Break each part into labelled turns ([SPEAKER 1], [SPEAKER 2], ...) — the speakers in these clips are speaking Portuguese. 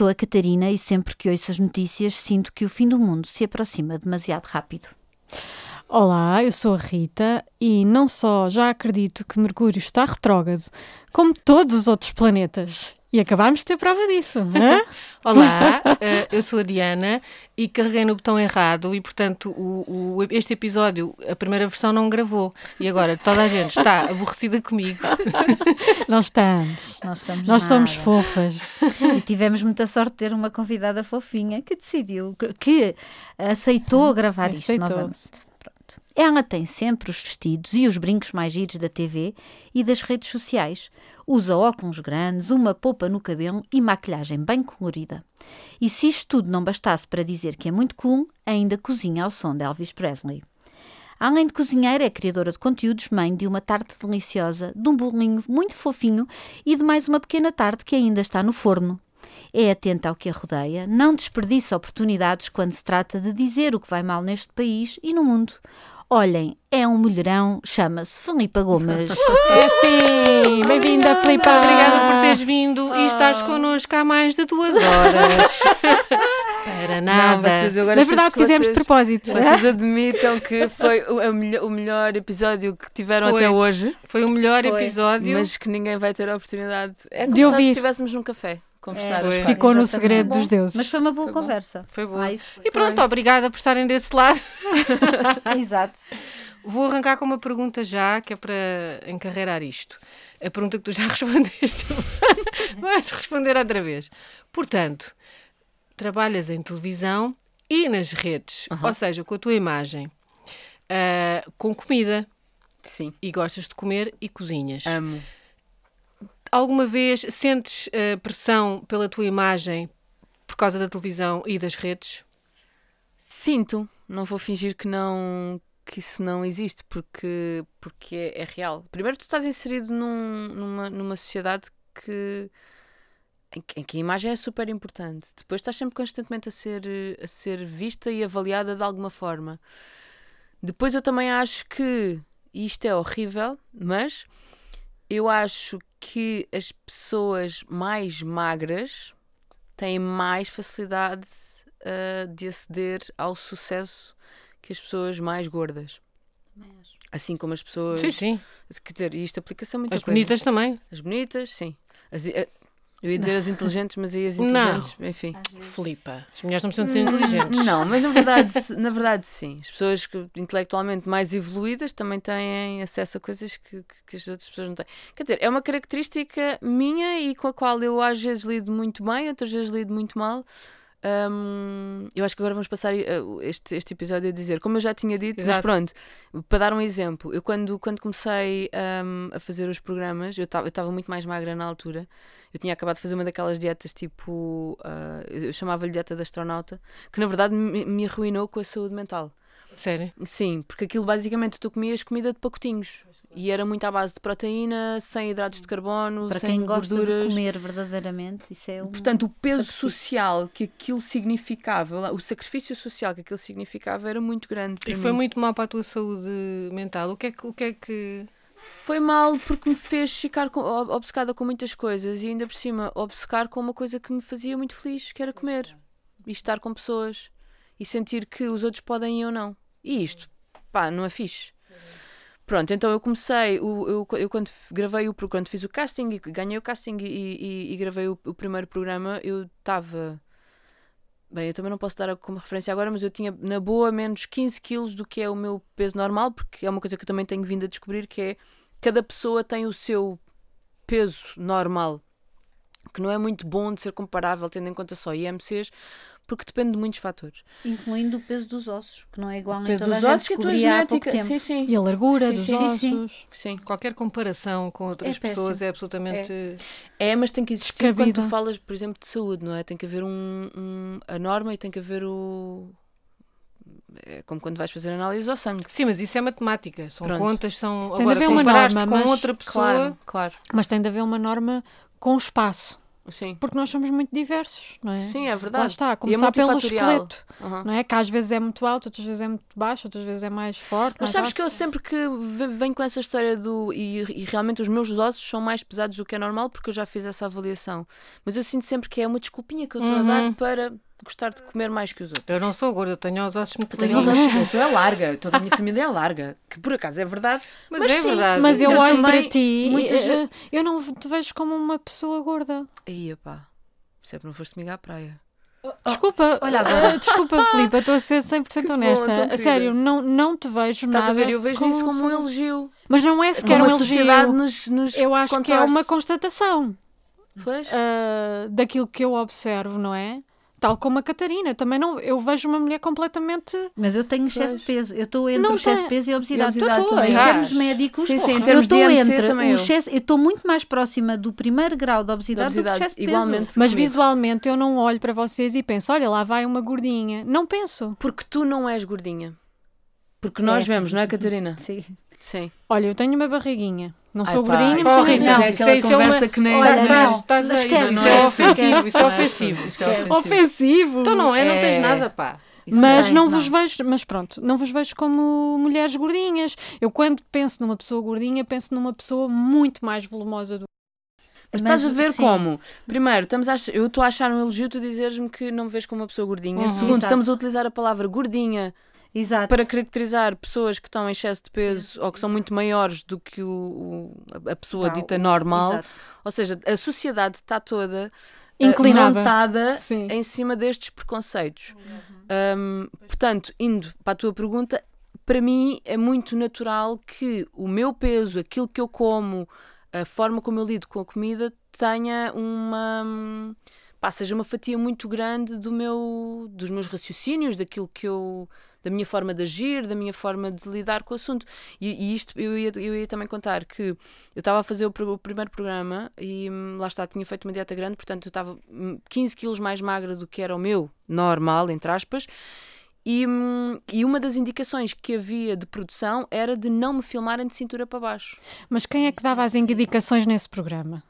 [SPEAKER 1] Sou a Catarina e sempre que ouço as notícias sinto que o fim do mundo se aproxima demasiado rápido.
[SPEAKER 2] Olá, eu sou a Rita e não só já acredito que Mercúrio está retrógrado, como todos os outros planetas. E acabámos de ter prova disso, não é?
[SPEAKER 3] Olá, eh, eu sou a Diana e carreguei no botão errado e, portanto, o, o- este episódio, a primeira versão não gravou. E agora toda a gente está aborrecida comigo.
[SPEAKER 2] Nós estamos.
[SPEAKER 1] Nós estamos
[SPEAKER 2] Nós somos fofas.
[SPEAKER 1] E tivemos muita sorte de ter uma convidada fofinha que decidiu, que, aceitou gravar isto novamente. Ela tem sempre os vestidos e os brincos mais giros da TV e das redes sociais. Usa óculos grandes, uma polpa no cabelo e maquilhagem bem colorida. E se isto tudo não bastasse para dizer que é muito cool, ainda cozinha ao som de Elvis Presley. Além de cozinheira, é criadora de conteúdos, mãe de uma tarte deliciosa, de um bolinho muito fofinho e de mais uma pequena tarte que ainda está no forno. É atenta ao que a rodeia, não desperdiça oportunidades quando se trata de dizer o que vai mal neste país e no mundo. Olhem, é um mulherão, chama-se Filipa Gomes.
[SPEAKER 2] É sim! Bem-vinda, Filipa!
[SPEAKER 3] Obrigada por teres vindo e estás connosco há mais de duas horas. Para nada.
[SPEAKER 4] Não,
[SPEAKER 2] Na verdade, fizemos de propósito.
[SPEAKER 4] Vocês admitam que foi o, melhor, o melhor episódio que tiveram
[SPEAKER 3] Foi.
[SPEAKER 4] até hoje,
[SPEAKER 3] Foi o melhor
[SPEAKER 1] Foi.
[SPEAKER 3] episódio.
[SPEAKER 4] mas que ninguém vai ter a oportunidade. É como
[SPEAKER 2] De
[SPEAKER 4] se
[SPEAKER 2] ouvir.
[SPEAKER 4] estivéssemos num café, conversar.
[SPEAKER 3] É, foi.
[SPEAKER 2] Ficou no segredo
[SPEAKER 1] Bom,
[SPEAKER 2] dos deuses.
[SPEAKER 1] Mas foi uma boa
[SPEAKER 4] Foi bom.
[SPEAKER 1] conversa.
[SPEAKER 3] Foi boa.
[SPEAKER 1] Ah, isso foi.
[SPEAKER 3] E pronto, obrigada por estarem desse lado.
[SPEAKER 1] Exato.
[SPEAKER 3] Vou arrancar com uma pergunta já, que é para encarreirar isto. A pergunta que tu já respondeste, vais responder outra vez. Portanto, trabalhas em televisão e nas redes, ou seja, com a tua imagem, ah, com comida,
[SPEAKER 4] Sim,
[SPEAKER 3] e gostas de comer e cozinhas.
[SPEAKER 4] amo.
[SPEAKER 3] Alguma vez sentes ah, pressão pela tua imagem por causa da televisão e das redes?
[SPEAKER 4] Sinto, não vou fingir que não que isso não existe, porque, porque é, é real. Primeiro, tu estás inserido num- numa, numa sociedade que em, que a imagem é super importante. Depois estás sempre constantemente a ser, a ser vista e avaliada de alguma forma. Depois eu também acho que isto é horrível, mas eu acho que as pessoas mais magras têm mais facilidade uh, de aceder ao sucesso que as pessoas mais gordas. Assim como as pessoas.
[SPEAKER 3] Sim, sim.
[SPEAKER 4] Quer dizer, e isto aplica-se a muitas
[SPEAKER 3] As
[SPEAKER 4] coisas.
[SPEAKER 3] bonitas também.
[SPEAKER 4] As bonitas, sim. As, eh, eu ia dizer as inteligentes, mas aí as
[SPEAKER 3] Não.
[SPEAKER 4] inteligentes, enfim.
[SPEAKER 3] Filipa, as mulheres não precisam de ser inteligentes.
[SPEAKER 4] Não, mas na verdade, na verdade sim. As pessoas que, intelectualmente mais evoluídas também têm acesso a coisas que, que, que as outras pessoas não têm. Quer dizer, é uma característica minha e com a qual eu às vezes lido muito bem, outras vezes lido muito mal. Hum, eu acho que agora vamos passar eh, este, este episódio a dizer, como eu já tinha dito, mas
[SPEAKER 3] Exato.
[SPEAKER 4] pronto, para dar um exemplo, eu quando, quando comecei hum, a fazer os programas, eu estava muito mais magra na altura, eu tinha acabado de fazer uma daquelas dietas tipo, ah, eu chamava-lhe dieta de astronauta, que na verdade me, me arruinou com a saúde mental.
[SPEAKER 3] Sério.
[SPEAKER 4] Sim, porque aquilo basicamente tu comias comida de pacotinhos e era muito à base de proteína, sem hidratos de carbono,
[SPEAKER 1] Para
[SPEAKER 4] sem
[SPEAKER 1] quem gosta
[SPEAKER 4] gorduras.
[SPEAKER 1] de comer verdadeiramente, isso é um.
[SPEAKER 4] Portanto, o peso
[SPEAKER 1] sacrifício.
[SPEAKER 4] social que aquilo significava, o sacrifício social que aquilo significava era muito grande. Para
[SPEAKER 3] E foi
[SPEAKER 4] mim.
[SPEAKER 3] muito mal para a tua saúde mental. O que é que. O que, é que...
[SPEAKER 4] Foi mal porque me fez ficar com- ob- obcecada com muitas coisas e ainda por cima obcecar com uma coisa que me fazia muito feliz, que era comer e estar com pessoas e sentir que os outros podem e eu não. E isto, pá, não é fixe. Pronto, então eu comecei, o- eu, eu quando gravei o quando fiz o casting ganhei o casting e, e- e gravei o, o primeiro programa, eu estava. Bem, eu também não posso dar como referência agora, mas eu tinha na boa menos 15 quilos do que é o meu peso normal, porque é uma coisa que eu também tenho vindo a descobrir que é cada pessoa tem o seu peso normal, que não é muito bom de ser comparável tendo em conta só IMCs, porque depende de muitos fatores.
[SPEAKER 1] Incluindo o peso dos ossos, que não é igual
[SPEAKER 4] O
[SPEAKER 1] em
[SPEAKER 4] peso
[SPEAKER 1] toda
[SPEAKER 4] dos
[SPEAKER 1] a gente
[SPEAKER 4] ossos e a tua genética. Sim, sim.
[SPEAKER 2] E a largura
[SPEAKER 4] Sim,
[SPEAKER 2] dos
[SPEAKER 4] sim,
[SPEAKER 1] sim.
[SPEAKER 2] ossos.
[SPEAKER 4] sim.
[SPEAKER 3] Qualquer comparação com outras
[SPEAKER 1] É
[SPEAKER 3] pessoas
[SPEAKER 1] péssimo.
[SPEAKER 3] é absolutamente.
[SPEAKER 4] É, mas tem que existir
[SPEAKER 2] Descabida.
[SPEAKER 4] quando tu falas, por exemplo, de saúde, não é? Tem que haver um, um- a norma e tem que haver o. É como quando vais fazer análise ao sangue.
[SPEAKER 3] Sim, mas isso é matemática. São
[SPEAKER 4] Pronto.
[SPEAKER 3] contas, são.
[SPEAKER 2] Tem de
[SPEAKER 3] Agora,
[SPEAKER 2] haver uma norma,
[SPEAKER 3] com
[SPEAKER 2] mas-
[SPEAKER 3] outra pessoa.
[SPEAKER 4] Claro, claro.
[SPEAKER 2] Mas tem de haver uma norma com espaço.
[SPEAKER 4] Sim.
[SPEAKER 2] Porque nós somos muito diversos, não é?
[SPEAKER 4] Sim, é
[SPEAKER 2] Lá
[SPEAKER 4] verdade.
[SPEAKER 2] está, a
[SPEAKER 4] E é
[SPEAKER 2] começar pelo
[SPEAKER 4] multifatorial.
[SPEAKER 2] esqueleto,
[SPEAKER 4] Aham.
[SPEAKER 2] não é? Que às vezes é muito alto, outras vezes é muito baixo, outras vezes é mais forte.
[SPEAKER 4] Mas
[SPEAKER 2] mais
[SPEAKER 4] sabes
[SPEAKER 2] alto.
[SPEAKER 4] que eu sempre que ve- venho com essa história do. E, e realmente os meus ossos são mais pesados do que é normal porque eu já fiz essa avaliação. Mas eu sinto sempre que é uma desculpinha que eu estou a dar para gostar de comer mais que os outros.
[SPEAKER 3] Eu não sou gorda, eu tenho os ossos muito
[SPEAKER 4] Tenho os ossos, eu sou é larga, toda a minha família é larga. Que por acaso é verdade.
[SPEAKER 3] Mas,
[SPEAKER 4] Mas
[SPEAKER 3] é
[SPEAKER 4] sim,
[SPEAKER 3] verdade.
[SPEAKER 2] Mas eu
[SPEAKER 4] Mas
[SPEAKER 2] olho para ti
[SPEAKER 4] muita
[SPEAKER 2] e
[SPEAKER 4] gente-
[SPEAKER 2] eh, eu não te vejo como uma pessoa gorda.
[SPEAKER 4] Aí, pá. Sempre não foste comigo à praia.
[SPEAKER 2] Desculpa,
[SPEAKER 1] olha
[SPEAKER 2] eh,
[SPEAKER 1] agora.
[SPEAKER 2] desculpa, Filipe, eu estou a ser 100%
[SPEAKER 4] bom,
[SPEAKER 2] honesta.
[SPEAKER 4] tão
[SPEAKER 2] a sério, não, não te vejo
[SPEAKER 4] Estás
[SPEAKER 2] nada.
[SPEAKER 4] a ver? Eu vejo isso como um elogio.
[SPEAKER 2] Mas não é sequer
[SPEAKER 4] Como
[SPEAKER 2] um elogio.
[SPEAKER 4] sociedade nos, nos
[SPEAKER 2] Eu acho que é uma constatação
[SPEAKER 4] Pois?
[SPEAKER 2] ah, daquilo que eu observo, não é? Tal como a Catarina. Também não, eu vejo uma mulher completamente.
[SPEAKER 1] Mas eu tenho excesso de peso. Eu estou entre
[SPEAKER 2] Não
[SPEAKER 1] o excesso
[SPEAKER 2] tem-
[SPEAKER 1] de peso e a obesidade.
[SPEAKER 4] E a obesidade.
[SPEAKER 1] Em termos médicos,
[SPEAKER 4] Sim, sim, em
[SPEAKER 1] eu
[SPEAKER 4] termos de
[SPEAKER 1] estou entre
[SPEAKER 4] também
[SPEAKER 1] o
[SPEAKER 4] eu.
[SPEAKER 1] excesso. Eu estou muito mais próxima do primeiro grau da obesidade, do que do excesso de peso.
[SPEAKER 4] igualmente.
[SPEAKER 2] Mas
[SPEAKER 4] comigo.
[SPEAKER 2] visualmente eu não olho para vocês e penso, olha, lá vai uma gordinha. Não penso.
[SPEAKER 4] Porque tu não és gordinha. Porque nós
[SPEAKER 1] É.
[SPEAKER 4] vemos, não é, Catarina?
[SPEAKER 1] Sim.
[SPEAKER 4] Sim.
[SPEAKER 2] Olha, eu tenho uma barriguinha. Não
[SPEAKER 4] Ai,
[SPEAKER 2] sou
[SPEAKER 4] pá,
[SPEAKER 2] gordinha,
[SPEAKER 4] isso
[SPEAKER 2] mas sou gordinha.
[SPEAKER 4] Não, é aquela
[SPEAKER 3] Isso é uma-
[SPEAKER 4] conversa que nem.
[SPEAKER 1] Olha, não.
[SPEAKER 3] Estás, estás a
[SPEAKER 1] esquece,
[SPEAKER 3] isso
[SPEAKER 1] não
[SPEAKER 3] é
[SPEAKER 1] é,
[SPEAKER 3] ofensivo, isso é ofensivo.
[SPEAKER 4] Isso é ofensivo.
[SPEAKER 2] Ofensivo.
[SPEAKER 3] Então não é, não tens
[SPEAKER 4] É.
[SPEAKER 3] nada, pá.
[SPEAKER 2] Mas
[SPEAKER 1] Tens,
[SPEAKER 2] não
[SPEAKER 1] não.
[SPEAKER 2] vos vejo, mas pronto, não vos vejo como mulheres gordinhas. Eu quando penso numa pessoa gordinha, penso numa pessoa muito mais volumosa do
[SPEAKER 4] Mas,
[SPEAKER 1] Mas,
[SPEAKER 4] estás a ver
[SPEAKER 1] sim.
[SPEAKER 4] como? Primeiro, estamos a ach- eu estou a achar um elogio tu dizeres-me que não me vês como uma pessoa gordinha.
[SPEAKER 3] Uhum.
[SPEAKER 4] Segundo,
[SPEAKER 1] Exato.
[SPEAKER 4] estamos a utilizar a palavra gordinha
[SPEAKER 1] Exato.
[SPEAKER 4] para caracterizar pessoas que estão em excesso de peso ou que são muito maiores do que o, o- a- pessoa dita
[SPEAKER 1] o-
[SPEAKER 4] normal.
[SPEAKER 1] Exato.
[SPEAKER 4] Ou seja, a sociedade está toda eh,
[SPEAKER 2] Inclinada.
[SPEAKER 4] em cima destes preconceitos. Hum, portanto, indo para a tua pergunta, para mim é muito natural que o meu peso, aquilo que eu como, a forma como eu lido com a comida, tenha uma. Pá, seja uma fatia muito grande do meu, dos meus raciocínios, daquilo que eu. Da minha forma de agir, da minha forma de lidar com o assunto. E, e isto eu ia, eu ia também contar que eu estava a fazer o, o primeiro programa e hum, lá está, tinha feito uma dieta grande, portanto eu estava hum, 15 quilos mais magra do que era o meu normal, entre aspas. E, hum, e uma das indicações que havia de produção era de não me filmarem de cintura para baixo.
[SPEAKER 2] Mas quem é que dava as indicações nesse programa?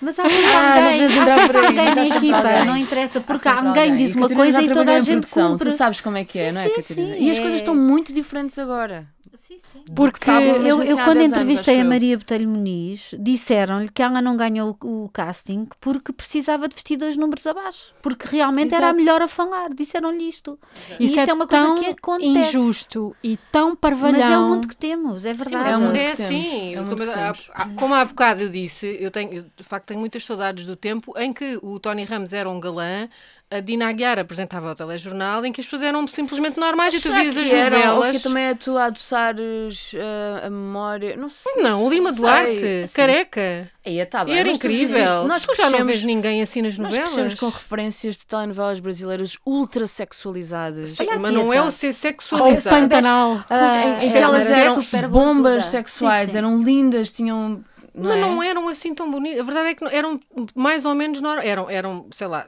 [SPEAKER 1] Mas há sempre
[SPEAKER 4] Ah,
[SPEAKER 1] alguém, há sempre alguém na equipa, não interessa, porque alguém diz uma coisa e toda a gente
[SPEAKER 4] produção,
[SPEAKER 1] cumpre.
[SPEAKER 4] Tu sabes como é que é, não é,
[SPEAKER 1] sim,
[SPEAKER 4] Catarina?
[SPEAKER 1] sim,
[SPEAKER 4] e as
[SPEAKER 1] é.
[SPEAKER 4] coisas estão muito diferentes agora.
[SPEAKER 1] Sim, sim.
[SPEAKER 2] Porque
[SPEAKER 1] Eu, eu quando
[SPEAKER 4] 10 anos,
[SPEAKER 1] entrevistei
[SPEAKER 4] acho
[SPEAKER 1] a. Maria Botelho Muniz, disseram-lhe que ela não ganhou o, o casting porque precisava de vestir dois números abaixo. Porque realmente era a
[SPEAKER 2] Exato.
[SPEAKER 1] melhor a falar. Disseram-lhe isto. E
[SPEAKER 2] Isso
[SPEAKER 1] isto é,
[SPEAKER 2] é
[SPEAKER 1] uma coisa que acontece.
[SPEAKER 2] injusto e tão parvalhão.
[SPEAKER 1] Mas é o mundo que temos, é
[SPEAKER 3] Sim,
[SPEAKER 1] verdade.
[SPEAKER 4] É o mundo
[SPEAKER 3] é
[SPEAKER 4] que temos,
[SPEAKER 3] assim.
[SPEAKER 4] é o mundo
[SPEAKER 3] como,
[SPEAKER 4] que
[SPEAKER 3] há-
[SPEAKER 4] temos.
[SPEAKER 3] há- como há bocado eu disse, eu tenho, eu, de facto tenho muitas saudades do tempo em que o Tony Ramos era um galã, a Dina Aguiar apresentava o telejornal, em que as pessoas eram simplesmente normais e tu vias as
[SPEAKER 4] eram? Ou
[SPEAKER 3] novelas.
[SPEAKER 4] que também é tu a adoçares uh, a memória? Não sei.
[SPEAKER 3] Não, o Lima
[SPEAKER 4] sei.
[SPEAKER 3] Duarte,
[SPEAKER 4] Assim,
[SPEAKER 3] careca.
[SPEAKER 4] Aí, tá bem,
[SPEAKER 3] Era
[SPEAKER 4] mas
[SPEAKER 3] incrível.
[SPEAKER 4] viste- Nós
[SPEAKER 3] tu já não
[SPEAKER 4] crescemos,
[SPEAKER 3] vês ninguém assim nas
[SPEAKER 4] nós
[SPEAKER 3] novelas.
[SPEAKER 4] crescemos com referências de telenovelas brasileiras ultra sexualizadas.
[SPEAKER 3] Sim, mas não é o ser
[SPEAKER 2] Ou
[SPEAKER 3] sexualizado.
[SPEAKER 2] Pantanal.
[SPEAKER 1] Ah, era
[SPEAKER 4] elas eram bombas sexuais,
[SPEAKER 1] Sim, sim.
[SPEAKER 4] eram lindas, tinham. Não
[SPEAKER 3] Mas
[SPEAKER 4] é?
[SPEAKER 3] não eram assim tão bonitas. A verdade é que eram mais ou menos eram, eram, sei lá,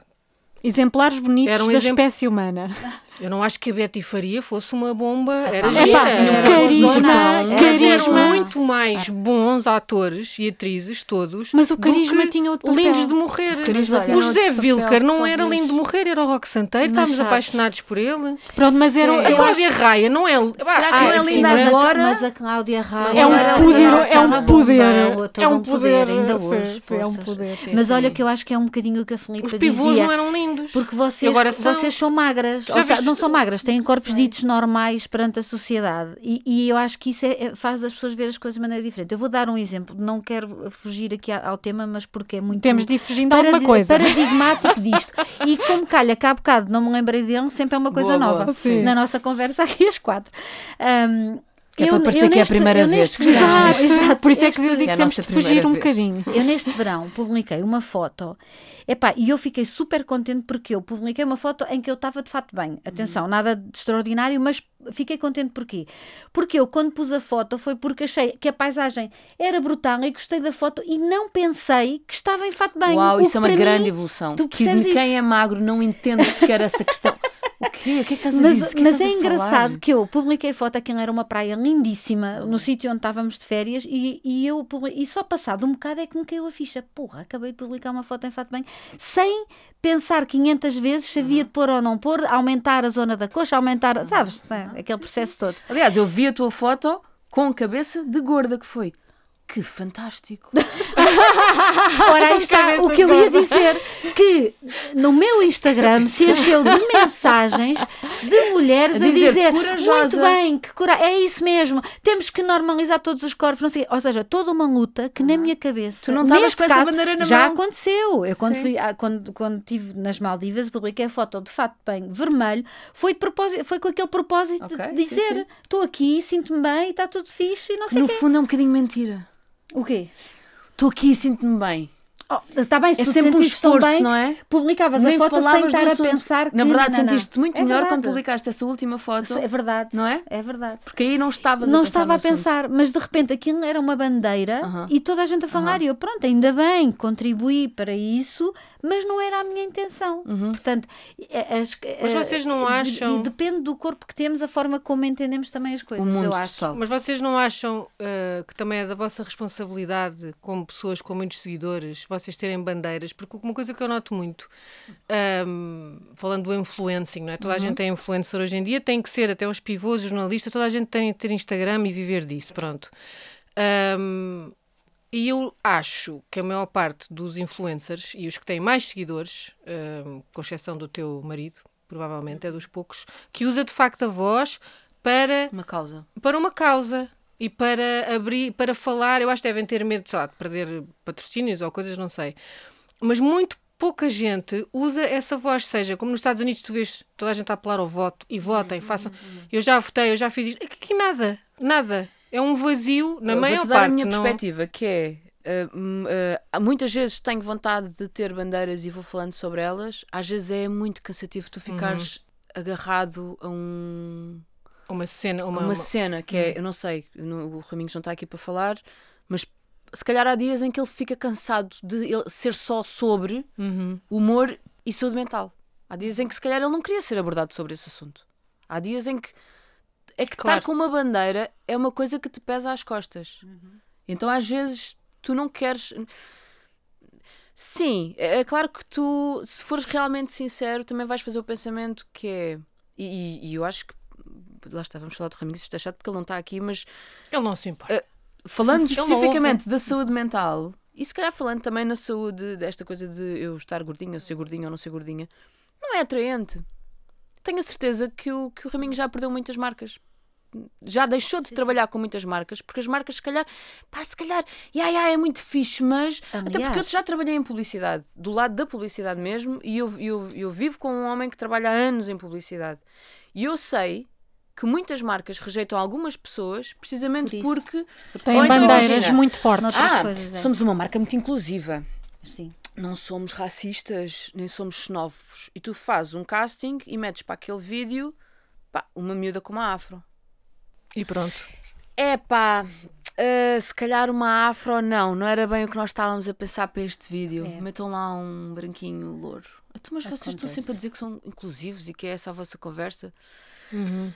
[SPEAKER 2] Exemplares bonitos
[SPEAKER 3] um
[SPEAKER 2] da
[SPEAKER 3] exemplo-
[SPEAKER 2] espécie humana.
[SPEAKER 3] eu não acho que a Betty Faria fosse uma bomba. Era
[SPEAKER 1] Epá,
[SPEAKER 3] gira.
[SPEAKER 1] Era
[SPEAKER 2] carisma,
[SPEAKER 1] era
[SPEAKER 3] Mas eram
[SPEAKER 2] carisma.
[SPEAKER 3] muito mais bons atores e atrizes todos.
[SPEAKER 2] Mas o carisma tinha outro papel.
[SPEAKER 3] Lindos de morrer.
[SPEAKER 4] Carisma
[SPEAKER 3] o
[SPEAKER 4] outro
[SPEAKER 3] José Vilker não era lindo de morrer, era o Roque Santeiro. Estávamos
[SPEAKER 1] sabe-
[SPEAKER 3] apaixonados por ele.
[SPEAKER 2] Pronto, mas era.
[SPEAKER 3] A Cláudia
[SPEAKER 2] acho-
[SPEAKER 3] Raia não é.
[SPEAKER 4] Será que não
[SPEAKER 1] Ah,
[SPEAKER 4] é
[SPEAKER 1] sim,
[SPEAKER 4] linda
[SPEAKER 1] mas a-
[SPEAKER 4] agora?
[SPEAKER 1] mas a Cláudia Raia
[SPEAKER 3] É um
[SPEAKER 1] era-
[SPEAKER 2] poder- é um poder, é um
[SPEAKER 1] poder, ainda hoje.
[SPEAKER 2] é um poder.
[SPEAKER 1] Mas olha que eu acho que é um bocadinho o que a Filipe
[SPEAKER 3] Os pivôs
[SPEAKER 1] dizia.
[SPEAKER 3] não eram lindos.
[SPEAKER 1] Porque vocês,
[SPEAKER 3] agora são.
[SPEAKER 1] vocês são magras,
[SPEAKER 3] Já
[SPEAKER 1] não são magras, têm corpos ditos normais perante a sociedade. E, e eu acho que isso é- é- faz as pessoas ver as coisas de maneira diferente. Eu vou dar um exemplo, não quero fugir aqui ao tema, mas porque é muito
[SPEAKER 2] Temos de ir fugindo de
[SPEAKER 1] paradi-
[SPEAKER 2] alguma coisa.
[SPEAKER 1] paradigmático disto. E como calha que há bocado não me lembrei dele, sempre é uma coisa
[SPEAKER 4] Boa, boa.
[SPEAKER 1] nova.
[SPEAKER 2] Sim.
[SPEAKER 1] Na nossa conversa aqui às quatro.
[SPEAKER 4] Que é para parecer que é a primeira
[SPEAKER 1] eu
[SPEAKER 4] vez
[SPEAKER 1] neste
[SPEAKER 4] que estamos
[SPEAKER 2] por isso é que
[SPEAKER 1] este-
[SPEAKER 2] eu digo
[SPEAKER 4] É
[SPEAKER 2] que temos
[SPEAKER 4] nossa
[SPEAKER 2] de fugir
[SPEAKER 4] primeira
[SPEAKER 2] um
[SPEAKER 4] vez.
[SPEAKER 2] bocadinho.
[SPEAKER 1] eu neste verão publiquei uma foto epá, e eu fiquei super contente porque eu publiquei uma foto em que eu estava de fato bem. Atenção, nada de extraordinário, mas fiquei contente porquê? Porque eu, quando pus a foto, foi porque achei que a paisagem era brutal e gostei da foto e não pensei que estava em fato bem.
[SPEAKER 4] Uau, isso é uma grande
[SPEAKER 1] mim-
[SPEAKER 4] evolução.
[SPEAKER 1] tu
[SPEAKER 4] Que quem
[SPEAKER 1] isso?
[SPEAKER 4] é magro não entende sequer essa questão. O quê? O que é que estás a
[SPEAKER 1] Mas,
[SPEAKER 4] dizer? Que que
[SPEAKER 1] mas é engraçado que eu publiquei foto, aquilo era uma praia lindíssima, no sítio onde estávamos de férias, e, e eu e só passado um bocado é que me caiu a ficha. Porra, acabei de publicar uma foto em fato bem, sem pensar 500 vezes se havia de pôr ou não pôr, aumentar a zona da coxa, aumentar, sabes, é, aquele processo todo.
[SPEAKER 4] Aliás, eu vi a tua foto com cabeça de gorda que foi. Que fantástico.
[SPEAKER 1] Ora, aí está o que eu ia dizer: que no meu Instagram se encheu de mensagens de mulheres
[SPEAKER 4] A
[SPEAKER 1] a
[SPEAKER 4] dizer,
[SPEAKER 1] dizer,
[SPEAKER 4] "Corajosa."
[SPEAKER 1] muito bem, que cora é isso mesmo, temos que normalizar todos os corpos, não sei, ou seja, toda uma luta que na minha cabeça,
[SPEAKER 4] Tu não estavas com essa bandeira na
[SPEAKER 1] já
[SPEAKER 4] mão.
[SPEAKER 1] aconteceu. Eu quando
[SPEAKER 4] Sim.
[SPEAKER 1] fui, ah, quando quando estive nas Maldivas, publiquei a foto de fato bem vermelho, foi de propósito, foi com aquele propósito
[SPEAKER 4] Ok,
[SPEAKER 1] de dizer, estou aqui, sinto-me bem, está tudo fixe e não sei
[SPEAKER 4] no
[SPEAKER 1] quê.
[SPEAKER 4] fundo é um bocadinho mentira.
[SPEAKER 1] O quê?
[SPEAKER 4] Estou aqui e sinto-me bem.
[SPEAKER 1] Oh, está bem, se
[SPEAKER 4] É
[SPEAKER 1] tu
[SPEAKER 4] sempre um esforço,
[SPEAKER 1] bem,
[SPEAKER 4] não é?
[SPEAKER 1] publicavas
[SPEAKER 4] Nem
[SPEAKER 1] a foto sem estar a pensar que
[SPEAKER 4] Na verdade,
[SPEAKER 1] não, não, não.
[SPEAKER 4] sentiste muito
[SPEAKER 1] É
[SPEAKER 4] melhor quando
[SPEAKER 1] verdade.
[SPEAKER 4] publicaste essa última foto.
[SPEAKER 1] É verdade.
[SPEAKER 4] Não é?
[SPEAKER 1] É verdade.
[SPEAKER 4] Porque aí não estavas
[SPEAKER 1] Não
[SPEAKER 4] a pensar
[SPEAKER 1] estava
[SPEAKER 4] no
[SPEAKER 1] a
[SPEAKER 4] assunto.
[SPEAKER 1] pensar, mas de repente aquilo era uma bandeira
[SPEAKER 4] Aham.
[SPEAKER 1] e toda a gente a falar. E eu, pronto, ainda bem, contribuí para isso, mas não era a minha intenção.
[SPEAKER 4] Uhum.
[SPEAKER 1] Portanto, é- as-
[SPEAKER 3] Mas
[SPEAKER 1] é-
[SPEAKER 3] vocês não
[SPEAKER 1] de-
[SPEAKER 3] acham-
[SPEAKER 1] e depende do corpo que temos, a forma como entendemos também as coisas.
[SPEAKER 4] O mundo
[SPEAKER 1] eu acho.
[SPEAKER 4] total.
[SPEAKER 3] Mas vocês não acham eh, que também é da vossa responsabilidade, como pessoas com muitos seguidores, vocês terem bandeiras? Porque uma coisa que eu noto muito, ahm, falando do influencing, não é? Toda a gente é influencer hoje em dia, tem que ser até os pivôs, os jornalistas, toda a gente tem que ter Instagram e viver disso, pronto. Ahm, e eu acho que a maior parte dos influencers e os que têm mais seguidores, ahm, com exceção do teu marido, provavelmente, é dos poucos, que usa de facto a voz para
[SPEAKER 4] Uma causa.
[SPEAKER 3] para uma causa e para abrir, para falar. Eu acho que devem ter medo, lá, de perder patrocínios ou coisas, não sei. Mas muito pouca gente usa essa voz, seja como nos Estados Unidos tu vês toda a gente a apelar ao voto e votem, façam. Eu já votei, eu já fiz isto. Aqui nada, nada. É um vazio na
[SPEAKER 4] Eu
[SPEAKER 3] maior
[SPEAKER 4] dar
[SPEAKER 3] parte.
[SPEAKER 4] a minha
[SPEAKER 3] não...
[SPEAKER 4] perspectiva, que é... uh, uh, muitas vezes tenho vontade de ter bandeiras e vou falando sobre elas. Às vezes é muito cansativo tu ficares
[SPEAKER 3] Uhum.
[SPEAKER 4] agarrado a um,
[SPEAKER 3] Uma cena, uma,
[SPEAKER 4] uma, cena que é, eu não sei, o Raminhos não está aqui para falar, mas se calhar há dias em que ele fica cansado de ser só sobre
[SPEAKER 3] Uhum.
[SPEAKER 4] humor e saúde mental. Há dias em que se calhar ele não queria ser abordado sobre esse assunto. Há dias em que é que
[SPEAKER 3] Claro.
[SPEAKER 4] estar com uma bandeira é uma coisa que te pesa às costas. Então às vezes tu não queres. Sim, é é claro que tu, se fores realmente sincero, também vais fazer o pensamento que é. E, e- e eu acho que. Lá está, vamos falar do Raminhos, isto é chato porque ele não está aqui, mas
[SPEAKER 3] Ele não se importa.
[SPEAKER 4] falando
[SPEAKER 3] Ele não
[SPEAKER 4] especificamente da saúde mental e se calhar falando também na saúde desta coisa de eu estar gordinha, ou ser gordinha ou não ser gordinha, não é atraente. Tenho a certeza que o, que o Raminho já perdeu muitas marcas. Já deixou de trabalhar com muitas marcas, porque as marcas, se calhar, pá, se calhar, ya, ya, é muito fixe, mas. Até porque eu já trabalhei em publicidade, do lado da publicidade mesmo, e eu, eu, eu vivo com um homem que trabalha há anos em publicidade. E eu sei que muitas marcas rejeitam algumas pessoas precisamente
[SPEAKER 1] Por
[SPEAKER 4] porque
[SPEAKER 2] Tem
[SPEAKER 4] Ou então
[SPEAKER 2] bandeiras
[SPEAKER 4] imagina,
[SPEAKER 2] muito fortes.
[SPEAKER 4] Ah,
[SPEAKER 1] coisas, é.
[SPEAKER 4] somos uma marca muito inclusiva.
[SPEAKER 1] Sim.
[SPEAKER 4] Não somos racistas, nem somos xenófobos. E tu fazes um casting e metes para aquele vídeo pá, uma miúda com uma afro.
[SPEAKER 3] E pronto.
[SPEAKER 4] É pá, se calhar uma afro, não, não era bem o que nós estávamos a pensar para este vídeo.
[SPEAKER 1] É.
[SPEAKER 4] Metam lá um branquinho louro. Então, mas vocês estão
[SPEAKER 1] Acontece.
[SPEAKER 4] sempre a dizer que são inclusivos e que é essa a vossa conversa.
[SPEAKER 3] Uhum.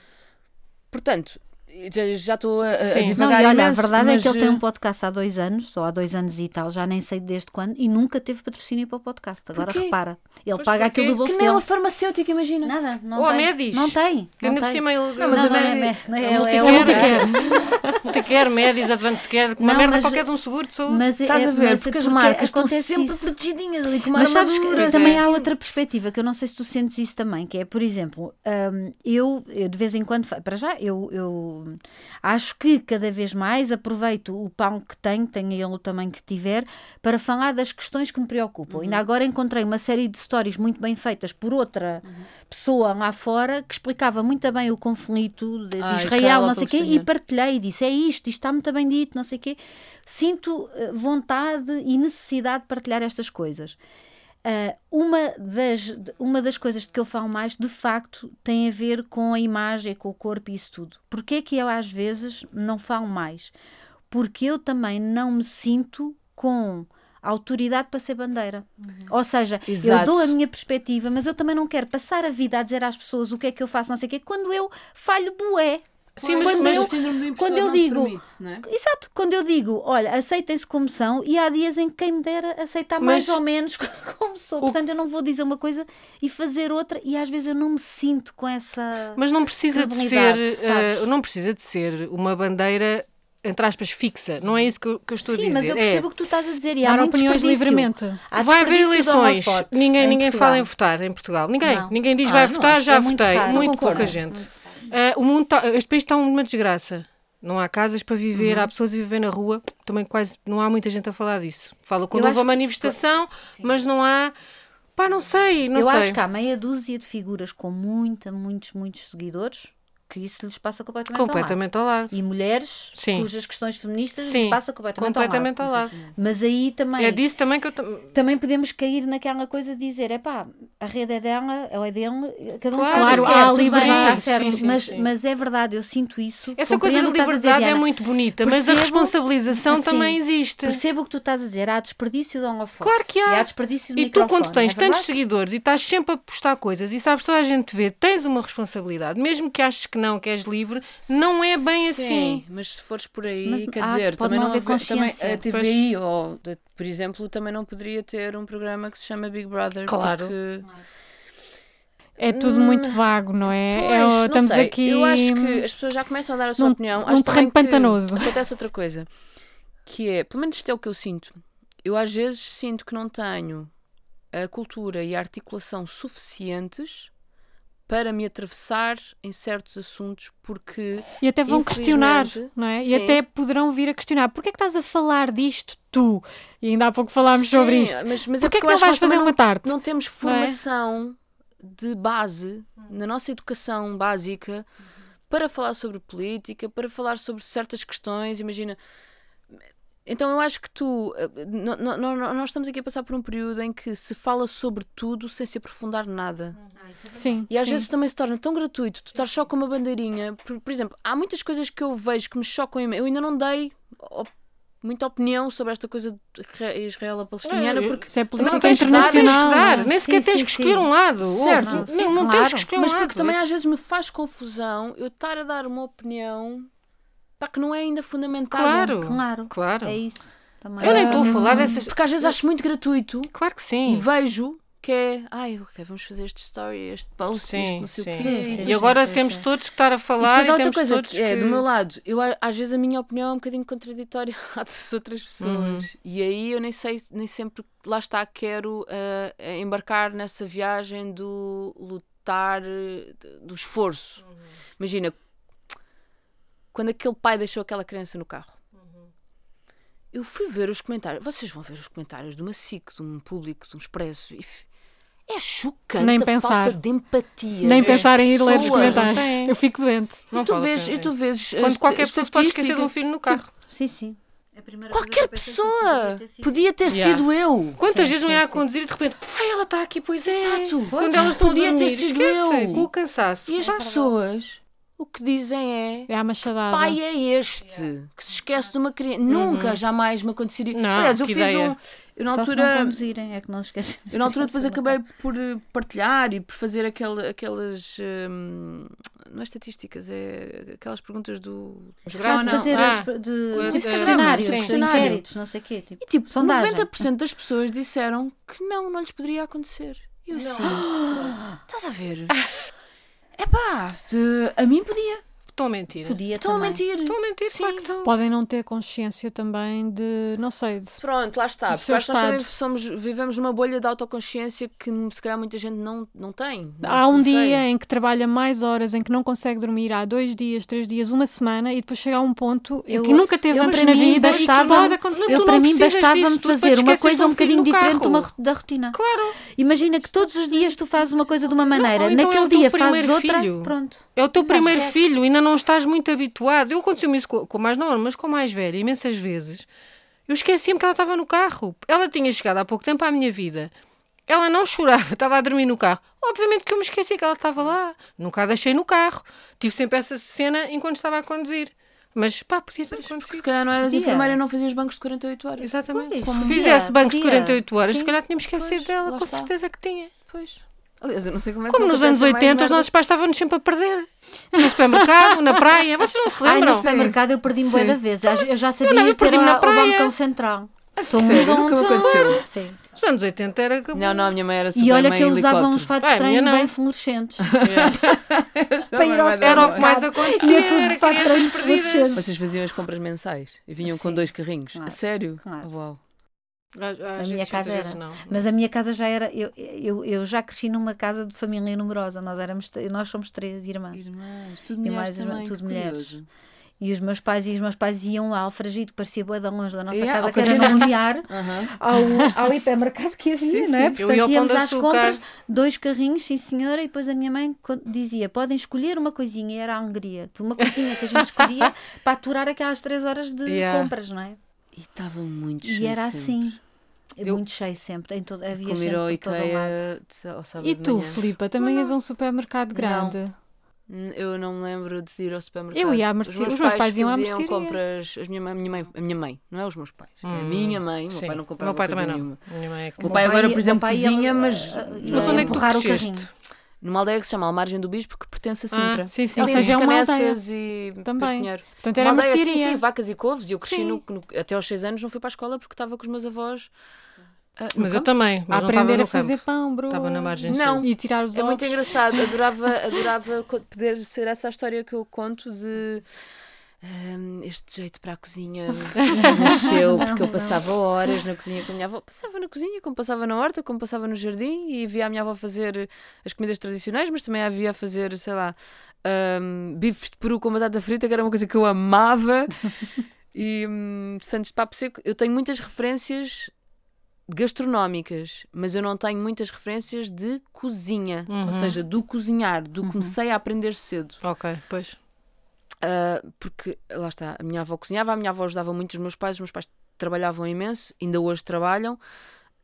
[SPEAKER 4] Portanto, já, estou a, a
[SPEAKER 3] Sim.
[SPEAKER 1] Não,
[SPEAKER 4] divagar
[SPEAKER 1] e olha,
[SPEAKER 4] imenso,
[SPEAKER 1] a verdade
[SPEAKER 4] mas,
[SPEAKER 1] é que ele tem
[SPEAKER 4] eh,
[SPEAKER 1] um podcast há dois anos, ou há dois anos e tal, já nem sei desde quando, e nunca teve patrocínio para o podcast. Agora
[SPEAKER 4] Porquê?
[SPEAKER 1] repara, ele
[SPEAKER 3] Pois
[SPEAKER 1] paga
[SPEAKER 3] porquê?
[SPEAKER 1] aquilo do
[SPEAKER 4] Que
[SPEAKER 1] bolso
[SPEAKER 4] nem é uma
[SPEAKER 1] dele.
[SPEAKER 4] farmacêutica, imagina.
[SPEAKER 1] Nada, não
[SPEAKER 3] Ou a
[SPEAKER 1] tem.
[SPEAKER 3] Medis.
[SPEAKER 1] Não tem.
[SPEAKER 3] Que
[SPEAKER 1] Não
[SPEAKER 3] por
[SPEAKER 1] tem.
[SPEAKER 3] cima ele.
[SPEAKER 4] Não, mas
[SPEAKER 1] não,
[SPEAKER 4] a
[SPEAKER 1] não é, não é,
[SPEAKER 3] é
[SPEAKER 1] é, é
[SPEAKER 3] multicare. Medis, Advance Care, uma
[SPEAKER 1] Não,
[SPEAKER 3] merda
[SPEAKER 1] mas-
[SPEAKER 3] qualquer de um seguro de saúde.
[SPEAKER 1] Mas,
[SPEAKER 4] Estás
[SPEAKER 1] é-
[SPEAKER 4] a ver?
[SPEAKER 1] mas
[SPEAKER 4] porque as marcas estão sempre
[SPEAKER 1] isso.
[SPEAKER 4] protegidinhas ali com uma
[SPEAKER 1] Mas sabes que também
[SPEAKER 3] é.
[SPEAKER 1] há outra perspectiva que eu não sei se tu sentes isso também, que é, por exemplo, hum, eu, de vez em quando, para já, eu, eu acho que cada vez mais aproveito o pão que tenho, tenha ele o tamanho que tiver, para falar das questões que me preocupam. Ainda agora encontrei uma série de histórias muito bem feitas por outra pessoa lá fora que explicava muito bem o conflito de,
[SPEAKER 4] Ah,
[SPEAKER 1] Israel,
[SPEAKER 4] Israel,
[SPEAKER 1] não sei o quê, e partilhei e disse: é isto, isto está muito bem dito, não sei o quê. Sinto eh, vontade e necessidade de partilhar estas coisas. Ah, uma, das, uma das coisas de que eu falo mais, de facto, tem a ver com a imagem, com o corpo e isso tudo. Porquê é que eu às vezes não falo mais? Porque eu também não me sinto com autoridade para ser bandeira. Ou seja, eu
[SPEAKER 4] Exato.
[SPEAKER 1] dou a minha perspectiva, mas eu também não quero passar a vida a dizer às pessoas o que é que eu faço, não sei o quê, quando eu falho bué.
[SPEAKER 3] Sim, mas,
[SPEAKER 1] Quando
[SPEAKER 3] mas
[SPEAKER 1] eu- quando eu digo- Exato, quando eu digo, olha, aceitem-se como são, e há dias em que quem me dera aceitar mais
[SPEAKER 3] Mas-
[SPEAKER 1] ou menos como sou. Portanto, eu não vou dizer uma coisa e fazer outra, e às vezes eu não me sinto com essa.
[SPEAKER 3] Mas não precisa de ser, eh, não precisa de ser uma bandeira entre aspas fixa. Não é isso que eu, que eu estou a
[SPEAKER 1] Sim,
[SPEAKER 3] dizer.
[SPEAKER 1] mas eu
[SPEAKER 3] É,
[SPEAKER 1] percebo o que tu estás a dizer. E há
[SPEAKER 2] Dar
[SPEAKER 1] muito
[SPEAKER 2] opiniões livremente.
[SPEAKER 1] Há
[SPEAKER 3] vai haver eleições. Ninguém,
[SPEAKER 1] em
[SPEAKER 3] ninguém
[SPEAKER 1] Portugal.
[SPEAKER 3] fala em votar em Portugal. Ninguém.
[SPEAKER 1] Não.
[SPEAKER 3] Ninguém diz
[SPEAKER 4] Ah,
[SPEAKER 3] vai
[SPEAKER 4] não,
[SPEAKER 3] votar, já
[SPEAKER 1] é muito
[SPEAKER 3] votei. Muito
[SPEAKER 1] Não
[SPEAKER 3] pouca gente. Ah, o mundo tá- este país está uma desgraça. Não há casas para viver,
[SPEAKER 1] Uhum.
[SPEAKER 3] há pessoas a viver na rua. Também quase não há muita gente a falar disso. Fala quando houve a
[SPEAKER 1] acho que-
[SPEAKER 3] manifestação, mas não há. Pá, não sei, não
[SPEAKER 1] eu
[SPEAKER 3] sei.
[SPEAKER 1] acho que há meia dúzia de figuras com muita, muitos, muitos seguidores que isso lhes passa completamente, ao lado.
[SPEAKER 3] completamente ao lado.
[SPEAKER 1] E mulheres
[SPEAKER 3] Sim.
[SPEAKER 1] cujas questões feministas
[SPEAKER 3] Sim,
[SPEAKER 1] lhes passa completamente,
[SPEAKER 3] completamente
[SPEAKER 1] ao
[SPEAKER 3] ao
[SPEAKER 1] lado.
[SPEAKER 3] lado.
[SPEAKER 1] Mas aí também,
[SPEAKER 3] É disso também que eu. tam-
[SPEAKER 1] também podemos cair naquela coisa de dizer, é pá, a rede é dela, ou é dele, cada um
[SPEAKER 3] Claro.
[SPEAKER 1] faz
[SPEAKER 2] Claro,
[SPEAKER 1] que
[SPEAKER 2] há a liberdade.
[SPEAKER 1] está certo.
[SPEAKER 3] Sim, sim,
[SPEAKER 1] mas,
[SPEAKER 3] sim.
[SPEAKER 1] mas é verdade, eu sinto isso.
[SPEAKER 3] Essa coisa da
[SPEAKER 1] a dizer,
[SPEAKER 3] liberdade é
[SPEAKER 1] Diana.
[SPEAKER 3] muito bonita, mas a
[SPEAKER 1] Percebo-
[SPEAKER 3] responsabilização
[SPEAKER 1] Assim,
[SPEAKER 3] também existe.
[SPEAKER 1] Percebo o que tu estás a dizer, há desperdício de holofote.
[SPEAKER 3] Claro que há.
[SPEAKER 1] E há desperdício de
[SPEAKER 3] E tu, quando tens
[SPEAKER 1] é
[SPEAKER 3] tantos seguidores e estás sempre a postar coisas e sabes toda a gente te vê, tens uma responsabilidade. Mesmo que aches que não, que és livre, não é bem assim.
[SPEAKER 4] Sim, mas se fores por aí,
[SPEAKER 1] Mas
[SPEAKER 4] quer
[SPEAKER 1] há-
[SPEAKER 4] dizer,
[SPEAKER 1] pode
[SPEAKER 4] também
[SPEAKER 1] não
[SPEAKER 4] não,
[SPEAKER 1] haver
[SPEAKER 4] haver- também
[SPEAKER 1] consciência.
[SPEAKER 4] a TVI, ou, de- por exemplo, também não poderia ter um programa que se chama Big Brother.
[SPEAKER 3] Claro.
[SPEAKER 4] porque-
[SPEAKER 2] É tudo muito vago, não é?
[SPEAKER 4] Pois,
[SPEAKER 2] É,
[SPEAKER 4] não
[SPEAKER 2] estamos
[SPEAKER 4] sei.
[SPEAKER 2] aqui.
[SPEAKER 4] Eu acho que as pessoas já começam a dar a sua
[SPEAKER 2] num-
[SPEAKER 4] opinião.
[SPEAKER 2] num
[SPEAKER 4] acho
[SPEAKER 2] terreno
[SPEAKER 4] que
[SPEAKER 2] pantanoso.
[SPEAKER 4] Acontece outra coisa, que é, pelo menos isto é o que eu sinto. Eu às vezes sinto que não tenho a cultura e a articulação suficientes para me atravessar em certos assuntos, porque
[SPEAKER 2] E até vão questionar, não é? E
[SPEAKER 4] sim.
[SPEAKER 2] até poderão vir a questionar. Porquê é que estás a falar disto tu? E ainda há pouco falámos sobre
[SPEAKER 4] Sim,
[SPEAKER 2] isto.
[SPEAKER 4] Mas, mas é
[SPEAKER 2] Porquê é que
[SPEAKER 4] eu
[SPEAKER 2] não
[SPEAKER 4] que
[SPEAKER 2] vais fazer uma tarde?
[SPEAKER 4] não temos formação de base na nossa educação básica para falar sobre política, para falar sobre certas questões. Imagina. Então eu acho que tu. eh, no- no- no- nós estamos aqui a passar por um período em que se fala sobre tudo sem se aprofundar nada.
[SPEAKER 2] Sim.
[SPEAKER 4] E às
[SPEAKER 2] sim.
[SPEAKER 4] vezes também se torna tão gratuito tu estar só com uma bandeirinha. Por, por exemplo, há muitas coisas que eu vejo que me chocam. em mim. Eu ainda não dei op- muita opinião sobre esta coisa
[SPEAKER 3] É, eu-
[SPEAKER 4] porque
[SPEAKER 2] Isso é
[SPEAKER 3] Não
[SPEAKER 2] política
[SPEAKER 3] de dar, tens de
[SPEAKER 2] internacional.
[SPEAKER 3] dar.
[SPEAKER 2] não é?
[SPEAKER 3] Nem sequer tens que escolher um lado.
[SPEAKER 4] Certo.
[SPEAKER 3] Não, não
[SPEAKER 1] claro.
[SPEAKER 3] tens que escolher
[SPEAKER 4] Mas
[SPEAKER 3] um lado.
[SPEAKER 4] porque também às vezes me faz confusão eu estar a dar uma opinião pá, que não é ainda fundamentada.
[SPEAKER 3] Claro.
[SPEAKER 1] Claro,
[SPEAKER 3] Claro.
[SPEAKER 1] é isso. Também.
[SPEAKER 3] Eu nem estou a falar dessas.
[SPEAKER 4] Porque às vezes acho muito gratuito
[SPEAKER 3] Claro que
[SPEAKER 4] e
[SPEAKER 3] sim.
[SPEAKER 4] vejo que é, ai, ok, vamos fazer este story, este post,
[SPEAKER 3] Sim,
[SPEAKER 4] este não sei
[SPEAKER 3] sim.
[SPEAKER 4] o quê.
[SPEAKER 1] Sim,
[SPEAKER 3] E
[SPEAKER 1] sim,
[SPEAKER 3] agora
[SPEAKER 1] sim,
[SPEAKER 3] temos todos que estar a
[SPEAKER 4] E
[SPEAKER 3] falar e,
[SPEAKER 4] há outra
[SPEAKER 3] temos
[SPEAKER 4] coisa
[SPEAKER 3] todos
[SPEAKER 4] que é,
[SPEAKER 3] que...
[SPEAKER 4] do meu lado, eu, às vezes a minha opinião é um bocadinho contraditória à das outras pessoas.
[SPEAKER 3] Uhum.
[SPEAKER 4] E aí eu nem sei, nem sempre, lá está, quero ah, embarcar nessa viagem do lutar, eh, do esforço.
[SPEAKER 3] Uhum.
[SPEAKER 4] Imagina, quando aquele pai deixou aquela criança no carro.
[SPEAKER 3] Uhum.
[SPEAKER 4] Eu fui ver os comentários. Vocês vão ver os comentários de uma SIC, de um público, de um expresso. E é chocante
[SPEAKER 2] Nem
[SPEAKER 4] a
[SPEAKER 2] pensar.
[SPEAKER 4] falta de empatia.
[SPEAKER 2] Nem pensar em ir ler os comentários. Eu fico doente.
[SPEAKER 3] Não
[SPEAKER 4] E tu
[SPEAKER 3] a
[SPEAKER 4] vês, e tu vês
[SPEAKER 3] Quando
[SPEAKER 4] as-
[SPEAKER 3] qualquer pessoa se pode esquecer de um filho no carro.
[SPEAKER 1] Sim, sim.
[SPEAKER 4] Qualquer pessoa podia ter
[SPEAKER 3] Yeah.
[SPEAKER 4] sido eu.
[SPEAKER 3] Quantas
[SPEAKER 1] Sim,
[SPEAKER 3] vezes não ia a
[SPEAKER 1] sim.
[SPEAKER 3] conduzir e de repente, ai, ela está aqui, pois é.
[SPEAKER 4] Exato.
[SPEAKER 3] Quando elas estão
[SPEAKER 4] Podia
[SPEAKER 3] a dormir,
[SPEAKER 4] ter sido
[SPEAKER 3] esquece,
[SPEAKER 4] eu.
[SPEAKER 3] com o cansaço.
[SPEAKER 4] E as pessoas, o que dizem é.
[SPEAKER 2] É a machadada.
[SPEAKER 4] Pai é este que se esquece de uma criança. Nunca, jamais me aconteceria.
[SPEAKER 3] Uhum. Não,
[SPEAKER 4] Aliás, eu
[SPEAKER 3] que
[SPEAKER 4] fiz
[SPEAKER 3] ideia.
[SPEAKER 4] um. Eu na
[SPEAKER 1] Só se não
[SPEAKER 4] altura.
[SPEAKER 1] conduzirem, é que não se esquecem.
[SPEAKER 4] Eu na altura depois acabei por eh, partilhar e por fazer aquele, aquelas. hum, não é estatísticas, é aquelas perguntas do.
[SPEAKER 3] Os
[SPEAKER 4] Sim
[SPEAKER 3] gráficos.
[SPEAKER 4] ou não?
[SPEAKER 1] fazer
[SPEAKER 3] Ah,
[SPEAKER 1] as- de, de questionários, de inquéritos, não sei o quê. Tipo,
[SPEAKER 4] E tipo,
[SPEAKER 1] sondagem.
[SPEAKER 4] 90% das pessoas disseram que não, não lhes poderia acontecer. E eu assim. Estás a ver? Epá, de, a mim podia.
[SPEAKER 3] Estão a mentir.
[SPEAKER 1] Podia
[SPEAKER 4] Estão a
[SPEAKER 1] também.
[SPEAKER 4] mentir.
[SPEAKER 3] Estão a mentir,
[SPEAKER 4] Sim.
[SPEAKER 3] claro que estão.
[SPEAKER 2] Podem não ter consciência também de, não sei, de
[SPEAKER 4] Pronto, lá está.
[SPEAKER 2] O
[SPEAKER 4] Porque nós também
[SPEAKER 2] estado.
[SPEAKER 4] somos, vivemos numa bolha de autoconsciência que se calhar muita gente não, não tem. Não
[SPEAKER 2] Há um
[SPEAKER 4] sei.
[SPEAKER 2] dia em que trabalha mais horas, em que não consegue dormir, há dois dias, três dias, uma semana, e depois chega a um ponto em
[SPEAKER 1] Eu-
[SPEAKER 2] que nunca teve
[SPEAKER 1] eu,
[SPEAKER 2] antes
[SPEAKER 1] para
[SPEAKER 2] na
[SPEAKER 1] mim,
[SPEAKER 2] vida e que
[SPEAKER 1] bastava-
[SPEAKER 2] acontecer.
[SPEAKER 1] Eu, para
[SPEAKER 3] não
[SPEAKER 1] mim, bastava-me fazer uma coisa
[SPEAKER 3] um
[SPEAKER 1] um bocadinho diferente uma da rotina.
[SPEAKER 3] Claro.
[SPEAKER 1] Imagina que todos os dias tu fazes uma coisa de uma maneira,
[SPEAKER 3] ou então é
[SPEAKER 1] naquele dia fazes outra,
[SPEAKER 3] filho.
[SPEAKER 1] pronto.
[SPEAKER 3] É o teu primeiro filho, ainda não estás muito habituado. Eu aconteceu-me isso com, com a mais nova, mas com a mais velha, imensas vezes. Eu esquecia-me que ela estava no carro. Ela tinha chegado há pouco tempo à minha vida. Ela não chorava, estava a dormir no carro. Obviamente que eu me esqueci que ela estava lá. Nunca a deixei no carro. Tive sempre essa cena enquanto estava a conduzir. Mas pá, podia ter
[SPEAKER 4] Porque se
[SPEAKER 3] acontecido.
[SPEAKER 4] calhar não eras enfermeira e não fazias bancos de 48 horas.
[SPEAKER 3] Exatamente.
[SPEAKER 1] Pois,
[SPEAKER 3] Se fizesse bancos de
[SPEAKER 1] podia.
[SPEAKER 3] 48 horas,
[SPEAKER 1] Sim.
[SPEAKER 3] se calhar tínhamos esquecido
[SPEAKER 4] Pois,
[SPEAKER 3] dela, com
[SPEAKER 4] está.
[SPEAKER 3] certeza que tinha.
[SPEAKER 4] Pois. Aliás, eu não sei como é que
[SPEAKER 3] Como nos anos
[SPEAKER 4] acontecem mais
[SPEAKER 3] 80 os nossos pais estavam-nos sempre a perder. No supermercado, na praia. Vocês não se
[SPEAKER 1] Ai, no
[SPEAKER 3] lembram?
[SPEAKER 1] supermercado eu perdi-me bué da vez. Eu já sabia
[SPEAKER 3] não, eu
[SPEAKER 1] ter ao
[SPEAKER 3] praia.
[SPEAKER 1] bancão central.
[SPEAKER 4] Me
[SPEAKER 1] tum.
[SPEAKER 4] aconteceu.
[SPEAKER 1] Sim.
[SPEAKER 3] Nos anos 80 era que...
[SPEAKER 4] Não, não, a minha mãe era super
[SPEAKER 1] E olha que eu usava uns fatos
[SPEAKER 3] Ah, a
[SPEAKER 1] estranhos bem fluorescentes. Para ir ao
[SPEAKER 3] Era o que mais acontecia, era crianças perdidas.
[SPEAKER 4] Vocês faziam as compras mensais e vinham com dois carrinhos.
[SPEAKER 1] claro,
[SPEAKER 4] A sério?
[SPEAKER 1] claro.
[SPEAKER 4] Uau.
[SPEAKER 3] A
[SPEAKER 1] minha casa era. Mas a minha casa já era. Eu, eu, eu já cresci numa casa de família numerosa. Nós, éramos, nós somos três irmãs.
[SPEAKER 4] Irmãs, tudo
[SPEAKER 1] E
[SPEAKER 4] mulheres
[SPEAKER 1] mais irmã-
[SPEAKER 4] também,
[SPEAKER 1] tudo mulheres.
[SPEAKER 4] curioso.
[SPEAKER 1] E os meus pais e os meus pais iam a Alfragide, parecia boa de longe da nossa
[SPEAKER 4] Yeah,
[SPEAKER 1] casa,
[SPEAKER 4] ao
[SPEAKER 1] que era. Lumiar,
[SPEAKER 4] Aham.
[SPEAKER 1] ao, ao hipermercado que havia,
[SPEAKER 4] Sim,
[SPEAKER 1] não é?
[SPEAKER 4] sim.
[SPEAKER 3] Eu ia ao Pão
[SPEAKER 1] íamos às
[SPEAKER 3] Açúcar.
[SPEAKER 1] compras, dois carrinhos, sim senhora, e depois a minha mãe dizia: podem escolher uma coisinha, e era a Hungria, uma coisinha que a gente escolhia para aturar aquelas três horas de
[SPEAKER 3] Yeah.
[SPEAKER 1] compras, não é?
[SPEAKER 4] E estava muito
[SPEAKER 1] E era
[SPEAKER 4] sempre.
[SPEAKER 1] Assim.
[SPEAKER 3] Eu-
[SPEAKER 1] Muito cheio sempre, em todo, havia
[SPEAKER 4] Comer
[SPEAKER 1] gente
[SPEAKER 4] ao
[SPEAKER 1] por todo lado.
[SPEAKER 4] Ikea de- ao sábado
[SPEAKER 2] E
[SPEAKER 4] de
[SPEAKER 2] tu,
[SPEAKER 4] manhã.
[SPEAKER 2] Filipa, também és um supermercado grande.
[SPEAKER 4] Hum, Eu não me lembro de ir ao supermercado.
[SPEAKER 2] Eu ia à mercearia- os meus pais iam à mercearia.
[SPEAKER 4] compras. A minha, mãe, a minha mãe, a minha mãe, não é os meus pais. É a
[SPEAKER 3] Hum,
[SPEAKER 4] minha mãe. O meu
[SPEAKER 3] sim.
[SPEAKER 4] pai não comprava
[SPEAKER 3] meu pai também
[SPEAKER 4] nenhuma.
[SPEAKER 3] não. Minha mãe é que
[SPEAKER 4] O meu
[SPEAKER 1] O
[SPEAKER 4] pai agora, por exemplo, cozinha, mas
[SPEAKER 3] Mas onde é que tu cresceste?
[SPEAKER 4] numa aldeia que se chama Almargem do Bispo, que pertence a Sintra.
[SPEAKER 3] Ah, sim, sim.
[SPEAKER 2] Ou
[SPEAKER 4] Ali
[SPEAKER 2] seja, é uma
[SPEAKER 4] Caneças e
[SPEAKER 2] Também.
[SPEAKER 4] Pinheiro.
[SPEAKER 2] Portanto, era
[SPEAKER 4] Uma aldeia. Sim, sim, vacas e couves. E eu cresci no, no- até aos 6 anos, não fui para a escola porque estava com os meus avós. Ah,
[SPEAKER 3] Mas eu também.
[SPEAKER 2] A
[SPEAKER 3] Mas estava
[SPEAKER 2] aprender a fazer
[SPEAKER 3] campo.
[SPEAKER 2] pão, bro.
[SPEAKER 3] Estava na margem
[SPEAKER 4] Não.
[SPEAKER 3] sul.
[SPEAKER 2] E tirar os
[SPEAKER 4] É
[SPEAKER 2] ovos.
[SPEAKER 4] muito engraçado, adorava, adorava poder ser essa a história que eu conto de hum, este jeito para a cozinha nasceu porque eu passava horas na cozinha com a minha avó. Passava na cozinha, como passava na horta, como passava no jardim e via a minha avó fazer as comidas tradicionais, mas também a via a fazer, sei lá, hum, bifes de peru com batata frita, que era uma coisa que eu amava. E hum, Santos de Papo Seco, eu tenho muitas referências gastronómicas, mas eu não tenho muitas referências de cozinha,
[SPEAKER 3] Uhum.
[SPEAKER 4] ou seja, do cozinhar, do
[SPEAKER 1] Uhum.
[SPEAKER 4] comecei a aprender cedo.
[SPEAKER 3] Ok, pois.
[SPEAKER 4] Ah, porque, lá está, a minha avó cozinhava, a minha avó ajudava muito os meus pais, os meus pais trabalhavam imenso, ainda hoje trabalham.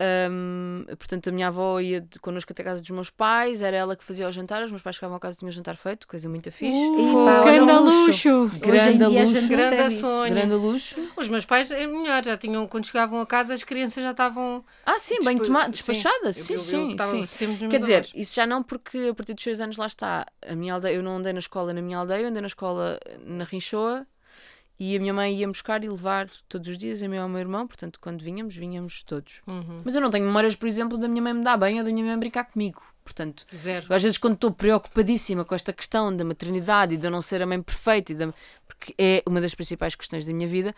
[SPEAKER 4] Ahm, portanto, a minha avó ia de- connosco até a casa dos meus pais, era ela que fazia o jantar, os meus pais chegavam a casa e tinham jantar feito, coisa muito fixe.
[SPEAKER 1] E
[SPEAKER 2] Uh,
[SPEAKER 1] pá,
[SPEAKER 2] grande
[SPEAKER 1] um luxo.
[SPEAKER 4] Grande luxo.
[SPEAKER 3] Grande sonho.
[SPEAKER 4] Grande luxo.
[SPEAKER 3] Os meus pais é melhor, já tinham, quando chegavam a casa, as crianças já estavam.
[SPEAKER 4] Ah, sim, bem
[SPEAKER 3] sim.
[SPEAKER 4] despachadas, sim,
[SPEAKER 3] Eu- eu- eu
[SPEAKER 4] sim, sim.
[SPEAKER 3] nos
[SPEAKER 4] Quer dizer, isso já não porque a partir dos 6 anos lá está. A minha aldeia, eu não andei na escola na minha aldeia, eu andei na escola na Rinchoa e a minha mãe ia buscar e levar todos os dias, a mim e ao meu irmão, portanto, quando vinhamos, vinhamos todos.
[SPEAKER 3] Uhum.
[SPEAKER 4] Mas eu não tenho memórias, por exemplo, da minha mãe me dar bem ou da minha mãe brincar comigo. Portanto,
[SPEAKER 3] Zero.
[SPEAKER 4] às vezes quando estou preocupadíssima com esta questão da maternidade e de eu não ser a mãe perfeita, e da- porque é uma das principais questões da minha vida,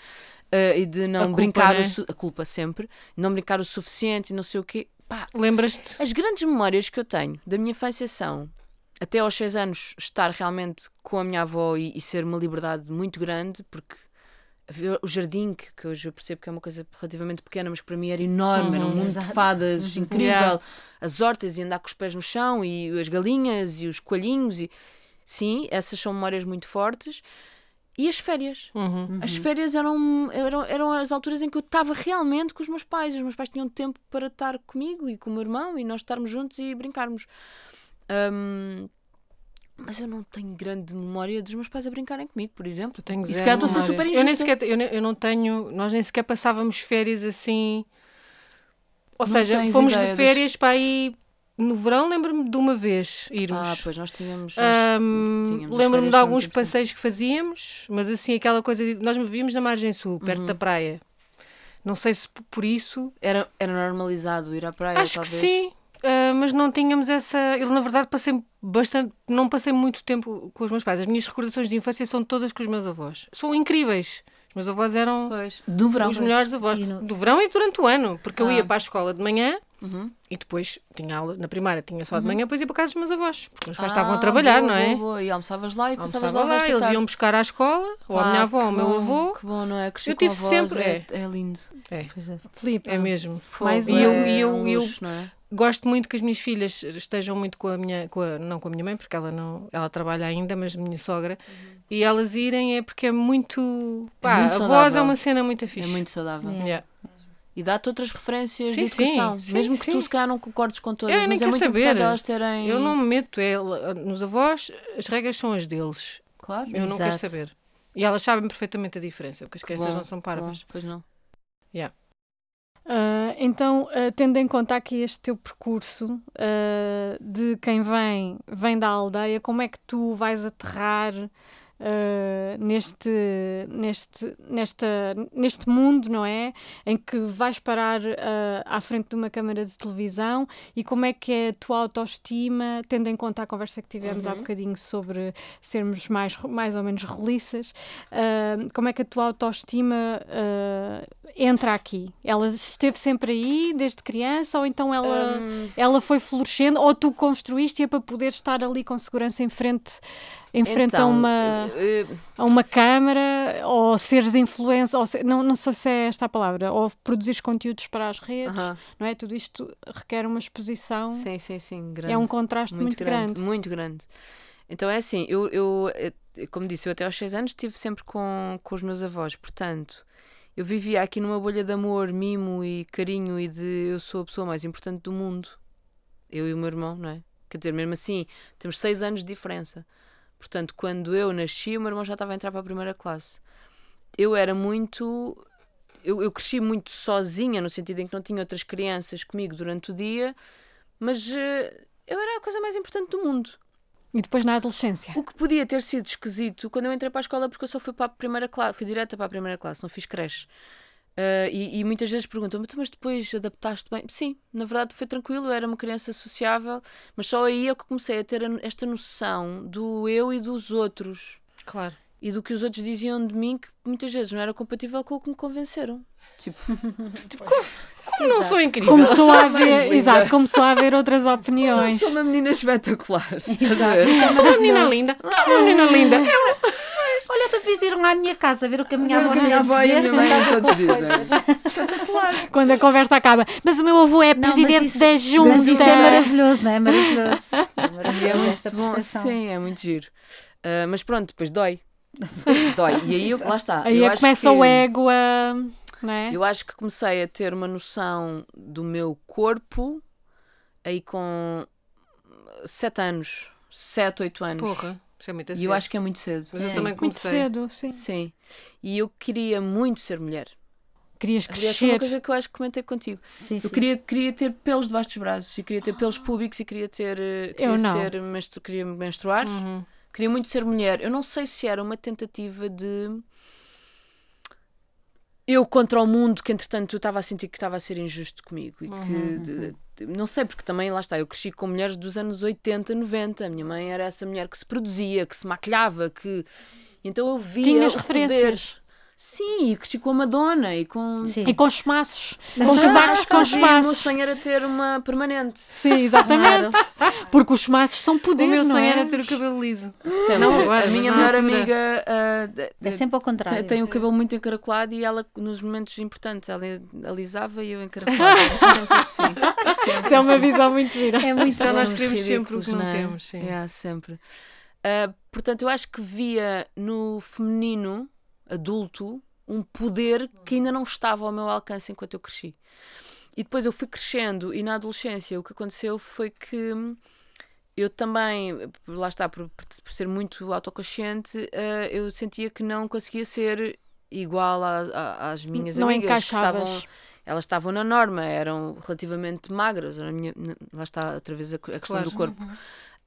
[SPEAKER 4] eh, e de
[SPEAKER 3] A
[SPEAKER 4] não
[SPEAKER 3] culpa,
[SPEAKER 4] brincar,
[SPEAKER 3] né?
[SPEAKER 4] o su- a culpa sempre, não brincar o suficiente e não sei o quê, pá,
[SPEAKER 3] Lembras-te?
[SPEAKER 4] as grandes memórias que eu tenho da minha infância são até aos 6 anos estar realmente com a minha avó e, e ser uma liberdade muito grande, porque o jardim, que, que hoje eu percebo que é uma coisa relativamente pequena, mas para mim era enorme, era um
[SPEAKER 3] Uhum.
[SPEAKER 4] mundo
[SPEAKER 1] Exato.
[SPEAKER 4] de fadas incrível,
[SPEAKER 3] Yeah.
[SPEAKER 4] as hortas e andar com os pés no chão e as galinhas e os coelhinhos e sim, essas são memórias muito fortes. E as férias.
[SPEAKER 3] Uhum.
[SPEAKER 4] As férias eram, eram, eram as alturas em que eu estava realmente com os meus pais. Os meus pais tinham tempo para estar comigo e com o meu irmão e nós estarmos juntos e brincarmos. Hum, mas eu não tenho grande memória dos meus pais a brincarem comigo, por exemplo.
[SPEAKER 3] Eu tenho
[SPEAKER 4] E se
[SPEAKER 3] zero
[SPEAKER 4] calhar estou a ser super
[SPEAKER 3] eu nem
[SPEAKER 4] injusta.
[SPEAKER 3] sequer, eu, eu não tenho. Nós nem sequer passávamos férias assim. Ou
[SPEAKER 4] Não
[SPEAKER 3] seja, fomos de férias para aí. No verão, lembro-me de uma vez irmos.
[SPEAKER 4] Ah, pois nós tínhamos. as
[SPEAKER 3] Lembro-me de alguns passeios que fazíamos, mas assim, aquela coisa de. Nós vivíamos na Margem Sul, perto
[SPEAKER 4] Uhum.
[SPEAKER 3] da praia. Não sei se por isso.
[SPEAKER 4] Era, era normalizado ir à praia,
[SPEAKER 3] Acho
[SPEAKER 4] talvez.
[SPEAKER 3] que sim, ah, mas não tínhamos essa. Eu, na verdade, passei bastante. Não passei muito tempo com os meus pais. As minhas recordações de infância são todas com os meus avós. São incríveis. Os meus avós eram
[SPEAKER 4] Pois. Do verão.
[SPEAKER 3] os melhores avós.
[SPEAKER 1] No-
[SPEAKER 3] Do verão e durante o ano, porque eu
[SPEAKER 4] Ah.
[SPEAKER 3] ia para a escola de manhã.
[SPEAKER 4] Uhum.
[SPEAKER 3] E depois tinha aula na primária, tinha só de manhã, depois ia para casa dos meus avós. Porque os meus pais estavam
[SPEAKER 4] Ah,
[SPEAKER 3] a trabalhar,
[SPEAKER 4] boa,
[SPEAKER 3] não é?
[SPEAKER 4] Boa, boa. E almoçavas lá e passavas
[SPEAKER 3] Almoçava
[SPEAKER 4] lá,
[SPEAKER 3] lá, eles
[SPEAKER 4] tarde.
[SPEAKER 3] iam buscar à escola, ou a
[SPEAKER 4] Ah,
[SPEAKER 3] minha avó, ou
[SPEAKER 4] que
[SPEAKER 3] o meu avô.
[SPEAKER 4] Que bom, não é? Crescer
[SPEAKER 3] Eu
[SPEAKER 4] com
[SPEAKER 3] tive sempre-
[SPEAKER 4] É, é lindo.
[SPEAKER 2] Filipe,
[SPEAKER 3] É mesmo.
[SPEAKER 2] Mais
[SPEAKER 3] e
[SPEAKER 2] um.
[SPEAKER 3] eu,
[SPEAKER 4] é
[SPEAKER 3] e eu,
[SPEAKER 4] um
[SPEAKER 3] eu
[SPEAKER 4] luxo, não é?
[SPEAKER 3] gosto muito que as minhas filhas estejam muito com a minha, com a- não com a minha mãe, porque ela não, ela trabalha ainda, mas a minha sogra, e elas irem é porque é muito, pá,
[SPEAKER 4] muito
[SPEAKER 3] a voz é uma cena muito fixe.
[SPEAKER 4] É muito saudável.
[SPEAKER 1] É.
[SPEAKER 3] Yeah.
[SPEAKER 4] E dá-te outras referências
[SPEAKER 3] Sim,
[SPEAKER 4] de educação.
[SPEAKER 3] sim,
[SPEAKER 4] mesmo
[SPEAKER 3] sim,
[SPEAKER 4] que tu se calhar não concordes com todas,
[SPEAKER 3] Eu nem
[SPEAKER 4] mas é muito
[SPEAKER 3] saber.
[SPEAKER 4] importante elas terem.
[SPEAKER 3] Eu não me meto, é, nos avós, as regras são as deles.
[SPEAKER 4] Claro.
[SPEAKER 3] Eu não quero
[SPEAKER 1] Exato.
[SPEAKER 3] saber. E elas sabem perfeitamente a diferença, porque as crianças
[SPEAKER 4] bom,
[SPEAKER 3] não são parvas.
[SPEAKER 4] bom, Pois não.
[SPEAKER 2] Ah, então, ah, tendo em conta aqui este teu percurso ah, de quem vem, vem da aldeia, como é que tu vais aterrar ah, neste, neste, nesta, neste mundo, não é? Em que vais parar ah, à frente de uma câmara de televisão e como é que é a tua autoestima, tendo em conta a conversa que tivemos há
[SPEAKER 4] Uhum.
[SPEAKER 2] bocadinho sobre sermos mais, mais ou menos roliças, ah, como é que a tua autoestima entra aqui? Ela esteve sempre aí desde criança ou então ela,
[SPEAKER 4] Hum,
[SPEAKER 2] ela foi florescendo ou tu construíste-a para poder estar ali com segurança em frente, em frente a,
[SPEAKER 4] então,
[SPEAKER 2] uma,
[SPEAKER 4] eh,
[SPEAKER 2] a uma câmara ou seres influencer, ou não, não sei se é esta a palavra, ou produzires conteúdos para as redes,
[SPEAKER 4] aham,
[SPEAKER 2] não é? Tudo isto requer uma exposição,
[SPEAKER 4] Sim, sim, sim. Grande.
[SPEAKER 2] é um contraste muito, grande.
[SPEAKER 4] Muito grande. Então é assim, eu, eu, eh, como disse, eu até aos 6 anos estive sempre com, com os meus avós, portanto, eu vivia aqui numa bolha de amor, mimo e carinho e de eu sou a pessoa mais importante do mundo. Eu e o meu irmão, não é? Quer dizer, mesmo assim, temos 6 anos de diferença. Portanto, quando eu nasci, o meu irmão já estava a entrar para a primeira classe. Eu era muito. Eu, eu cresci muito sozinha, no sentido em que não tinha outras crianças comigo durante o dia, mas eh, eu era a coisa mais importante do mundo.
[SPEAKER 2] E depois na adolescência.
[SPEAKER 4] O que podia ter sido esquisito quando eu entrei para a escola, porque eu só fui para a primeira classe, fui direta para a primeira classe, não fiz creche. Ah, e, e muitas vezes perguntam, "Mas depois adaptaste bem? Sim, na verdade foi tranquilo, eu era uma criança sociável, mas só aí é que comecei a ter a- esta noção do eu e dos outros
[SPEAKER 3] Claro.
[SPEAKER 4] e do que os outros diziam de mim que muitas vezes não era compatível com o que me convenceram. Tipo,
[SPEAKER 3] Como não sou incrível?
[SPEAKER 2] Começou a haver, exato, começou a haver outras
[SPEAKER 4] eu
[SPEAKER 2] opiniões.
[SPEAKER 4] sou uma menina espetacular.
[SPEAKER 3] Eu sou uma menina linda. Sou uma menina linda.
[SPEAKER 1] Olha, tu devias ir à minha casa ver o que a minha avó tem
[SPEAKER 4] minha
[SPEAKER 1] a
[SPEAKER 4] avó e a
[SPEAKER 1] dizer.
[SPEAKER 4] minha mãe todos dizem. Espetacular.
[SPEAKER 2] Quando a conversa acaba. Mas o meu avô é presidente
[SPEAKER 1] isso-
[SPEAKER 2] da junta.
[SPEAKER 1] Mas isso é maravilhoso, não é? Maravilhoso. É maravilhoso esta
[SPEAKER 4] Bom, sim, é muito giro. Ah, mas pronto, depois dói. dói. E aí, eu, lá está.
[SPEAKER 2] Aí
[SPEAKER 4] eu
[SPEAKER 2] é
[SPEAKER 4] acho
[SPEAKER 2] que começa
[SPEAKER 4] que-
[SPEAKER 2] o ego a. É?
[SPEAKER 4] Eu acho que comecei a ter uma noção do meu corpo aí com 7 anos, 7, 8 anos.
[SPEAKER 3] Porra, é muito
[SPEAKER 4] e eu acho que é muito cedo.
[SPEAKER 3] Mas eu
[SPEAKER 4] Sim.
[SPEAKER 3] também
[SPEAKER 2] Muito cedo, sim.
[SPEAKER 4] Sim. E eu queria muito ser mulher.
[SPEAKER 2] Querias
[SPEAKER 4] Aliás, foi uma
[SPEAKER 2] crescer.
[SPEAKER 4] coisa que eu acho que comentei contigo.
[SPEAKER 1] Sim,
[SPEAKER 4] Eu
[SPEAKER 1] sim.
[SPEAKER 4] queria, queria ter pelos debaixo dos braços, e queria ter pelos públicos, e queria ter. eh, Queria
[SPEAKER 2] Eu não.
[SPEAKER 4] ser menstru queria menstruar.
[SPEAKER 3] Uhum.
[SPEAKER 4] Queria muito ser mulher. Eu não sei se era uma tentativa de. Eu contra o mundo que, entretanto, eu estava a sentir que estava a ser injusto comigo. E que. de- de- não sei, porque também, lá está, eu cresci com mulheres dos anos 80, 90. A minha mãe era essa mulher que se produzia, que se maquilhava, que. Então eu via.
[SPEAKER 2] Tinhas referências.
[SPEAKER 4] Sim, e cresci com a Madonna e com.
[SPEAKER 1] Sim.
[SPEAKER 2] E com esmaços. Com casacos com
[SPEAKER 4] Fazia, O meu sonho era ter uma permanente.
[SPEAKER 2] Sim, exatamente. Porque os esmaços são poder.
[SPEAKER 3] O meu
[SPEAKER 2] não
[SPEAKER 3] sonho
[SPEAKER 2] é?
[SPEAKER 3] era ter o cabelo liso.
[SPEAKER 4] Sempre.
[SPEAKER 3] Não agora,
[SPEAKER 4] a minha melhor amiga de-
[SPEAKER 1] É sempre ao
[SPEAKER 4] tem,
[SPEAKER 1] contrário.
[SPEAKER 4] tem o cabelo muito encaracolado e ela, nos momentos importantes, ela alisava e eu encaracolava. sempre assim. Sempre
[SPEAKER 2] Isso é uma visão muito gira.
[SPEAKER 1] É muito
[SPEAKER 3] Então nós queremos sempre o que não
[SPEAKER 4] é?
[SPEAKER 3] temos, sim.
[SPEAKER 4] Yeah, sempre. Ah, portanto, eu acho que via no feminino adulto um poder que ainda não estava ao meu alcance enquanto eu cresci. E depois eu fui crescendo e na adolescência o que aconteceu foi que eu também, lá está, por, por- ser muito autoconsciente, ah, eu sentia que não conseguia ser igual a- a- às minhas
[SPEAKER 2] não
[SPEAKER 4] amigas que estavam
[SPEAKER 2] encaixavas.
[SPEAKER 4] elas estavam na norma, eram relativamente magras. Minha, lá está outra vez a, a questão
[SPEAKER 3] Claro.
[SPEAKER 4] do corpo.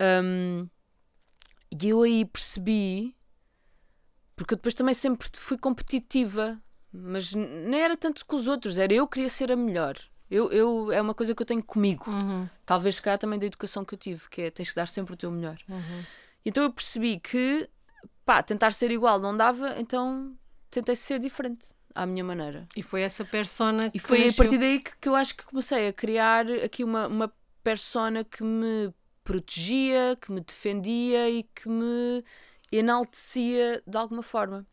[SPEAKER 4] Um, e eu aí percebi, porque eu depois também sempre fui competitiva, mas n- nem era tanto com os outros, era eu queria ser a melhor. Eu, eu, é uma coisa que eu tenho comigo.
[SPEAKER 3] Uhum.
[SPEAKER 4] Talvez calhar também da educação que eu tive, que é tens que dar sempre o teu melhor.
[SPEAKER 3] Uhum.
[SPEAKER 4] Então eu percebi que pá, tentar ser igual não dava, então tentei ser diferente à minha maneira.
[SPEAKER 3] E foi essa persona que
[SPEAKER 4] E foi a partir daí que, que eu acho que comecei a criar aqui uma, uma persona que me protegia, que me defendia e que me enaltecia de alguma forma.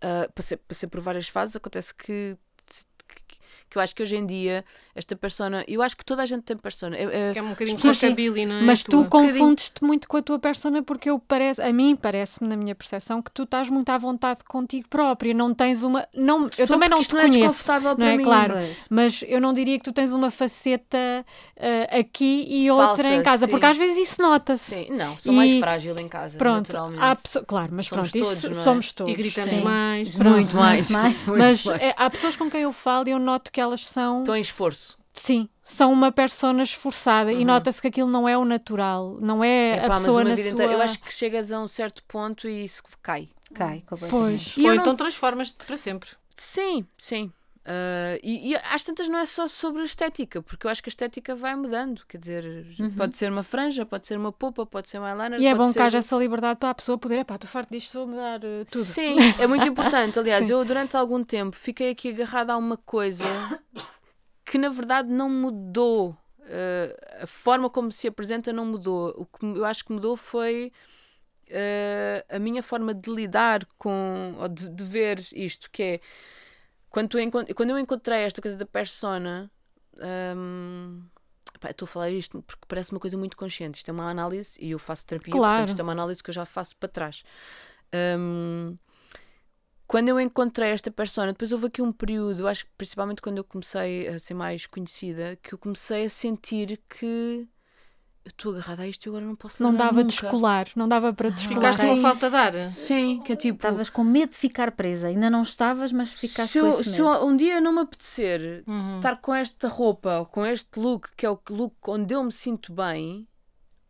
[SPEAKER 4] Ah, passei, passei por várias fases, acontece que, que, que eu acho que hoje em dia esta persona. Eu acho que toda a gente tem persona. É, é-
[SPEAKER 3] Que é um bocadinho
[SPEAKER 2] pessoas-
[SPEAKER 3] rockabilly, não é?
[SPEAKER 2] Mas tu confundes-te muito com a tua persona porque eu parece, a mim parece-me, na minha percepção, que tu estás muito à vontade contigo própria. Não tens uma. Não, eu também não te
[SPEAKER 4] não é
[SPEAKER 2] conheço.
[SPEAKER 4] desconfortável
[SPEAKER 2] não
[SPEAKER 4] para
[SPEAKER 2] é
[SPEAKER 4] mim.
[SPEAKER 2] claro?
[SPEAKER 1] Pois.
[SPEAKER 2] Mas eu não diria que tu tens uma faceta eh, aqui e outra
[SPEAKER 4] Falsa,
[SPEAKER 2] em casa,
[SPEAKER 4] sim.
[SPEAKER 2] porque às vezes isso nota-se.
[SPEAKER 4] Sim, não, sou
[SPEAKER 2] E-
[SPEAKER 4] mais frágil em casa,
[SPEAKER 2] Pronto,
[SPEAKER 4] naturalmente.
[SPEAKER 2] há pessoas, claro, mas
[SPEAKER 4] Somos
[SPEAKER 2] pronto, isso
[SPEAKER 4] todos, não é?
[SPEAKER 2] somos todos.
[SPEAKER 3] E gritamos
[SPEAKER 2] sim.
[SPEAKER 3] mais.
[SPEAKER 4] Muito mais.
[SPEAKER 1] mais.
[SPEAKER 4] Muito
[SPEAKER 2] Mas
[SPEAKER 4] mais.
[SPEAKER 2] eh, há pessoas com quem eu falo e eu noto que elas são,
[SPEAKER 4] Estou em esforço.
[SPEAKER 2] Sim, são uma persona esforçada e nota-se que aquilo não é o natural, não é
[SPEAKER 4] Epá,
[SPEAKER 2] a pessoa
[SPEAKER 4] uma
[SPEAKER 2] na sua...
[SPEAKER 4] inteira- Eu acho que chegas a um certo ponto e isso cai.
[SPEAKER 1] Cai completamente.
[SPEAKER 2] Pois.
[SPEAKER 4] E
[SPEAKER 3] Ou
[SPEAKER 4] não-
[SPEAKER 3] então transformas-te para sempre.
[SPEAKER 4] Sim, sim. Ah, e, e às tantas não é só sobre a estética, porque eu acho que a estética vai mudando. Quer dizer, pode ser uma franja, pode ser uma polpa, pode ser um eyeliner.
[SPEAKER 2] E é bom
[SPEAKER 4] ser...
[SPEAKER 2] que haja essa liberdade para a pessoa poder, epá, estou farto disto, vou mudar eh, tudo.
[SPEAKER 4] Sim, é muito importante. Aliás,
[SPEAKER 2] Sim.
[SPEAKER 4] eu durante algum tempo fiquei aqui agarrada a uma coisa que na verdade não mudou. Ah, a forma como se apresenta não mudou. O que eu acho que mudou foi ah, a minha forma de lidar com, ou de, de ver isto, que é quando, quando eu encontrei esta coisa da persona. pá, eu estou a falar isto porque parece uma coisa muito consciente. Isto é uma análise e eu faço terapia,
[SPEAKER 2] Claro.
[SPEAKER 4] portanto, isto é uma análise que eu já faço para trás. Hum, quando eu encontrei esta persona, depois houve aqui um período, eu acho que principalmente quando eu comecei a ser mais conhecida, que eu comecei a sentir que eu estou agarrada a isto e agora não posso
[SPEAKER 2] Não dava de
[SPEAKER 4] nunca.
[SPEAKER 2] descolar, não dava para descolar.
[SPEAKER 3] Ficaste com uma falta de ar.
[SPEAKER 4] Sim, que é tipo.
[SPEAKER 1] Estavas com medo de ficar presa. Ainda não estavas, mas ficaste
[SPEAKER 4] se,
[SPEAKER 1] com
[SPEAKER 4] eu-
[SPEAKER 1] esse
[SPEAKER 4] se eu- um dia não me apetecer
[SPEAKER 3] Uhum.
[SPEAKER 4] estar com esta roupa ou com este look, que é o look onde eu me sinto bem,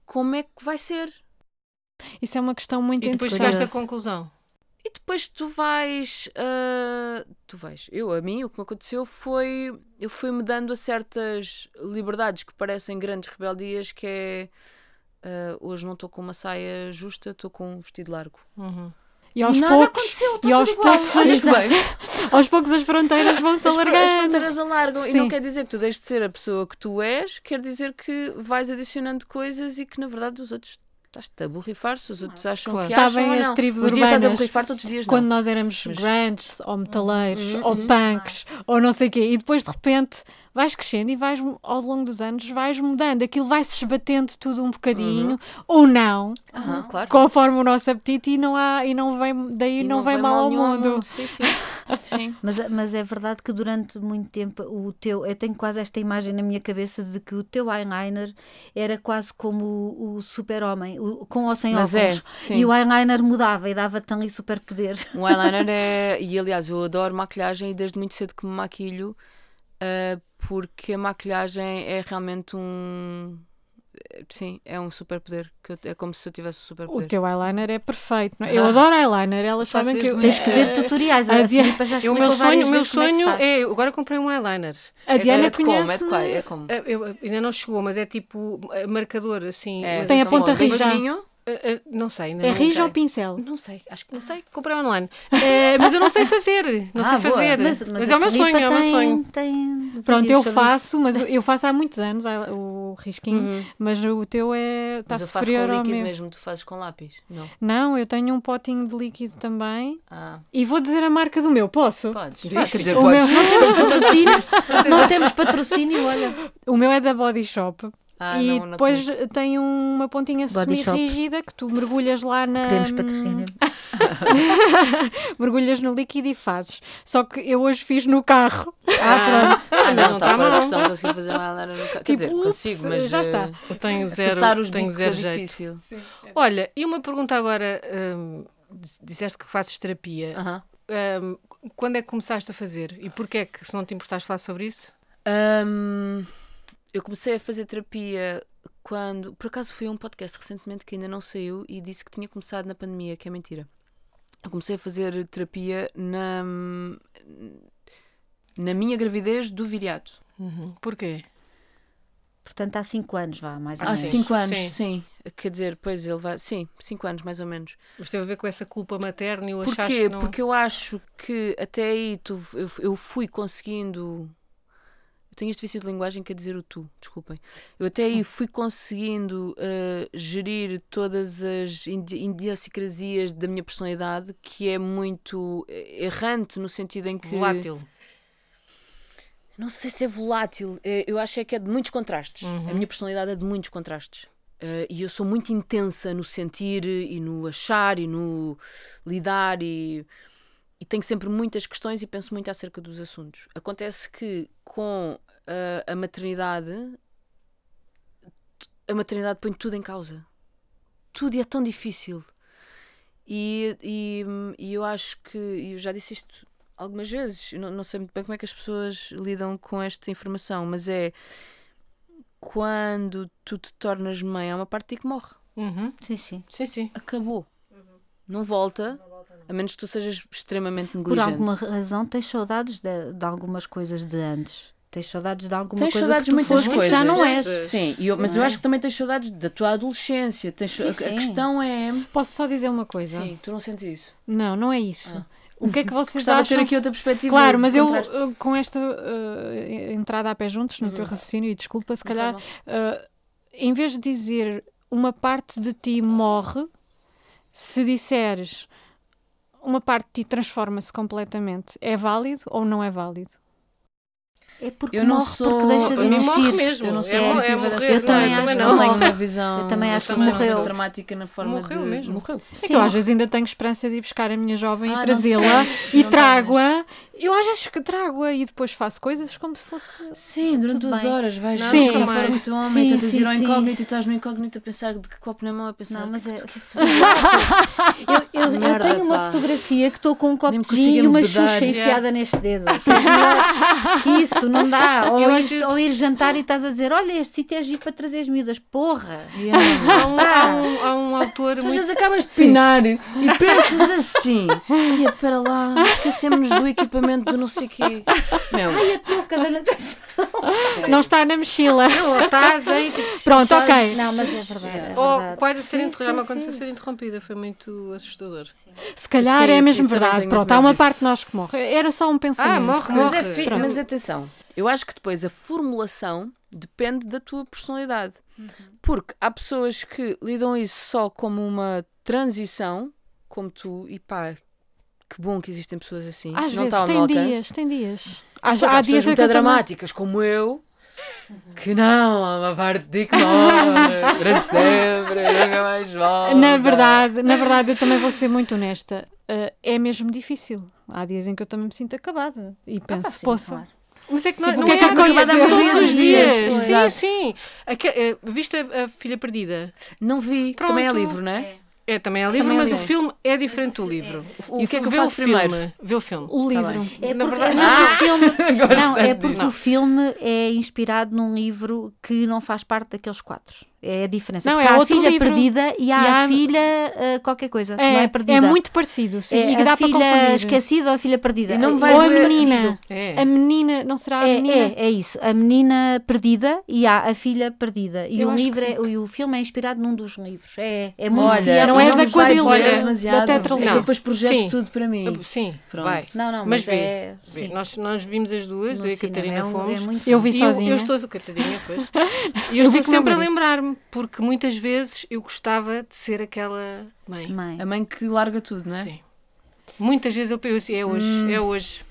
[SPEAKER 4] como é que vai ser?
[SPEAKER 2] Isso é uma questão muito
[SPEAKER 3] E depois
[SPEAKER 2] interessante.
[SPEAKER 3] chegaste à conclusão.
[SPEAKER 4] E depois tu vais. ah, tu vais. Eu, a mim, o que me aconteceu foi. Eu fui-me dando a certas liberdades que parecem grandes rebeldias, que é. ah, hoje não estou com uma saia justa, estou com um vestido largo.
[SPEAKER 3] Uhum.
[SPEAKER 2] E aos
[SPEAKER 4] Nada
[SPEAKER 2] poucos,
[SPEAKER 4] aconteceu, está
[SPEAKER 2] e aos poucos, as, aos poucos as fronteiras vão-se
[SPEAKER 4] As, fro- as
[SPEAKER 2] alargando.
[SPEAKER 4] fronteiras alargam e
[SPEAKER 2] Sim.
[SPEAKER 4] não quer dizer que tu deixes de ser a pessoa que tu és, quer dizer que vais adicionando coisas e que na verdade os outros estás-te a borrifar-se, os outros acham
[SPEAKER 3] Claro.
[SPEAKER 4] que
[SPEAKER 2] Sabem
[SPEAKER 4] acham ou
[SPEAKER 2] as
[SPEAKER 4] não.
[SPEAKER 2] tribos
[SPEAKER 4] Uns dias estás a
[SPEAKER 2] urbanas,
[SPEAKER 4] borrifar, outros dias
[SPEAKER 2] Quando
[SPEAKER 4] não.
[SPEAKER 2] nós éramos
[SPEAKER 4] Mas-
[SPEAKER 2] grandes, ou metaleiros,
[SPEAKER 4] Uhum,
[SPEAKER 2] ou
[SPEAKER 4] uhum.
[SPEAKER 2] punks, ou não sei o quê, e depois de repente vais crescendo e vais, ao longo dos anos, vais mudando. Aquilo vai-se esbatendo tudo um bocadinho, ou não,
[SPEAKER 4] claro.
[SPEAKER 2] conforme o nosso apetite, e não, há, e não vem, daí
[SPEAKER 4] E
[SPEAKER 2] não, vem mal ao
[SPEAKER 4] nenhum
[SPEAKER 2] mundo.
[SPEAKER 4] Sim, sim. sim.
[SPEAKER 1] Mas, mas é verdade que durante muito tempo o teu, eu tenho quase esta imagem na minha cabeça de que o teu eyeliner era quase como o, o super-homem, com ou sem
[SPEAKER 4] Mas é,
[SPEAKER 1] óculos.
[SPEAKER 4] sim.
[SPEAKER 1] E o eyeliner mudava e dava-te ali superpoder.
[SPEAKER 4] O eyeliner é. E aliás, eu adoro maquilhagem e desde muito cedo que me maquilho, ah, porque a maquilhagem é realmente um. Sim, é um superpoder. que eu- É como se eu tivesse um
[SPEAKER 2] O
[SPEAKER 4] superpoder.
[SPEAKER 2] teu eyeliner é perfeito. não é? Eu adoro eyeliner, elas
[SPEAKER 4] Faço
[SPEAKER 2] sabem que eu,
[SPEAKER 1] Tens que ver
[SPEAKER 2] Eh,
[SPEAKER 1] tutoriais.
[SPEAKER 2] a
[SPEAKER 1] A,
[SPEAKER 2] Dia-
[SPEAKER 1] Filipa já
[SPEAKER 3] E o meu sonho, o meu
[SPEAKER 1] como é
[SPEAKER 3] sonho
[SPEAKER 1] faz.
[SPEAKER 3] é. Agora comprei um eyeliner.
[SPEAKER 2] a Diana
[SPEAKER 4] é de como? É de
[SPEAKER 2] conhece.
[SPEAKER 4] qual? É como?
[SPEAKER 3] Eh, eu- ainda não chegou, mas é tipo eh, marcador, assim.
[SPEAKER 4] É,
[SPEAKER 2] Tem a ponta
[SPEAKER 4] bem
[SPEAKER 3] eh, eh, não sei, ainda
[SPEAKER 2] É
[SPEAKER 3] não
[SPEAKER 2] rija ou pincel?
[SPEAKER 3] Não sei, acho que não sei. Comprei online. Eh, mas eu não sei fazer. Não
[SPEAKER 1] Ah,
[SPEAKER 3] sei
[SPEAKER 1] boa.
[SPEAKER 3] fazer.
[SPEAKER 1] Mas,
[SPEAKER 3] Mas,
[SPEAKER 1] mas
[SPEAKER 3] é o meu sonho, é o meu sonho.
[SPEAKER 1] tem
[SPEAKER 2] Pronto, eu faço, mas eu faço há muitos anos o risquinho,
[SPEAKER 3] Uhum.
[SPEAKER 2] mas o teu é está
[SPEAKER 4] Mas eu faço com líquido
[SPEAKER 2] meu.
[SPEAKER 4] mesmo, tu fazes com lápis? Não.
[SPEAKER 2] Não, eu tenho um potinho de líquido também
[SPEAKER 4] Ah,
[SPEAKER 2] e vou dizer a marca do meu, posso?
[SPEAKER 4] podes. Ah, quer dizer,
[SPEAKER 2] O
[SPEAKER 4] podes.
[SPEAKER 2] meu-
[SPEAKER 1] Não temos patrocínio, não temos patrocínio, olha.
[SPEAKER 2] O meu é da Body Shop
[SPEAKER 4] Ah,
[SPEAKER 2] e
[SPEAKER 4] não, não
[SPEAKER 2] depois
[SPEAKER 4] conheço.
[SPEAKER 2] tem uma pontinha semi-rígida que tu mergulhas lá na.
[SPEAKER 1] Queremos patrocínio.
[SPEAKER 2] mergulhas no líquido e fazes. Só que eu hoje fiz no carro.
[SPEAKER 1] Ah, pronto.
[SPEAKER 4] Ah, não,
[SPEAKER 3] não
[SPEAKER 4] está
[SPEAKER 3] tá
[SPEAKER 4] fora da
[SPEAKER 3] mal.
[SPEAKER 4] questão de conseguir fazer uma eyeliner no carro. Quer
[SPEAKER 2] Tipo,
[SPEAKER 4] dizer,
[SPEAKER 2] ups,
[SPEAKER 4] consigo, mas
[SPEAKER 2] já está.
[SPEAKER 4] eh,
[SPEAKER 3] Eu tenho zero,
[SPEAKER 4] os
[SPEAKER 3] tenho zero
[SPEAKER 4] é
[SPEAKER 3] jeito.
[SPEAKER 4] difícil.
[SPEAKER 3] Olha, e uma pergunta agora. hum, disseste que fazes terapia.
[SPEAKER 4] Aham.
[SPEAKER 3] Hum, quando é que começaste a fazer? E porquê é que, se não te importaste falar sobre isso?
[SPEAKER 4] Hum, eu comecei a fazer terapia quando. Por acaso fui a um podcast recentemente que ainda não saiu e disse que tinha começado na pandemia, que é mentira. Eu comecei a fazer terapia na. na minha gravidez do viriato.
[SPEAKER 3] Porquê?
[SPEAKER 1] Portanto, há 5 anos, vá, mais ou
[SPEAKER 4] Há
[SPEAKER 1] menos.
[SPEAKER 3] sim.
[SPEAKER 4] cinco anos,
[SPEAKER 3] Sim.
[SPEAKER 4] sim. Quer dizer, pois ele vai. Sim, cinco anos mais ou menos.
[SPEAKER 3] Isto teve a ver com essa culpa materna e o achaste
[SPEAKER 4] Porquê?
[SPEAKER 3] que não...
[SPEAKER 4] Porque eu acho que até aí tu, eu, eu fui conseguindo. Eu tenho este vício de linguagem que é dizer o tu, desculpem. Eu até aí fui conseguindo eh, gerir todas as idiosincrasias da minha personalidade, que é muito eh, errante no sentido em que.
[SPEAKER 3] Volátil.
[SPEAKER 4] Não sei se é volátil. eh, Eu acho é que é de muitos contrastes. A minha personalidade é de muitos contrastes. Eh, e eu sou muito intensa no sentir e no achar e no lidar e, e tenho sempre muitas questões e penso muito acerca dos assuntos. Acontece que com eh, a maternidade, a maternidade põe tudo em causa. Tudo e é tão difícil. E, e, e eu acho que, e eu já disse isto algumas vezes, não, não sei muito bem como é que as pessoas lidam com esta informação, mas é quando tu te tornas mãe, há uma parte de ti que morre.
[SPEAKER 3] Uhum.
[SPEAKER 1] Sim, sim.
[SPEAKER 3] Sim, sim.
[SPEAKER 4] Acabou. Não volta, a menos que tu sejas extremamente
[SPEAKER 1] Por
[SPEAKER 4] negligente.
[SPEAKER 1] alguma razão tens saudades de, de algumas coisas de antes. Tens saudades de alguma
[SPEAKER 4] Tens
[SPEAKER 1] coisa
[SPEAKER 4] saudades
[SPEAKER 1] que
[SPEAKER 4] de
[SPEAKER 1] tu
[SPEAKER 4] muitas coisas.
[SPEAKER 1] já não és.
[SPEAKER 4] Sim, eu- mas
[SPEAKER 1] Não
[SPEAKER 4] eu
[SPEAKER 1] é?
[SPEAKER 4] acho que também tens saudades da tua adolescência. Tens,
[SPEAKER 1] Sim,
[SPEAKER 4] a, a
[SPEAKER 1] sim.
[SPEAKER 4] questão é.
[SPEAKER 2] Posso só dizer uma coisa?
[SPEAKER 4] Sim, tu não sentes isso.
[SPEAKER 2] Não, não é isso. O que é que vocês
[SPEAKER 4] Gostava de ter
[SPEAKER 2] acham?
[SPEAKER 4] aqui outra perspectiva.
[SPEAKER 2] Claro, mas eu, com esta uh, entrada a pé juntos no teu raciocínio, e desculpa, se
[SPEAKER 4] Não
[SPEAKER 2] calhar, uh, em vez de dizer uma parte de ti morre, se disseres uma parte de ti transforma-se completamente, é válido ou não é válido?
[SPEAKER 1] É porque
[SPEAKER 4] Eu não
[SPEAKER 1] morre
[SPEAKER 4] sou-
[SPEAKER 1] porque deixa de
[SPEAKER 4] eu não
[SPEAKER 1] existir.
[SPEAKER 3] morre mesmo.
[SPEAKER 4] Eu não sou
[SPEAKER 3] É é morrer,
[SPEAKER 1] Eu também
[SPEAKER 4] forma.
[SPEAKER 1] acho
[SPEAKER 4] não.
[SPEAKER 1] que
[SPEAKER 4] tenho
[SPEAKER 1] morre.
[SPEAKER 4] uma visão.
[SPEAKER 1] Eu também acho
[SPEAKER 4] sou
[SPEAKER 1] que
[SPEAKER 4] muito
[SPEAKER 1] morreu.
[SPEAKER 4] dramática na forma
[SPEAKER 3] Morreu
[SPEAKER 4] de.
[SPEAKER 3] mesmo.
[SPEAKER 4] Morreu.
[SPEAKER 2] É
[SPEAKER 1] Sim.
[SPEAKER 2] que eu às vezes ainda tenho esperança de ir buscar a minha jovem
[SPEAKER 4] Ah,
[SPEAKER 2] e
[SPEAKER 4] não
[SPEAKER 2] trazê-la e
[SPEAKER 4] não
[SPEAKER 2] trago-a. Eu às vezes que trago-a e depois faço coisas como se fosse.
[SPEAKER 4] Sim, durante
[SPEAKER 1] Tudo
[SPEAKER 4] duas
[SPEAKER 1] bem.
[SPEAKER 4] horas vais
[SPEAKER 3] Não,
[SPEAKER 2] Sim.
[SPEAKER 4] buscar
[SPEAKER 3] nunca
[SPEAKER 4] fora
[SPEAKER 3] mais.
[SPEAKER 4] do teu homem,
[SPEAKER 1] Sim,
[SPEAKER 4] tentas
[SPEAKER 1] sim,
[SPEAKER 4] ir ao
[SPEAKER 1] sim.
[SPEAKER 4] incógnito e estás no incógnito a pensar de que copo na mão, a pensar.
[SPEAKER 1] Não,
[SPEAKER 4] o
[SPEAKER 1] mas é.
[SPEAKER 4] tu- que fazer?
[SPEAKER 1] Eu, eu- eu tenho uma fotografia que estou com um copo de e uma xuxa enfiada neste dedo. Melhor- Isso, não dá. Ou ir,
[SPEAKER 3] às vezes-
[SPEAKER 1] ou ir jantar e estás a dizer: Olha, este sítio é giro para trazer as miúdas. Porra!
[SPEAKER 3] Há um, há um, há um autor
[SPEAKER 4] Tu às
[SPEAKER 3] muito
[SPEAKER 4] vezes acabas de pinar e pensas assim: olha, para lá, esquecemos do equipamento do não sei quê. Meu,
[SPEAKER 1] Ai, a touca da natação.
[SPEAKER 2] Não está na mochila.
[SPEAKER 3] Não, ou está azeite.
[SPEAKER 2] Pronto, ok.
[SPEAKER 1] Não, mas é verdade. É
[SPEAKER 3] Ou
[SPEAKER 1] verdade.
[SPEAKER 3] quase a ser
[SPEAKER 1] Sim,
[SPEAKER 3] interrompida.
[SPEAKER 1] sim,
[SPEAKER 3] aconteceu
[SPEAKER 1] sim.
[SPEAKER 3] a ser interrompida. Foi muito assustador.
[SPEAKER 2] Se calhar
[SPEAKER 4] Sim,
[SPEAKER 2] é mesmo verdade. Pronto, há uma parte de nós que morre. Era só um pensamento.
[SPEAKER 3] Ah, morre,
[SPEAKER 4] mas,
[SPEAKER 3] morre.
[SPEAKER 4] é fi- mas atenção, eu acho que depois a formulação depende da tua personalidade.
[SPEAKER 1] Uhum.
[SPEAKER 4] Porque há pessoas que lidam isso só como uma transição, como tu, e pá, que bom que existem pessoas assim.
[SPEAKER 2] Às
[SPEAKER 4] não
[SPEAKER 2] vezes,
[SPEAKER 4] ao
[SPEAKER 2] tem dias, tem dias. Há,
[SPEAKER 4] Pois
[SPEAKER 2] há
[SPEAKER 4] há
[SPEAKER 2] dias
[SPEAKER 4] muito
[SPEAKER 2] também-
[SPEAKER 4] dramáticas como eu que não, há uma parte de que para sempre, nunca mais volta.
[SPEAKER 2] Na verdade, na verdade, eu também vou ser muito honesta. Uh, é mesmo difícil. Há dias em que eu também me sinto acabada e penso,
[SPEAKER 1] Ah, sim,
[SPEAKER 2] poça.
[SPEAKER 1] claro.
[SPEAKER 3] Mas é que não,
[SPEAKER 2] Tipo,
[SPEAKER 3] não
[SPEAKER 2] o é
[SPEAKER 3] é
[SPEAKER 2] acontece
[SPEAKER 3] todos os dias.
[SPEAKER 4] dias?
[SPEAKER 3] Sim,
[SPEAKER 4] Exato.
[SPEAKER 3] sim. Aque- eh, viste a, a Filha Perdida?
[SPEAKER 4] Não vi, que também é
[SPEAKER 3] Pronto.
[SPEAKER 4] livro, não é?
[SPEAKER 3] É, também é livro,
[SPEAKER 2] Também é
[SPEAKER 3] mas o
[SPEAKER 2] livro.
[SPEAKER 3] filme é diferente do livro.
[SPEAKER 4] E o que é que eu
[SPEAKER 3] vê
[SPEAKER 4] faço
[SPEAKER 3] o filme,
[SPEAKER 4] primeiro?
[SPEAKER 3] Vê o filme.
[SPEAKER 2] O
[SPEAKER 4] Tá
[SPEAKER 2] livro.
[SPEAKER 4] bem.
[SPEAKER 1] É
[SPEAKER 3] Na
[SPEAKER 1] porque,
[SPEAKER 3] verdade-
[SPEAKER 1] não,
[SPEAKER 4] Ah!
[SPEAKER 1] o filme, não, é
[SPEAKER 4] tanto
[SPEAKER 1] porque
[SPEAKER 4] disso.
[SPEAKER 1] o filme é inspirado num livro que não faz parte daqueles quatro. É a diferença.
[SPEAKER 2] Não,
[SPEAKER 1] porque
[SPEAKER 2] é
[SPEAKER 1] há a filha
[SPEAKER 2] livro.
[SPEAKER 1] perdida e há
[SPEAKER 2] E há-
[SPEAKER 1] a filha ah, qualquer coisa, que não
[SPEAKER 2] É,
[SPEAKER 1] é perdida.
[SPEAKER 2] é muito parecido, sim.
[SPEAKER 1] É
[SPEAKER 2] e que
[SPEAKER 1] a
[SPEAKER 2] dá para
[SPEAKER 1] filha
[SPEAKER 2] confundir.
[SPEAKER 1] esquecida ou a filha perdida.
[SPEAKER 4] E não
[SPEAKER 1] É-
[SPEAKER 4] vai
[SPEAKER 2] Ou a menina.
[SPEAKER 3] É.
[SPEAKER 2] A menina, não será a
[SPEAKER 1] É,
[SPEAKER 2] menina?
[SPEAKER 1] é, é isso. A menina perdida e há a filha perdida. E
[SPEAKER 2] Eu
[SPEAKER 1] o livro é, e o filme é inspirado num dos livros. É, é muito
[SPEAKER 4] Olha,
[SPEAKER 1] fiel.
[SPEAKER 2] não é da
[SPEAKER 4] nos vai
[SPEAKER 2] quadrilha, é
[SPEAKER 4] demasiado.
[SPEAKER 2] da tetralogia.
[SPEAKER 4] É depois projetos
[SPEAKER 3] Sim.
[SPEAKER 4] tudo para mim.
[SPEAKER 3] Sim,
[SPEAKER 4] Pronto.
[SPEAKER 3] vai.
[SPEAKER 1] Não, não,
[SPEAKER 3] Mas
[SPEAKER 1] mas,
[SPEAKER 3] vê,
[SPEAKER 1] é.
[SPEAKER 3] Nós, nós vimos as duas,
[SPEAKER 1] No
[SPEAKER 3] eu e a Catarina
[SPEAKER 1] é um-
[SPEAKER 3] fomos.
[SPEAKER 1] é
[SPEAKER 2] Eu vi sozinha.
[SPEAKER 3] Eu, eu estou, Catarina, pois. E
[SPEAKER 2] Eu
[SPEAKER 3] eu estou sempre a
[SPEAKER 2] marido.
[SPEAKER 3] Porque muitas vezes eu gostava de ser aquela mãe.
[SPEAKER 1] Mãe.
[SPEAKER 4] A mãe que larga tudo, não é?
[SPEAKER 3] Sim. Muitas vezes eu penso assim, é hoje,
[SPEAKER 4] Hum.
[SPEAKER 3] é hoje.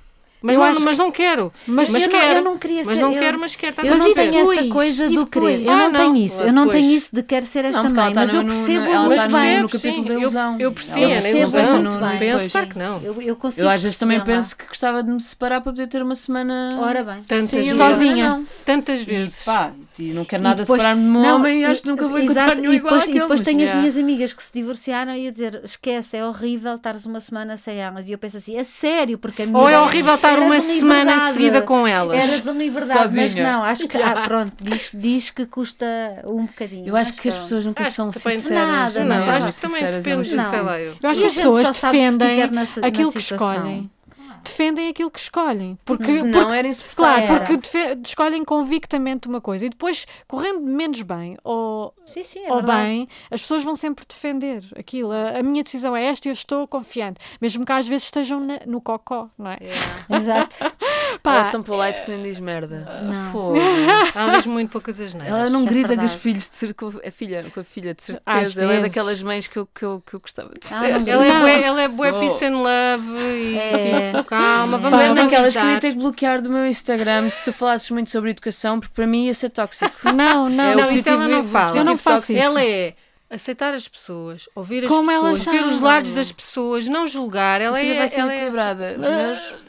[SPEAKER 3] Mas, não, mas não quero.
[SPEAKER 2] Mas,
[SPEAKER 3] Mas
[SPEAKER 1] eu, não,
[SPEAKER 3] quero.
[SPEAKER 1] eu não queria
[SPEAKER 3] Mas
[SPEAKER 1] ser.
[SPEAKER 3] não
[SPEAKER 1] eu,
[SPEAKER 3] quero, mas quero.
[SPEAKER 1] Eu
[SPEAKER 3] a
[SPEAKER 1] não tenho essa coisa do querer. Eu
[SPEAKER 3] Ah,
[SPEAKER 1] não,
[SPEAKER 3] não,
[SPEAKER 1] tenho isso. Eu não tenho isso de quero ser esta
[SPEAKER 4] Não,
[SPEAKER 1] mãe.
[SPEAKER 4] está
[SPEAKER 1] Mas eu percebo muito
[SPEAKER 4] no-
[SPEAKER 1] bem.
[SPEAKER 4] no capítulo da
[SPEAKER 3] eu,
[SPEAKER 4] ilusão.
[SPEAKER 3] eu percebo,
[SPEAKER 1] Eu
[SPEAKER 3] na
[SPEAKER 4] percebe
[SPEAKER 1] percebo muito
[SPEAKER 4] no-
[SPEAKER 1] bem.
[SPEAKER 3] Penso,
[SPEAKER 4] depois.
[SPEAKER 3] claro que não.
[SPEAKER 1] Eu, eu consigo
[SPEAKER 4] Eu às vezes também penso que gostava de me separar para poder ter uma semana
[SPEAKER 1] Ora bem.
[SPEAKER 3] Tantas
[SPEAKER 4] Sim,
[SPEAKER 3] vezes.
[SPEAKER 2] Sozinha.
[SPEAKER 3] Tantas
[SPEAKER 4] E
[SPEAKER 3] vezes.
[SPEAKER 4] pá, e não quero nada separar-me de meu
[SPEAKER 1] não,
[SPEAKER 4] homem e acho que nunca vou encontrar nenhum
[SPEAKER 1] e
[SPEAKER 4] igual àquele.
[SPEAKER 1] E depois
[SPEAKER 4] mas-
[SPEAKER 1] tenho as minhas amigas que se divorciaram e a dizer esquece, é horrível estares uma semana sem elas. E eu penso assim, é sério, porque a minha
[SPEAKER 3] Ou é horrível estar
[SPEAKER 1] era
[SPEAKER 3] uma semana seguida com elas.
[SPEAKER 1] Era de liberdade, mas
[SPEAKER 4] Sozinha.
[SPEAKER 1] não, acho que, ah, pronto, diz, diz que custa um bocadinho.
[SPEAKER 4] Eu acho
[SPEAKER 1] mas
[SPEAKER 4] que as pessoas nunca
[SPEAKER 3] Acho
[SPEAKER 4] são sinceras.
[SPEAKER 1] Nada,
[SPEAKER 3] Não,
[SPEAKER 1] não,
[SPEAKER 4] mesmo
[SPEAKER 3] acho que também depende,
[SPEAKER 4] é
[SPEAKER 1] Não.
[SPEAKER 3] lá eu.
[SPEAKER 2] Acho que as pessoas defendem aquilo que escolhem. Defendem aquilo que escolhem. Porque,
[SPEAKER 4] Se
[SPEAKER 2] porque
[SPEAKER 4] não era insuportável.
[SPEAKER 2] Claro,
[SPEAKER 1] Era.
[SPEAKER 2] porque escolhem convictamente uma coisa e depois, correndo menos bem ou,
[SPEAKER 1] Sim, sim, é
[SPEAKER 2] ou
[SPEAKER 1] verdade.
[SPEAKER 2] bem, as pessoas vão sempre defender aquilo. A, a minha decisão é esta e eu estou confiante, mesmo que às vezes estejam na- no cocó, não é?
[SPEAKER 1] Exato.
[SPEAKER 2] Pá,
[SPEAKER 4] é tão polite que nem diz merda.
[SPEAKER 1] Não.
[SPEAKER 3] Ela diz muito poucas asneiras.
[SPEAKER 4] Ela não
[SPEAKER 1] É
[SPEAKER 4] grita com os filhos de cer- com a filha, com a filha de
[SPEAKER 2] Às
[SPEAKER 4] certeza. Ela é daquelas mães que eu, que eu, que eu gostava de
[SPEAKER 1] Ah,
[SPEAKER 4] ser.
[SPEAKER 1] não
[SPEAKER 3] Ela é bué, ela é bué peace and love e
[SPEAKER 1] É.
[SPEAKER 3] calma, vamos
[SPEAKER 2] Pá,
[SPEAKER 4] Mas naquelas que eu ia ter que bloquear do meu Instagram se tu falasses muito sobre educação, porque para mim ia ser tóxico.
[SPEAKER 2] Não, não.
[SPEAKER 4] É
[SPEAKER 3] Não, isso ela não fala.
[SPEAKER 2] Eu não faço isso.
[SPEAKER 3] Ela é aceitar as pessoas, ouvir as
[SPEAKER 2] Como
[SPEAKER 3] pessoas, ver os lados das pessoas, não julgar. Ela é,
[SPEAKER 4] vai ser
[SPEAKER 3] ela é
[SPEAKER 4] equilibrada. Meus.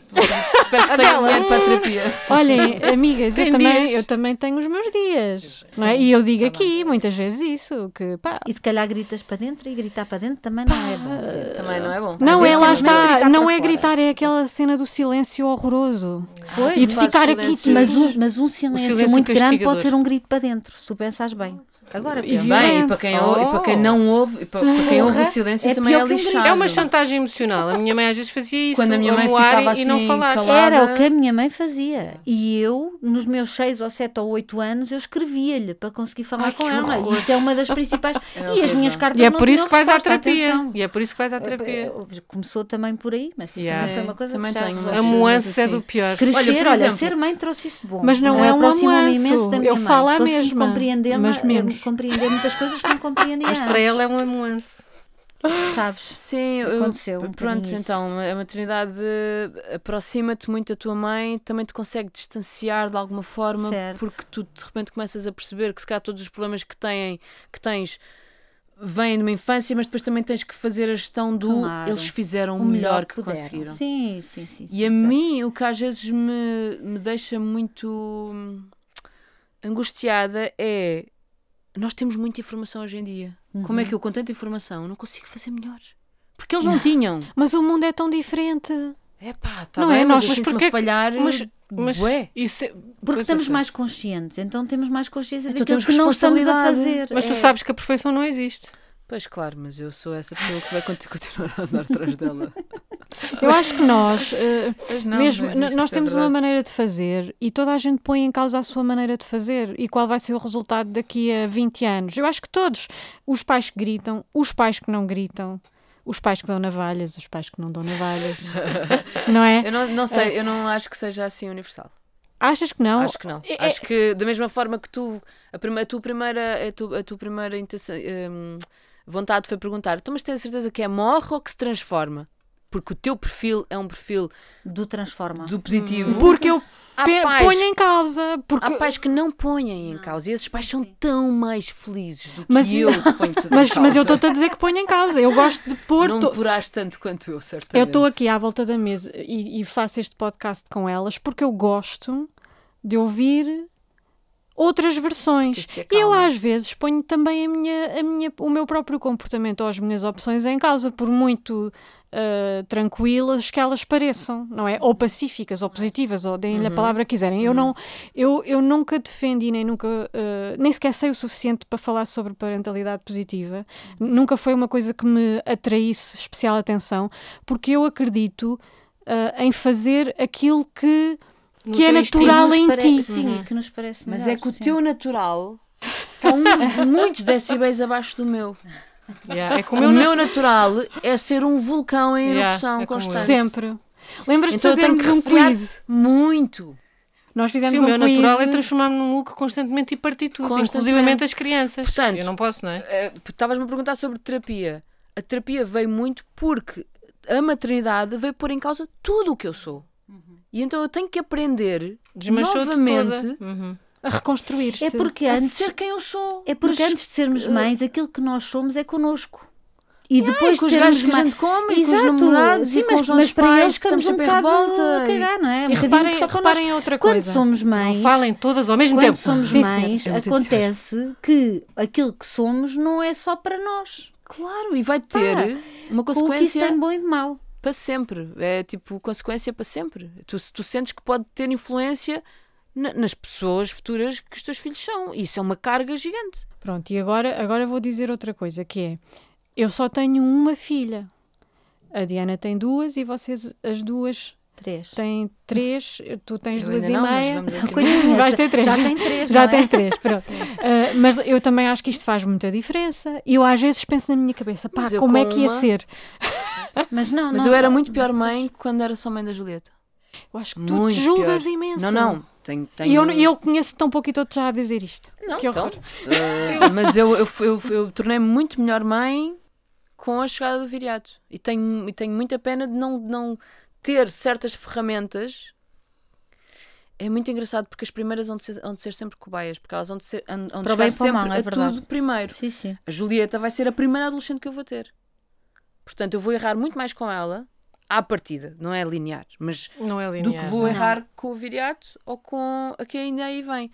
[SPEAKER 4] Espero que
[SPEAKER 3] A
[SPEAKER 4] tenham dinheiro para a terapia.
[SPEAKER 2] Olhem, amigas, eu também, eu também tenho os meus dias. Não é? E eu digo aqui muitas vezes isso, que pá.
[SPEAKER 1] E se calhar gritas para dentro e gritar para dentro também não é bom. sim.
[SPEAKER 4] Também não é bom.
[SPEAKER 2] Não, é lá está,
[SPEAKER 1] gritar
[SPEAKER 2] não é
[SPEAKER 1] fora.
[SPEAKER 2] gritar, é aquela cena do silêncio horroroso.
[SPEAKER 1] Pois,
[SPEAKER 2] E de ficar aqui.
[SPEAKER 1] Mas um, mas um silêncio,
[SPEAKER 3] silêncio
[SPEAKER 1] muito grande pode ser um grito para dentro, se tu pensas bem. Agora,
[SPEAKER 2] E.
[SPEAKER 4] Bem, e para quem, ou- e para quem não ouve, e para, para quem ouve o silêncio
[SPEAKER 1] É
[SPEAKER 4] também é lixado.
[SPEAKER 3] É uma chantagem emocional. A minha mãe às vezes fazia isso.
[SPEAKER 4] Quando a minha mãe ficava
[SPEAKER 3] e não
[SPEAKER 4] assim,
[SPEAKER 3] falar.
[SPEAKER 4] calada.
[SPEAKER 1] Era o que a minha mãe fazia. E eu, nos meus 6 ou 7 ou 8 anos, eu escrevia-lhe para conseguir falar
[SPEAKER 3] Ai,
[SPEAKER 1] com ela.
[SPEAKER 3] horror.
[SPEAKER 1] Isto é uma das principais. e as minhas cartas
[SPEAKER 3] E é
[SPEAKER 1] não
[SPEAKER 3] por isso que vais à
[SPEAKER 1] resposta,
[SPEAKER 3] terapia.
[SPEAKER 1] atenção.
[SPEAKER 3] E é por isso que vais à terapia.
[SPEAKER 1] Começou também por aí, mas
[SPEAKER 3] Yeah.
[SPEAKER 1] foi uma coisa
[SPEAKER 4] Também
[SPEAKER 1] que
[SPEAKER 4] tenho.
[SPEAKER 3] A moança é
[SPEAKER 4] assim.
[SPEAKER 3] do pior.
[SPEAKER 1] Crescer,
[SPEAKER 4] Olha,
[SPEAKER 1] ser mãe trouxe isso bom.
[SPEAKER 2] Mas não é um
[SPEAKER 1] minha
[SPEAKER 2] Eu
[SPEAKER 1] mãe.
[SPEAKER 2] falo
[SPEAKER 1] Consegui
[SPEAKER 2] mesma, mas menos.
[SPEAKER 1] Compreender muitas coisas que não compreendia
[SPEAKER 3] Mas para ela é um amuanço.
[SPEAKER 1] sabes?
[SPEAKER 4] Sim, eu-
[SPEAKER 1] Aconteceu um
[SPEAKER 4] pronto, então a maternidade aproxima-te muito da tua mãe, também te consegue distanciar de alguma forma,
[SPEAKER 1] Certo.
[SPEAKER 4] porque tu de repente começas a perceber que se calhar todos os problemas que, têm, que tens vêm de uma infância, mas depois também tens que fazer a gestão do
[SPEAKER 1] Claro.
[SPEAKER 4] eles fizeram o,
[SPEAKER 1] O
[SPEAKER 4] melhor, que
[SPEAKER 1] puderam.
[SPEAKER 4] conseguiram.
[SPEAKER 1] Sim, sim, sim.
[SPEAKER 4] E
[SPEAKER 1] sim,
[SPEAKER 4] a
[SPEAKER 1] certo.
[SPEAKER 4] mim, o que às vezes me, me deixa muito hum, angustiada é. Nós temos muita informação hoje em dia. Como
[SPEAKER 1] Uhum.
[SPEAKER 4] é que eu, com tanta informação, não consigo fazer melhor? Porque eles não tinham.
[SPEAKER 2] Mas o mundo é tão diferente.
[SPEAKER 4] É pá, tá
[SPEAKER 2] Não
[SPEAKER 4] bem,
[SPEAKER 2] é?
[SPEAKER 4] mas
[SPEAKER 2] Nós- mas
[SPEAKER 4] sinto-me
[SPEAKER 3] porquê
[SPEAKER 4] a
[SPEAKER 3] que-
[SPEAKER 4] falhar.
[SPEAKER 3] Mas, mas
[SPEAKER 4] bué.
[SPEAKER 3] isso é-
[SPEAKER 1] Porque estamos
[SPEAKER 3] sei.
[SPEAKER 1] mais conscientes, então temos mais consciência
[SPEAKER 4] Então
[SPEAKER 1] daquilo
[SPEAKER 4] temos
[SPEAKER 1] que não estamos a fazer.
[SPEAKER 3] Mas tu
[SPEAKER 1] É.
[SPEAKER 3] sabes que a perfeição não existe.
[SPEAKER 4] Pois claro, mas eu sou essa pessoa que vai conti- continuar a andar atrás dela.
[SPEAKER 2] Eu acho que nós, eh,
[SPEAKER 4] não,
[SPEAKER 2] mesmo, nós
[SPEAKER 4] é
[SPEAKER 2] temos uma maneira de fazer e toda a gente põe em causa a sua maneira de fazer e qual vai ser o resultado daqui a 20 anos. Eu acho que todos, os pais que gritam, os pais que não gritam, os pais que dão navalhas, os pais que não dão navalhas, não é?
[SPEAKER 4] Eu não, não sei, eu não acho que seja assim universal.
[SPEAKER 2] Achas que não?
[SPEAKER 4] Acho que não.
[SPEAKER 2] é-
[SPEAKER 4] Acho que da mesma forma que tu, a, prima- a tua primeira, a tua, a tua primeira intenção, hum, vontade foi perguntar, tu mas tens a certeza que é morre ou que se transforma? Porque o teu perfil é um perfil
[SPEAKER 1] Do transforma.
[SPEAKER 4] do positivo.
[SPEAKER 2] Porque eu
[SPEAKER 4] pais-
[SPEAKER 2] ponho em causa. Porque...
[SPEAKER 4] Há pais que não põem em causa e esses pais são tão mais felizes do que
[SPEAKER 2] Mas-
[SPEAKER 4] eu que ponho tudo em
[SPEAKER 2] Mas,
[SPEAKER 4] causa.
[SPEAKER 2] mas eu estou-te a dizer que ponho em causa. Eu gosto de pôr.
[SPEAKER 4] Não
[SPEAKER 2] to-
[SPEAKER 4] porás tanto quanto eu, certamente.
[SPEAKER 2] Eu estou aqui à volta da mesa e, e faço este podcast com elas porque eu gosto de ouvir outras versões. E eu às vezes ponho também a minha, a minha, o meu próprio comportamento ou as minhas opções em causa, por muito ah, tranquilas que elas pareçam, não é? Ou pacíficas, ou positivas, ou deem-lhe a palavra que quiserem. Eu, não, eu, eu nunca defendi, nem nunca, ah, nem sequer sei o suficiente para falar sobre parentalidade positiva. Nunca foi uma coisa que me atraísse especial atenção, porque eu acredito ah, em fazer aquilo que que é natural em ti.
[SPEAKER 1] Sim, que nos parece
[SPEAKER 4] Mas
[SPEAKER 1] melhor,
[SPEAKER 4] é que o
[SPEAKER 1] sim.
[SPEAKER 4] teu natural está uns, muitos decibéis abaixo do meu.
[SPEAKER 3] Yeah, É
[SPEAKER 4] O
[SPEAKER 3] como não-
[SPEAKER 4] meu natural é ser um vulcão em
[SPEAKER 3] Yeah,
[SPEAKER 4] erupção
[SPEAKER 3] é
[SPEAKER 4] constante.
[SPEAKER 2] Sempre. Lembras-te
[SPEAKER 4] Então eu
[SPEAKER 2] de
[SPEAKER 4] tenho
[SPEAKER 2] fazermos
[SPEAKER 4] que
[SPEAKER 2] um quiz?
[SPEAKER 4] muito.
[SPEAKER 2] Nós fizemos
[SPEAKER 3] Sim, o
[SPEAKER 2] um
[SPEAKER 3] meu
[SPEAKER 2] quiz.
[SPEAKER 3] natural é transformar-me num Hulk constantemente e partir tudo, inclusivamente as crianças.
[SPEAKER 4] Portanto,
[SPEAKER 3] eu não posso, não é?
[SPEAKER 4] Eh, Estavas-me a perguntar sobre terapia. A terapia veio muito porque a maternidade veio pôr em causa tudo o que eu sou. E então eu tenho que aprender novamente.
[SPEAKER 3] Uhum.
[SPEAKER 2] a reconstruir-te.
[SPEAKER 1] É porque
[SPEAKER 4] a
[SPEAKER 1] antes,
[SPEAKER 4] ser quem eu sou.
[SPEAKER 1] é porque
[SPEAKER 4] Mas,
[SPEAKER 1] antes de sermos
[SPEAKER 4] eh,
[SPEAKER 1] mães, aquilo que nós somos é connosco. E depois
[SPEAKER 4] com os gajos que a gente come, e com os
[SPEAKER 1] Exato,
[SPEAKER 4] namorados,
[SPEAKER 1] sim,
[SPEAKER 4] e com
[SPEAKER 1] mas,
[SPEAKER 4] os nossos
[SPEAKER 1] para
[SPEAKER 4] pais
[SPEAKER 1] eles
[SPEAKER 4] que estamos
[SPEAKER 1] estamos um
[SPEAKER 4] sempre em revolta.
[SPEAKER 1] a cagar, não é? Um
[SPEAKER 2] E reparem,
[SPEAKER 1] só para nós.
[SPEAKER 2] reparem outra
[SPEAKER 1] Quando
[SPEAKER 2] coisa.
[SPEAKER 1] somos mães,
[SPEAKER 3] Não falem todas ao mesmo
[SPEAKER 1] quando
[SPEAKER 3] tempo.
[SPEAKER 1] somos
[SPEAKER 2] Sim,
[SPEAKER 1] mães,
[SPEAKER 4] É
[SPEAKER 1] acontece que aquilo que somos não é só para nós.
[SPEAKER 4] Claro, e vai ter uma
[SPEAKER 1] O que isso
[SPEAKER 4] consequência
[SPEAKER 1] tem de bom e de mau.
[SPEAKER 4] Para sempre. É tipo consequência para sempre. Tu, tu sentes que pode ter influência na- nas pessoas futuras que os teus filhos são. E isso é uma carga gigante.
[SPEAKER 2] Pronto, e agora, agora vou dizer outra coisa, que é, eu só tenho uma filha. A Diana tem duas e vocês, as duas,
[SPEAKER 1] Três.
[SPEAKER 2] têm três, tu tens
[SPEAKER 4] Eu
[SPEAKER 2] duas e
[SPEAKER 4] não,
[SPEAKER 2] meia. Vais ter três.
[SPEAKER 1] Já tem três,
[SPEAKER 2] Já
[SPEAKER 1] não é?
[SPEAKER 2] tens três, pronto. Uh, mas eu também acho que isto faz muita diferença. E eu às vezes penso na minha cabeça, pá, como é que ia
[SPEAKER 4] uma-
[SPEAKER 2] ser?
[SPEAKER 1] Mas não,
[SPEAKER 4] Mas
[SPEAKER 1] não,
[SPEAKER 4] eu era
[SPEAKER 1] não.
[SPEAKER 4] muito pior mãe quando era só mãe da Julieta.
[SPEAKER 2] Eu acho que tu
[SPEAKER 4] Muito
[SPEAKER 2] te julgas
[SPEAKER 4] pior.
[SPEAKER 2] imenso.
[SPEAKER 4] Não, não. Tenho, tenho...
[SPEAKER 2] E eu, eu conheço tão pouco e estou-te já a dizer isto.
[SPEAKER 4] Não,
[SPEAKER 2] que horror.
[SPEAKER 4] então, eh, mas eu, eu, eu, eu tornei-me muito melhor mãe com a chegada do viriato. E tenho, e tenho muita pena de não, não ter certas ferramentas é muito engraçado porque as primeiras vão de ser, vão de ser sempre cobaias, porque elas vão de, ser, vão de
[SPEAKER 1] Para bem
[SPEAKER 4] sempre
[SPEAKER 1] mal, é
[SPEAKER 4] a
[SPEAKER 1] verdade.
[SPEAKER 4] tudo primeiro.
[SPEAKER 1] Sim, sim.
[SPEAKER 4] A Julieta vai ser a primeira adolescente que eu vou ter. Portanto, eu vou errar muito mais com ela à partida, não é linear, mas
[SPEAKER 3] Não é linear.
[SPEAKER 4] do que vou
[SPEAKER 3] não.
[SPEAKER 4] errar com o viriato ou com a que ainda aí vem.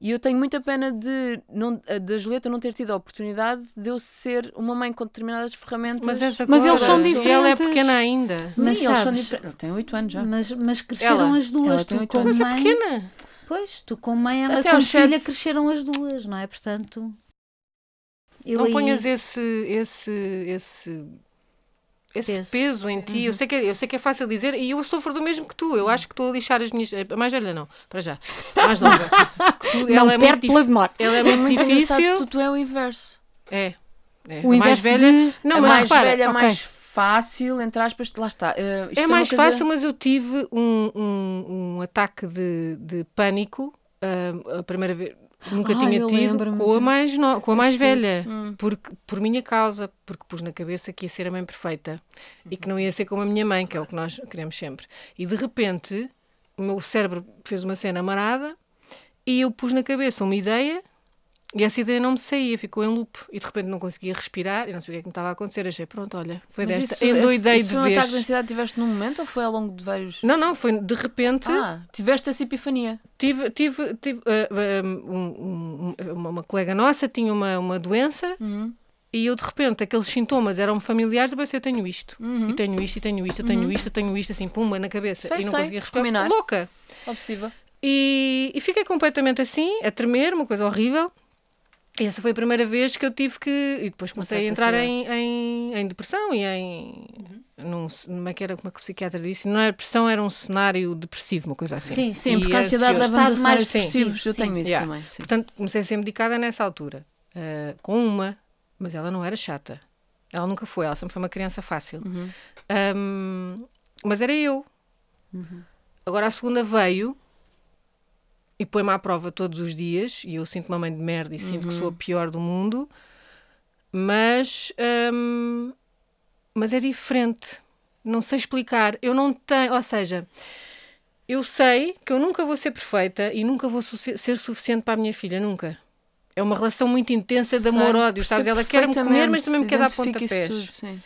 [SPEAKER 4] E eu tenho muita pena de não, da Julieta não ter tido a oportunidade de eu ser uma mãe com determinadas ferramentas.
[SPEAKER 3] Mas, essa
[SPEAKER 2] Mas eles são
[SPEAKER 3] Ela é
[SPEAKER 2] diferentes.
[SPEAKER 3] pequena ainda.
[SPEAKER 4] Sim,
[SPEAKER 1] Mas
[SPEAKER 4] eles são diferentes. Ele tem 8 anos já.
[SPEAKER 1] Mas, mas cresceram
[SPEAKER 3] Ela-
[SPEAKER 1] as duas.
[SPEAKER 4] ela tem
[SPEAKER 1] Tu como
[SPEAKER 4] anos.
[SPEAKER 3] Mas é
[SPEAKER 1] mãe.
[SPEAKER 3] pequena.
[SPEAKER 1] Pois, tu como mãe, ela
[SPEAKER 4] Até
[SPEAKER 1] como filha
[SPEAKER 4] sete.
[SPEAKER 1] cresceram as duas, não é? Portanto. Eu
[SPEAKER 3] Não
[SPEAKER 1] aí-
[SPEAKER 3] ponhas esse, esse, esse, esse
[SPEAKER 1] Peso.
[SPEAKER 3] peso, em ti. Eu, sei que é, eu sei que é fácil dizer e eu sofro do mesmo que tu. Eu acho que estou a lixar as minhas. A mais velha, não, para já. A mais nova. Tu-
[SPEAKER 2] Não
[SPEAKER 3] ela, é muito, dif- ela é
[SPEAKER 4] É
[SPEAKER 3] muito, difícil.
[SPEAKER 4] tu, tu é o inverso.
[SPEAKER 3] É. é.
[SPEAKER 2] O
[SPEAKER 3] a mais velha.
[SPEAKER 2] de...
[SPEAKER 3] Não,
[SPEAKER 4] a
[SPEAKER 3] mas
[SPEAKER 4] mais
[SPEAKER 3] repara,
[SPEAKER 4] velha é
[SPEAKER 2] ok.
[SPEAKER 4] mais fácil, entre aspas, lá está. Uh,
[SPEAKER 3] É mais fácil, mas eu tive um, um, um ataque de, de pânico ah, a primeira vez. Nunca
[SPEAKER 2] Ai,
[SPEAKER 3] tinha tido com a mais, no, com a mais velha.
[SPEAKER 4] Hum.
[SPEAKER 3] Porque, por minha causa, porque pus na cabeça que ia ser a mãe perfeita e que não ia ser como a minha mãe, que é o que nós queremos sempre. E de repente, o meu cérebro fez uma cena marada e eu pus na cabeça uma ideia e essa ideia não me saía, ficou em loop e de repente não conseguia respirar e não sabia o que é que me estava a acontecer. Achei, pronto, olha, foi
[SPEAKER 4] Mas
[SPEAKER 3] desta.
[SPEAKER 4] isso,
[SPEAKER 3] Endoidei
[SPEAKER 4] isso
[SPEAKER 3] de
[SPEAKER 4] foi um ataque de
[SPEAKER 3] vez.
[SPEAKER 4] ansiedade que tiveste num momento ou foi ao longo de vários.
[SPEAKER 3] Não, não, foi de repente.
[SPEAKER 4] Ah, tiveste essa epifania.
[SPEAKER 3] Tive, tive, tive ah, um- um- uma, uma colega nossa tinha uma, uma doença
[SPEAKER 4] Uhum.
[SPEAKER 3] e eu de repente aqueles sintomas eram familiares, eu pensei, eu tenho isto,
[SPEAKER 4] Uhum.
[SPEAKER 3] e tenho isto, e tenho isto, eu tenho isto, eu tenho isto, assim, pumba na cabeça
[SPEAKER 4] Sei,
[SPEAKER 3] e não
[SPEAKER 4] sei,
[SPEAKER 3] conseguia respirar. Louca!
[SPEAKER 4] Obsessiva.
[SPEAKER 3] E, e fiquei completamente assim, a tremer, uma coisa horrível. Essa foi a primeira vez que eu tive que. E depois comecei a entrar em, em, em depressão e em. Num, como é que era como é que o psiquiatra disse? Não era depressão, era um cenário depressivo, uma coisa assim.
[SPEAKER 1] Sim,
[SPEAKER 4] Sim,
[SPEAKER 3] E
[SPEAKER 4] porque a ansiedade
[SPEAKER 3] eu-
[SPEAKER 4] leva-nos a
[SPEAKER 1] mais
[SPEAKER 4] depressivos. Eu
[SPEAKER 1] sim,
[SPEAKER 4] tenho isso
[SPEAKER 3] Yeah.
[SPEAKER 4] também. Sim.
[SPEAKER 3] Portanto, comecei a ser medicada nessa altura, ah, com uma, mas ela não era chata. Ela nunca foi, ela sempre foi uma criança fácil.
[SPEAKER 4] Uhum.
[SPEAKER 3] Ahm, mas era eu. Agora a segunda veio e põe-me à prova todos os dias e eu sinto-me uma mãe de merda e sinto que sou a pior do mundo, mas, ahm, mas é diferente. Não sei explicar. Eu não tenho, ou seja, eu sei que eu nunca vou ser perfeita e nunca vou su- ser suficiente para a minha filha, nunca. É uma relação muito intensa de amor-ódio, sabes? Ela quer-me comer, mas também me quer dar pontapés.
[SPEAKER 4] tudo, sim.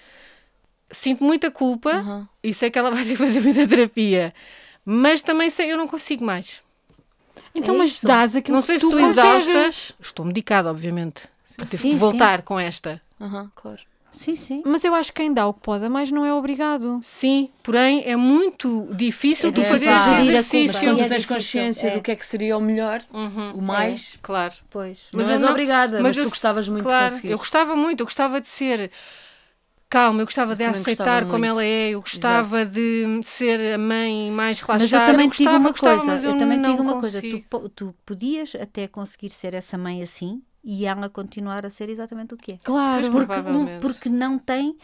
[SPEAKER 3] Sinto muita culpa
[SPEAKER 4] Uhum.
[SPEAKER 3] e sei que ela vai ter que fazer muita terapia. Mas também sei, eu não consigo mais.
[SPEAKER 2] Então,
[SPEAKER 1] É
[SPEAKER 2] mas
[SPEAKER 1] isso.
[SPEAKER 2] dás aquilo
[SPEAKER 3] não sei
[SPEAKER 2] que
[SPEAKER 3] se
[SPEAKER 2] tu
[SPEAKER 3] estou
[SPEAKER 2] consegues.
[SPEAKER 3] exausta. Estou medicada, obviamente. Eu tive
[SPEAKER 1] Sim,
[SPEAKER 3] que voltar com esta.
[SPEAKER 4] Uhum, claro.
[SPEAKER 1] Sim, sim.
[SPEAKER 2] Mas eu acho que quem dá o que pode, mas não é obrigado.
[SPEAKER 3] Sim, porém é muito difícil
[SPEAKER 1] É
[SPEAKER 3] tu fazeres
[SPEAKER 1] gerir a
[SPEAKER 3] exercício.
[SPEAKER 4] Quando tu
[SPEAKER 1] é
[SPEAKER 4] tens consciência
[SPEAKER 1] é.
[SPEAKER 4] do que é que seria o melhor,
[SPEAKER 3] Uhum,
[SPEAKER 4] o mais,
[SPEAKER 3] claro.
[SPEAKER 1] Pois.
[SPEAKER 3] Mas
[SPEAKER 4] não
[SPEAKER 3] eu
[SPEAKER 4] és
[SPEAKER 3] não-
[SPEAKER 4] obrigada, mas,
[SPEAKER 3] eu
[SPEAKER 4] tu gostavas muito
[SPEAKER 3] claro,
[SPEAKER 4] de conseguir.
[SPEAKER 3] eu gostava muito, eu gostava de ser calma, eu gostava de aceitar como
[SPEAKER 4] muito.
[SPEAKER 3] ela é, eu gostava de ser a mãe mais relaxada.
[SPEAKER 1] Mas eu também digo
[SPEAKER 3] gostava,
[SPEAKER 1] uma
[SPEAKER 3] gostava,
[SPEAKER 1] coisa, eu,
[SPEAKER 3] eu
[SPEAKER 1] também digo uma coisa, tu,
[SPEAKER 3] consigo.
[SPEAKER 1] tu podias até conseguir ser essa mãe assim e ela continuar a ser exatamente o que é.
[SPEAKER 2] Claro.
[SPEAKER 1] Porque, porque não tem,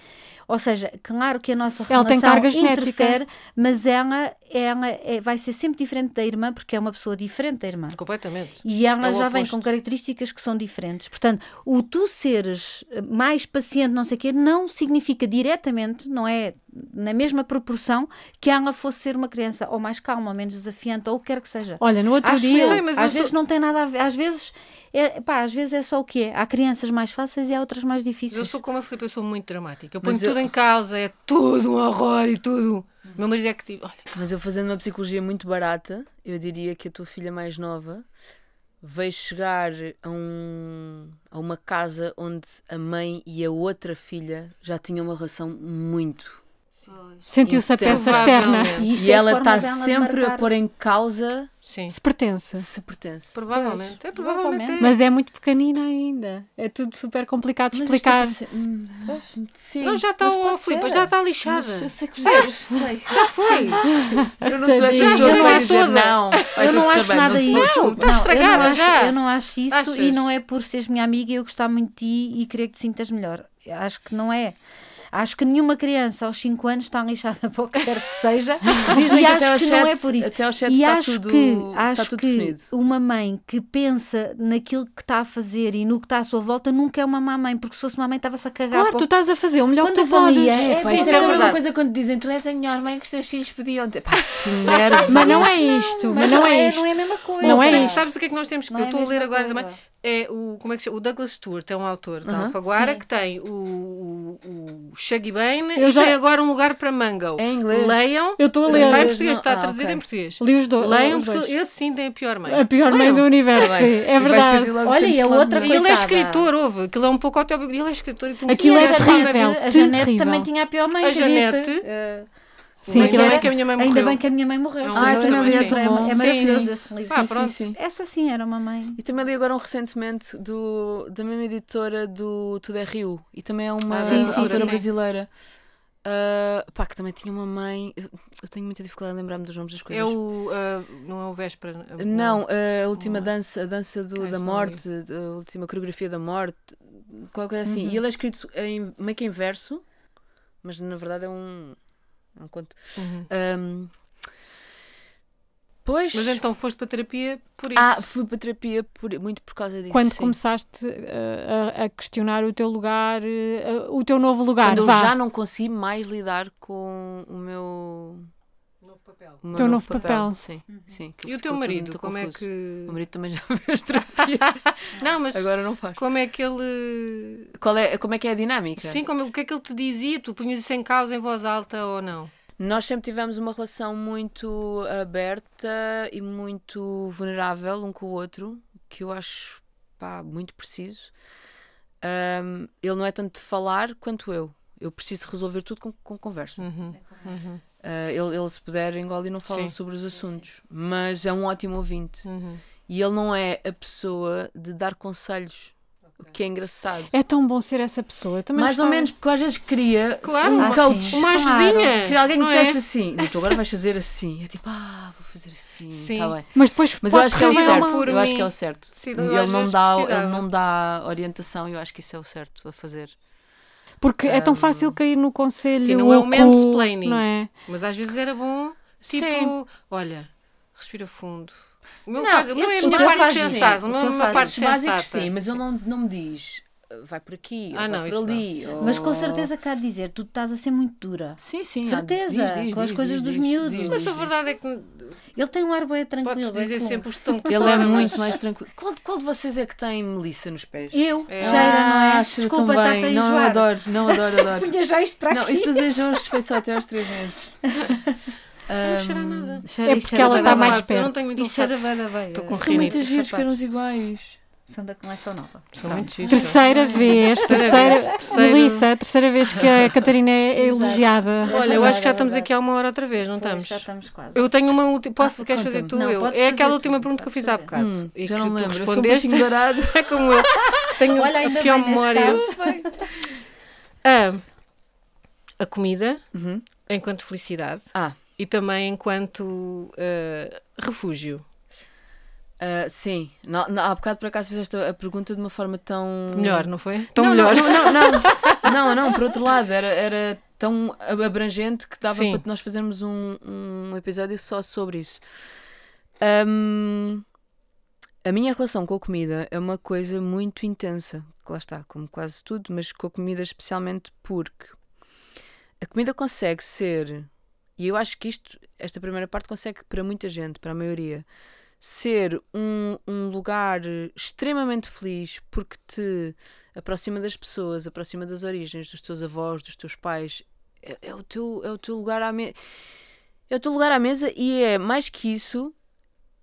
[SPEAKER 1] ou seja, claro que a nossa
[SPEAKER 2] Ela tem
[SPEAKER 1] relação
[SPEAKER 2] carga genética.
[SPEAKER 1] interfere, mas ela, ela é- vai ser sempre diferente da irmã porque é uma pessoa diferente da irmã.
[SPEAKER 3] Completamente.
[SPEAKER 1] E ela
[SPEAKER 3] É
[SPEAKER 1] já vem
[SPEAKER 3] oposto.
[SPEAKER 1] com características que são diferentes. Portanto, o tu seres eh, mais paciente, não sei o quê, não significa diretamente, não é na mesma proporção que ela fosse ser uma criança ou mais calma, ou menos desafiante, ou o que quer que seja.
[SPEAKER 2] Olha, no outro
[SPEAKER 1] Acho
[SPEAKER 2] dia.
[SPEAKER 1] eu.
[SPEAKER 3] sei, mas
[SPEAKER 1] às
[SPEAKER 3] sou-
[SPEAKER 1] vezes não tem nada a ver. Às vezes é, pá, às vezes é só o que é. Há crianças mais fáceis e há outras mais
[SPEAKER 3] Mas
[SPEAKER 1] difíceis.
[SPEAKER 3] eu sou como a Filipe, eu sou muito dramática. Eu ponho
[SPEAKER 4] Mas eu-
[SPEAKER 3] tudo em causa, é tudo um horror e tudo. Meu marido é que tipo, olha,
[SPEAKER 4] Mas eu fazendo uma psicologia muito barata, eu diria que a tua filha mais nova veio chegar a, um, a uma casa onde a mãe e a outra filha já tinham uma relação muito.
[SPEAKER 2] Sentiu-se a peça
[SPEAKER 4] Intensa.
[SPEAKER 2] externa.
[SPEAKER 1] E
[SPEAKER 4] E
[SPEAKER 1] é
[SPEAKER 4] ela está
[SPEAKER 1] de
[SPEAKER 4] sempre a pôr em causa
[SPEAKER 3] sim,
[SPEAKER 2] Se pertence.
[SPEAKER 4] se pertence.
[SPEAKER 3] provavelmente. É, provavelmente. é.
[SPEAKER 2] Mas é muito pequenina ainda. É tudo super complicado de
[SPEAKER 4] Mas isto
[SPEAKER 2] explicar.
[SPEAKER 4] é ser- hum, Sim.
[SPEAKER 3] Não, já está, oh, Filipe, já está lixada.
[SPEAKER 4] Mas eu sei que já eu sei.
[SPEAKER 3] Já foi.
[SPEAKER 4] Eu não pessoa
[SPEAKER 3] Já está
[SPEAKER 4] dizer
[SPEAKER 3] toda.
[SPEAKER 4] não.
[SPEAKER 1] eu não acho
[SPEAKER 4] bem,
[SPEAKER 1] nada
[SPEAKER 4] não
[SPEAKER 1] isso.
[SPEAKER 3] Não, está estragada
[SPEAKER 1] eu não acho,
[SPEAKER 3] já.
[SPEAKER 1] Eu não acho isso
[SPEAKER 3] Achas?
[SPEAKER 1] e não é por seres minha amiga e eu gostar muito de ti e querer que te sintas melhor. Acho que não é. Acho que nenhuma criança aos 5 anos está lixada para o que quer que seja.
[SPEAKER 4] Dizem
[SPEAKER 1] e
[SPEAKER 4] que
[SPEAKER 1] acho que não é
[SPEAKER 4] sete-
[SPEAKER 1] por isso.
[SPEAKER 4] até aos sete
[SPEAKER 1] E
[SPEAKER 4] está
[SPEAKER 1] acho
[SPEAKER 4] tudo-
[SPEAKER 1] que, acho
[SPEAKER 4] tudo
[SPEAKER 1] que
[SPEAKER 4] definido.
[SPEAKER 1] uma mãe que pensa naquilo que está a fazer e no que está à sua volta nunca é uma má mãe, porque se fosse uma mãe estava-se a cagar.
[SPEAKER 2] Claro, tu estás a fazer o melhor
[SPEAKER 1] Quando
[SPEAKER 2] que tu podes.
[SPEAKER 1] é-
[SPEAKER 5] isso
[SPEAKER 1] isso
[SPEAKER 5] é
[SPEAKER 1] é
[SPEAKER 5] a mesma coisa quando dizem tu és a melhor mãe que os teus filhos podiam ter. Pá, merda.
[SPEAKER 2] Mas não é isto, mas não é isto.
[SPEAKER 1] Não é a mesma coisa.
[SPEAKER 2] Não é isto.
[SPEAKER 3] Sabes o que é que nós temos que eu
[SPEAKER 1] é a
[SPEAKER 3] estou a ler agora também? É o, como é que se chama? O Douglas Stewart é um autor da
[SPEAKER 4] Aham,
[SPEAKER 3] Alfaguara
[SPEAKER 1] sim.
[SPEAKER 3] que tem o, o, o Shaggy Bane
[SPEAKER 2] Eu
[SPEAKER 3] e
[SPEAKER 2] já-
[SPEAKER 3] tem agora um lugar para Mango.
[SPEAKER 4] É em inglês.
[SPEAKER 3] Leiam.
[SPEAKER 2] Eu estou a
[SPEAKER 3] Está
[SPEAKER 2] ler.
[SPEAKER 3] em
[SPEAKER 4] Inglês
[SPEAKER 3] português,
[SPEAKER 4] não-
[SPEAKER 3] está
[SPEAKER 4] ah,
[SPEAKER 3] traduzido
[SPEAKER 4] ok.
[SPEAKER 3] em português.
[SPEAKER 2] Li os, do,
[SPEAKER 3] Leiam,
[SPEAKER 2] os dois.
[SPEAKER 3] porque esse sim tem a pior mãe.
[SPEAKER 2] A pior mãe
[SPEAKER 3] Leiam.
[SPEAKER 2] do universo, sim, é verdade.
[SPEAKER 1] Olha, e a
[SPEAKER 4] lá
[SPEAKER 1] outra
[SPEAKER 4] meio.
[SPEAKER 3] ele é
[SPEAKER 1] Coitada.
[SPEAKER 3] escritor, ouve. Aquilo é um pouco autobiográfico. Ele é escritor e tu
[SPEAKER 2] Aquilo é
[SPEAKER 1] a Janete-
[SPEAKER 2] terrível,
[SPEAKER 1] A Janete também tinha a pior mãe.
[SPEAKER 3] A Janete-
[SPEAKER 1] eh,
[SPEAKER 2] Sim,
[SPEAKER 1] é
[SPEAKER 3] Ainda bem que a minha mãe
[SPEAKER 1] Ainda
[SPEAKER 3] morreu.
[SPEAKER 1] bem que a minha mãe morreu.
[SPEAKER 3] É um
[SPEAKER 1] Ah,
[SPEAKER 3] livro
[SPEAKER 1] também
[SPEAKER 3] também.
[SPEAKER 1] li outro, é, é maravilhoso esse livro.
[SPEAKER 3] Pá,
[SPEAKER 4] Sim,
[SPEAKER 3] pronto.
[SPEAKER 4] sim, sim.
[SPEAKER 1] Essa sim era uma mãe.
[SPEAKER 4] E também li agora um recentemente do, da mesma editora do Tudo é Rio. E também é uma
[SPEAKER 3] Ah,
[SPEAKER 1] sim, sim,
[SPEAKER 4] autora
[SPEAKER 1] sim.
[SPEAKER 4] brasileira. Ah, pá, que também tinha uma mãe. Eu tenho muita dificuldade em lembrar-me dos nomes das coisas.
[SPEAKER 3] É o. ah, não é o Véspera.
[SPEAKER 4] Não, a última dança, a dança do,
[SPEAKER 3] Ah,
[SPEAKER 4] da morte, a última coreografia da morte, qualquer coisa assim.
[SPEAKER 1] Uhum.
[SPEAKER 4] E ele é escrito em, meio que em verso, mas na verdade é um, é um conto.
[SPEAKER 3] Uhum.
[SPEAKER 4] Ahm, pois.
[SPEAKER 3] Mas então foste para terapia por isso.
[SPEAKER 4] Ah, fui para terapia por- muito por causa disso.
[SPEAKER 2] Quando
[SPEAKER 4] sim.
[SPEAKER 2] começaste uh, a, a questionar o teu lugar, uh, o teu novo lugar,
[SPEAKER 4] Quando eu
[SPEAKER 2] vá.
[SPEAKER 4] já não consegui mais lidar com o meu.
[SPEAKER 3] Novo papel.
[SPEAKER 4] O
[SPEAKER 2] Teu novo papel.
[SPEAKER 4] Sim, sim. que
[SPEAKER 3] E o teu marido, como é
[SPEAKER 4] confuso.
[SPEAKER 3] que.
[SPEAKER 4] O marido também já fez terapia.
[SPEAKER 3] Não, mas
[SPEAKER 4] Agora não faz.
[SPEAKER 3] como é que ele.
[SPEAKER 4] Qual é, como é que é a dinâmica?
[SPEAKER 3] Sim, como, o que é que ele te dizia? Tu punhas isso em causa em voz alta ou não?
[SPEAKER 4] Nós sempre tivemos uma relação muito aberta e muito vulnerável um com o outro, que eu acho pá, muito preciso. Ahm, ele não é tanto de falar quanto eu. Eu preciso resolver tudo com, com conversa.
[SPEAKER 3] Uhum. Uhum.
[SPEAKER 4] Ah, ele, ele, se puder, engole e não fala
[SPEAKER 3] Sim.
[SPEAKER 4] sobre os assuntos. Mas é um ótimo ouvinte.
[SPEAKER 3] Uhum.
[SPEAKER 4] E ele não é a pessoa de dar conselhos, o que é engraçado.
[SPEAKER 2] É tão bom ser essa pessoa. Também
[SPEAKER 4] Mais ou
[SPEAKER 2] gostava.
[SPEAKER 4] menos, porque às vezes queria
[SPEAKER 3] Claro,
[SPEAKER 4] um
[SPEAKER 3] Ah,
[SPEAKER 4] coach.
[SPEAKER 1] sim.
[SPEAKER 3] Uma
[SPEAKER 1] Claro.
[SPEAKER 3] ajudinha.
[SPEAKER 4] Queria alguém que
[SPEAKER 3] é?
[SPEAKER 4] dissesse assim, "Não, tu agora vais fazer assim. É tipo, ah, vou fazer assim.
[SPEAKER 3] Sim.
[SPEAKER 4] Tá bem.
[SPEAKER 2] Mas depois
[SPEAKER 4] Mas eu acho que é o
[SPEAKER 3] Sim,
[SPEAKER 4] certo. Eu acho que é o certo.
[SPEAKER 3] Sim,
[SPEAKER 4] ele, não dá, ele não dá orientação e eu acho que isso é o certo a fazer.
[SPEAKER 2] Porque é tão fácil cair no conselho.
[SPEAKER 3] Sim, não é o
[SPEAKER 2] oco,
[SPEAKER 3] mansplaining.
[SPEAKER 2] Não é?
[SPEAKER 3] Mas às vezes era bom, tipo,
[SPEAKER 4] Sim.
[SPEAKER 3] olha, respira fundo. O meu,
[SPEAKER 4] Não,
[SPEAKER 3] faz, o meu é a minha parte sensata.
[SPEAKER 1] isso,
[SPEAKER 3] O meu é a parte
[SPEAKER 4] básicos
[SPEAKER 3] sensata.
[SPEAKER 4] sim, mas ele não, não me diz "Ah, vai por aqui,
[SPEAKER 3] Ah,
[SPEAKER 4] ou
[SPEAKER 3] não,
[SPEAKER 4] vai por ali. ou-
[SPEAKER 1] Mas com certeza cá de dizer, tu estás a ser muito dura.
[SPEAKER 4] Sim, sim.
[SPEAKER 1] Certeza,
[SPEAKER 4] diz, diz,
[SPEAKER 1] com as
[SPEAKER 4] diz,
[SPEAKER 1] coisas
[SPEAKER 4] diz,
[SPEAKER 1] dos
[SPEAKER 4] diz,
[SPEAKER 1] miúdos.
[SPEAKER 4] diz,
[SPEAKER 3] Mas
[SPEAKER 4] diz,
[SPEAKER 3] a
[SPEAKER 4] diz.
[SPEAKER 3] verdade é que
[SPEAKER 1] Ele tem um ar bem tranquilo.
[SPEAKER 3] pode-se
[SPEAKER 1] bem
[SPEAKER 3] dizer sempre os estão
[SPEAKER 4] Ele é muito mais tranquilo. Qual, qual de vocês é que tem Melissa nos pés?
[SPEAKER 1] Eu,
[SPEAKER 3] É.
[SPEAKER 1] cheira, não é?
[SPEAKER 4] Ah,
[SPEAKER 1] Desculpa,
[SPEAKER 4] tão bem.
[SPEAKER 1] a
[SPEAKER 4] Não, eu adoro, não, adoro, adoro.
[SPEAKER 1] Punha já isto para
[SPEAKER 4] Não,
[SPEAKER 1] aqui.
[SPEAKER 4] isso desejos foi só até aos 3 meses.
[SPEAKER 3] Não cheira nada.
[SPEAKER 1] Cheira-
[SPEAKER 2] É porque
[SPEAKER 1] cheira
[SPEAKER 2] ela está mais
[SPEAKER 1] voz.
[SPEAKER 3] Eu não
[SPEAKER 2] perto.
[SPEAKER 3] tenho muito
[SPEAKER 1] E cheira
[SPEAKER 3] olfato.
[SPEAKER 1] bem da veia.
[SPEAKER 3] Estou com
[SPEAKER 1] São
[SPEAKER 4] muitos giros que eram os iguais.
[SPEAKER 1] São da coleção nova.
[SPEAKER 3] São.
[SPEAKER 2] Terceira vez,
[SPEAKER 3] Terceira.
[SPEAKER 2] Melissa, terceira vez que a Catarina é elogiada.
[SPEAKER 3] Olha, eu acho que já estamos
[SPEAKER 1] Verdade.
[SPEAKER 3] aqui há uma hora outra vez, não
[SPEAKER 1] Pois,
[SPEAKER 3] estamos?
[SPEAKER 1] Já estamos quase.
[SPEAKER 3] Eu tenho uma última. Posso?
[SPEAKER 1] Ah,
[SPEAKER 3] queres fazer tu?
[SPEAKER 1] Não,
[SPEAKER 3] eu? É aquela última pergunta que eu fiz há bocado.
[SPEAKER 4] Hum,
[SPEAKER 3] e
[SPEAKER 4] já
[SPEAKER 3] que
[SPEAKER 4] não
[SPEAKER 3] tu
[SPEAKER 4] lembro. Eu sou um
[SPEAKER 3] respondeste.
[SPEAKER 4] dourado.
[SPEAKER 3] É como eu. Tenho
[SPEAKER 1] Olha, ainda
[SPEAKER 3] a pior memória. A, a comida
[SPEAKER 4] Uhum.
[SPEAKER 3] enquanto felicidade
[SPEAKER 4] Ah.
[SPEAKER 3] e também enquanto eh, refúgio.
[SPEAKER 4] Ah, sim, não, há bocado por acaso fizeste a pergunta de uma forma tão.
[SPEAKER 3] Melhor, não foi? Tão
[SPEAKER 4] não,
[SPEAKER 3] melhor.
[SPEAKER 4] Não, não, não, não, não, não, por outro lado, era, era tão abrangente que dava
[SPEAKER 3] Sim.
[SPEAKER 4] para nós fazermos um, um episódio só sobre isso. Ahm, a minha relação com a comida é uma coisa muito intensa, que lá está, como quase tudo, mas com a comida especialmente porque a comida consegue ser, e eu acho que isto, esta primeira parte consegue para muita gente, para a maioria, ser um, um lugar extremamente feliz porque te aproxima das pessoas, aproxima das origens, dos teus avós, dos teus pais. É, é o, teu, é o teu lugar à mesa. É o teu lugar à mesa e é mais que isso,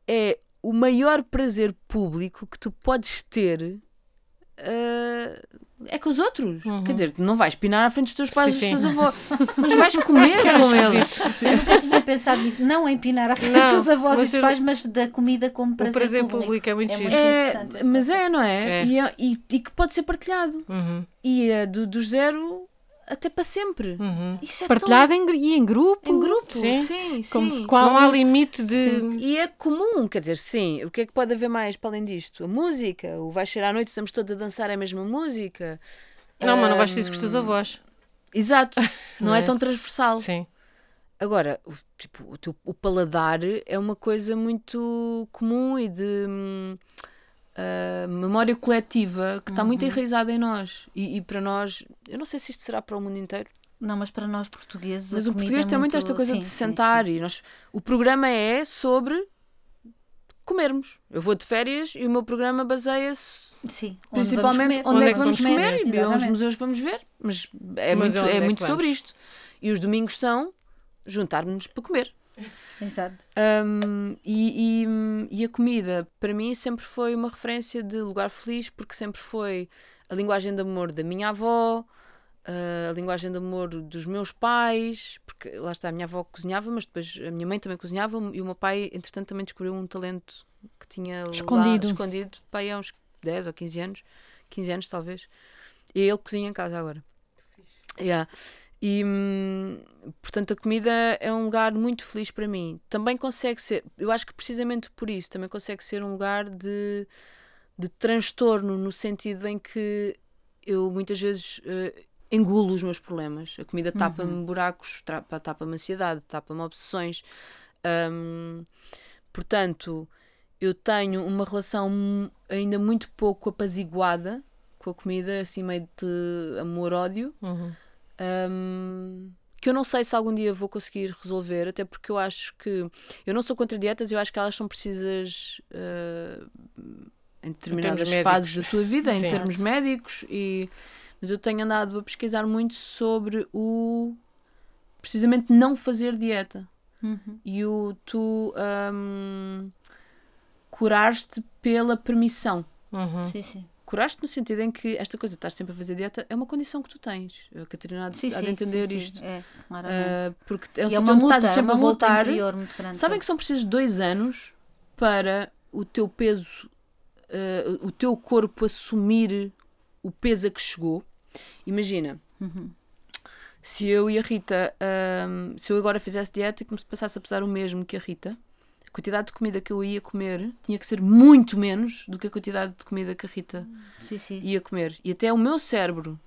[SPEAKER 4] é o maior prazer público que tu podes ter. Ah, é com os outros. Quer dizer, tu não vais pinar à frente dos teus pais
[SPEAKER 3] Sim,
[SPEAKER 4] e dos
[SPEAKER 3] sim.
[SPEAKER 4] teus avós, mas vais comer com eles.
[SPEAKER 1] Eu nunca tinha pensado nisso. Não em pinar à frente
[SPEAKER 3] Não,
[SPEAKER 1] dos avós e dos pais, mas da comida como
[SPEAKER 3] O
[SPEAKER 1] prazer,
[SPEAKER 3] prazer público é muito
[SPEAKER 1] É
[SPEAKER 3] giro.
[SPEAKER 1] muito
[SPEAKER 4] É, mas é, não é?
[SPEAKER 3] É.
[SPEAKER 4] E, é- e- e que pode ser partilhado.
[SPEAKER 3] Uhum,
[SPEAKER 4] E é do, do zero até para sempre.
[SPEAKER 3] uhum.
[SPEAKER 4] Isso é
[SPEAKER 2] Partilhada em, gru- e em grupo.
[SPEAKER 4] tão... em grupo.
[SPEAKER 3] Sim.
[SPEAKER 4] Sim, sim.
[SPEAKER 2] Como se qual-
[SPEAKER 3] Não há limite de.
[SPEAKER 4] Sim. E é comum, quer dizer, sim. O que é que pode haver mais para além disto? A música, o vai chegar à noite, estamos todos a dançar a mesma música.
[SPEAKER 3] Não, mas não vais
[SPEAKER 4] Ahm,
[SPEAKER 3] isso com os teus avós.
[SPEAKER 4] Exato, não
[SPEAKER 3] Não
[SPEAKER 4] é
[SPEAKER 3] é?
[SPEAKER 4] tão transversal.
[SPEAKER 3] Sim.
[SPEAKER 4] Agora, o, tipo, o, teu, o paladar é uma coisa muito comum e de ah, memória coletiva que está muito
[SPEAKER 3] Uhum.
[SPEAKER 4] enraizada em nós. E, e para nós, eu não sei se isto será para o mundo inteiro,
[SPEAKER 1] Não, mas para nós portugueses.
[SPEAKER 4] mas o português
[SPEAKER 1] é
[SPEAKER 4] tem muito esta coisa
[SPEAKER 1] sim,
[SPEAKER 4] de
[SPEAKER 1] sim,
[SPEAKER 4] sentar
[SPEAKER 1] sim.
[SPEAKER 4] e nós. O programa é sobre comermos. Eu vou de férias e o meu programa baseia-se
[SPEAKER 1] Sim, onde
[SPEAKER 4] principalmente
[SPEAKER 1] vamos
[SPEAKER 4] onde é que vamos comer, e aos
[SPEAKER 1] exatamente.
[SPEAKER 4] museus que vamos ver. Mas é
[SPEAKER 3] Mas
[SPEAKER 4] muito,
[SPEAKER 3] onde
[SPEAKER 4] é
[SPEAKER 3] é
[SPEAKER 4] muito sobre
[SPEAKER 3] vamos?
[SPEAKER 4] isto. E os domingos são juntar-nos para comer.
[SPEAKER 1] Exato.
[SPEAKER 4] Um, e, e- e a comida, para mim, sempre foi uma referência de lugar feliz, porque sempre foi a linguagem de amor da minha avó, uh, a linguagem de amor dos meus pais, porque lá está, a minha avó cozinhava, mas depois a minha mãe também cozinhava, e o meu pai, entretanto, também descobriu um talento que tinha lá
[SPEAKER 2] Escondido.
[SPEAKER 4] escondido pai, há uns 10 ou 15 anos, 15 anos talvez, e ele cozinha em casa agora. Yeah. E, hum, portanto, a comida é um lugar muito feliz para mim. Também consegue ser, eu acho que precisamente por isso, também consegue ser um lugar de, de transtorno, no sentido em que eu muitas vezes eh, engulo os meus problemas. A comida tapa-me buracos, tapa- tapa-me ansiedade, tapa-me obsessões. Hum, portanto, eu tenho uma relação ainda muito pouco apaziguada com a comida, assim meio de amor-ódio.
[SPEAKER 3] Uhum.
[SPEAKER 4] Um, que eu não sei se algum dia vou conseguir resolver, até porque eu acho que eu não sou contra dietas, eu acho que elas são precisas uh, em determinadas
[SPEAKER 3] médicos.
[SPEAKER 4] fases da tua vida, em
[SPEAKER 3] Sim.
[SPEAKER 4] termos médicos, e, mas eu tenho andado a pesquisar muito sobre o precisamente não fazer dieta
[SPEAKER 1] Uhum.
[SPEAKER 4] e o tu um, curar-te pela permissão.
[SPEAKER 3] Uhum.
[SPEAKER 1] Sim, sim.
[SPEAKER 4] Curar-te no sentido em que esta coisa de estar sempre a fazer dieta é uma condição que tu tens. A Catarina há de,
[SPEAKER 1] Sim,
[SPEAKER 4] há de
[SPEAKER 1] sim,
[SPEAKER 4] entender
[SPEAKER 1] sim, sim.
[SPEAKER 4] isto.
[SPEAKER 1] É, claramente.
[SPEAKER 4] Uh, porque é um
[SPEAKER 1] e é
[SPEAKER 4] sítio onde
[SPEAKER 1] luta,
[SPEAKER 4] estás
[SPEAKER 1] é
[SPEAKER 4] sempre a voltar.
[SPEAKER 1] interior muito grande.
[SPEAKER 4] Sabem que são precisos dois anos para o teu peso, uh, o teu corpo assumir o peso a que chegou. Imagina,
[SPEAKER 1] Uhum.
[SPEAKER 4] se eu e a Rita, um, se eu agora fizesse dieta e que me passasse a pesar o mesmo que a Rita, quantidade de comida que eu ia comer tinha que ser muito menos do que a quantidade de comida que a Rita
[SPEAKER 1] Sim, sim.
[SPEAKER 4] ia comer. E até o meu cérebro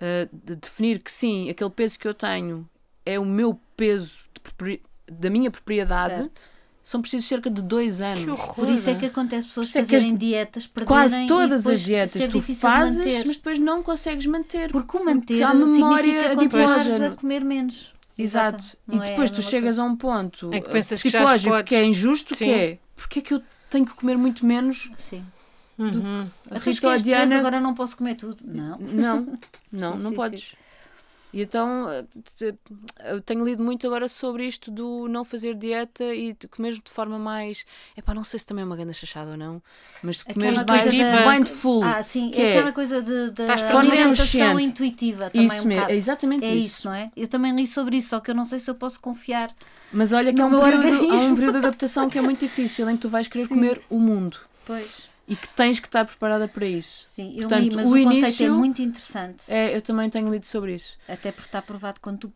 [SPEAKER 4] uh, de definir que sim, aquele peso que eu tenho é o meu peso de propri- da minha propriedade,
[SPEAKER 1] Certo.
[SPEAKER 4] são precisos cerca de dois anos.
[SPEAKER 3] Que horror.
[SPEAKER 1] Por isso é que acontece pessoas
[SPEAKER 4] é que
[SPEAKER 1] fazerem
[SPEAKER 4] as-
[SPEAKER 1] dietas,
[SPEAKER 4] Quase todas as dietas
[SPEAKER 1] ser
[SPEAKER 4] tu fazes,
[SPEAKER 1] manter.
[SPEAKER 4] mas depois não consegues manter.
[SPEAKER 1] Porque o manter
[SPEAKER 4] há memória
[SPEAKER 1] significa a comer menos.
[SPEAKER 4] Exato.
[SPEAKER 1] Não
[SPEAKER 4] E
[SPEAKER 1] é
[SPEAKER 4] depois
[SPEAKER 1] a
[SPEAKER 4] tu chegas
[SPEAKER 1] coisa.
[SPEAKER 4] a um ponto
[SPEAKER 3] Em que pensas que
[SPEAKER 4] psicológico
[SPEAKER 3] podes-
[SPEAKER 4] que é injusto,
[SPEAKER 3] Sim.
[SPEAKER 4] que é porque é que eu tenho que comer muito menos?
[SPEAKER 1] Sim.
[SPEAKER 3] Uhum.
[SPEAKER 4] A
[SPEAKER 1] A
[SPEAKER 4] Rita
[SPEAKER 1] Diana... Agora não posso comer tudo. Não.
[SPEAKER 4] Não, não,
[SPEAKER 1] Sim,
[SPEAKER 4] não
[SPEAKER 1] sim,
[SPEAKER 4] podes. E então eh, eu tenho lido muito agora sobre isto do não fazer dieta e de comer de forma mais. Epá, não sei se também é uma grande chachada ou não, mas
[SPEAKER 1] Aquela
[SPEAKER 4] mais
[SPEAKER 1] da-
[SPEAKER 4] mindful.
[SPEAKER 1] Ah, sim,
[SPEAKER 4] que
[SPEAKER 1] é aquela coisa de, de alimentação intuitiva também
[SPEAKER 4] isso
[SPEAKER 1] um
[SPEAKER 4] mesmo, é exatamente
[SPEAKER 1] É
[SPEAKER 4] isso.
[SPEAKER 1] isso, não é? Eu também li sobre isso, só que eu não sei se eu posso confiar.
[SPEAKER 4] Mas olha que é
[SPEAKER 1] No
[SPEAKER 4] um, período, há um período de adaptação que é muito difícil, em que tu vais querer
[SPEAKER 1] Sim.
[SPEAKER 4] comer o mundo
[SPEAKER 1] Pois.
[SPEAKER 4] E que tens que estar preparada para isso.
[SPEAKER 1] Sim, eu
[SPEAKER 4] Portanto,
[SPEAKER 1] li, mas
[SPEAKER 4] o
[SPEAKER 1] o, conceito é muito interessante.
[SPEAKER 4] É, eu também tenho lido sobre isso.
[SPEAKER 1] Até porque está provado que quando tu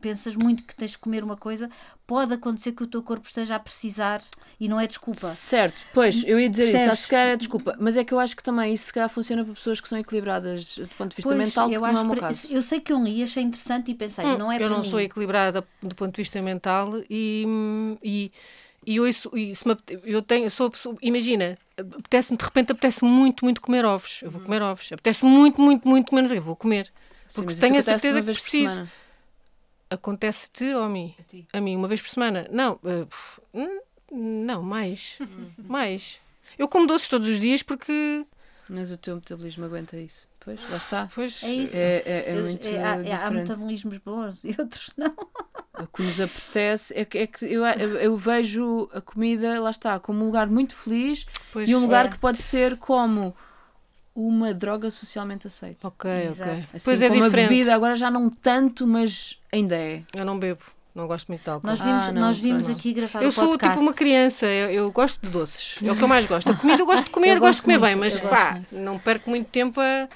[SPEAKER 1] pensas muito que tens de comer uma coisa, pode acontecer que o teu corpo esteja a precisar e não é desculpa.
[SPEAKER 4] Certo, pois, eu ia dizer isso,
[SPEAKER 1] Percebes?
[SPEAKER 4] acho que se calhar é desculpa, mas é que eu acho que também isso se calhar funciona para pessoas que são equilibradas do ponto de vista
[SPEAKER 1] Pois,
[SPEAKER 4] mental, que
[SPEAKER 1] eu
[SPEAKER 4] não é
[SPEAKER 1] acho
[SPEAKER 4] o meu
[SPEAKER 1] para-
[SPEAKER 4] caso.
[SPEAKER 1] Eu sei que eu li, achei interessante e pensei,
[SPEAKER 3] Hum,
[SPEAKER 1] não é
[SPEAKER 3] eu
[SPEAKER 1] para
[SPEAKER 3] não
[SPEAKER 1] mim.
[SPEAKER 3] sou equilibrada do ponto de vista mental e, e, e e se me apete- eu tenho, eu sou imagina, apetece de repente apetece muito, muito comer ovos. Eu vou comer ovos. Apetece muito, muito, muito menos, eu vou comer.
[SPEAKER 4] Sim,
[SPEAKER 3] Porque
[SPEAKER 4] isso
[SPEAKER 3] tenho a certeza que preciso. Acontece-te ou a mim?
[SPEAKER 4] A ti.
[SPEAKER 3] A mim, uma vez por semana? Não, hum, não, mais. mais. Eu como doces todos os dias porque.
[SPEAKER 4] Mas o teu metabolismo aguenta isso. Pois, lá está.
[SPEAKER 3] Pois,
[SPEAKER 1] É isso.
[SPEAKER 4] É, é, é
[SPEAKER 1] Eu-
[SPEAKER 4] muito
[SPEAKER 1] é- há, é- há metabolismos bons e outros não.
[SPEAKER 4] O que nos apetece é que, é que eu, eu, eu vejo a comida, lá está, como um lugar muito feliz
[SPEAKER 3] pois,
[SPEAKER 4] e um lugar
[SPEAKER 1] é.
[SPEAKER 4] que pode ser como uma droga socialmente aceita.
[SPEAKER 3] Ok,
[SPEAKER 1] Exato.
[SPEAKER 3] ok.
[SPEAKER 4] Assim
[SPEAKER 3] pois é
[SPEAKER 4] como
[SPEAKER 3] diferente.
[SPEAKER 4] a bebida, agora já não tanto, mas ainda é.
[SPEAKER 3] Eu não bebo. Não gosto muito de álcool.
[SPEAKER 1] Nós
[SPEAKER 4] Ah,
[SPEAKER 1] vimos,
[SPEAKER 4] não,
[SPEAKER 1] nós vimos aqui gravar
[SPEAKER 3] Eu
[SPEAKER 1] o
[SPEAKER 3] sou tipo uma criança, eu, eu gosto de doces. É o que eu mais gosto. A comida eu gosto de comer,
[SPEAKER 1] Eu
[SPEAKER 3] gosto de comer
[SPEAKER 1] gosto
[SPEAKER 3] bem,
[SPEAKER 1] muito,
[SPEAKER 3] mas pá,
[SPEAKER 1] gosto
[SPEAKER 3] não perco muito tempo a.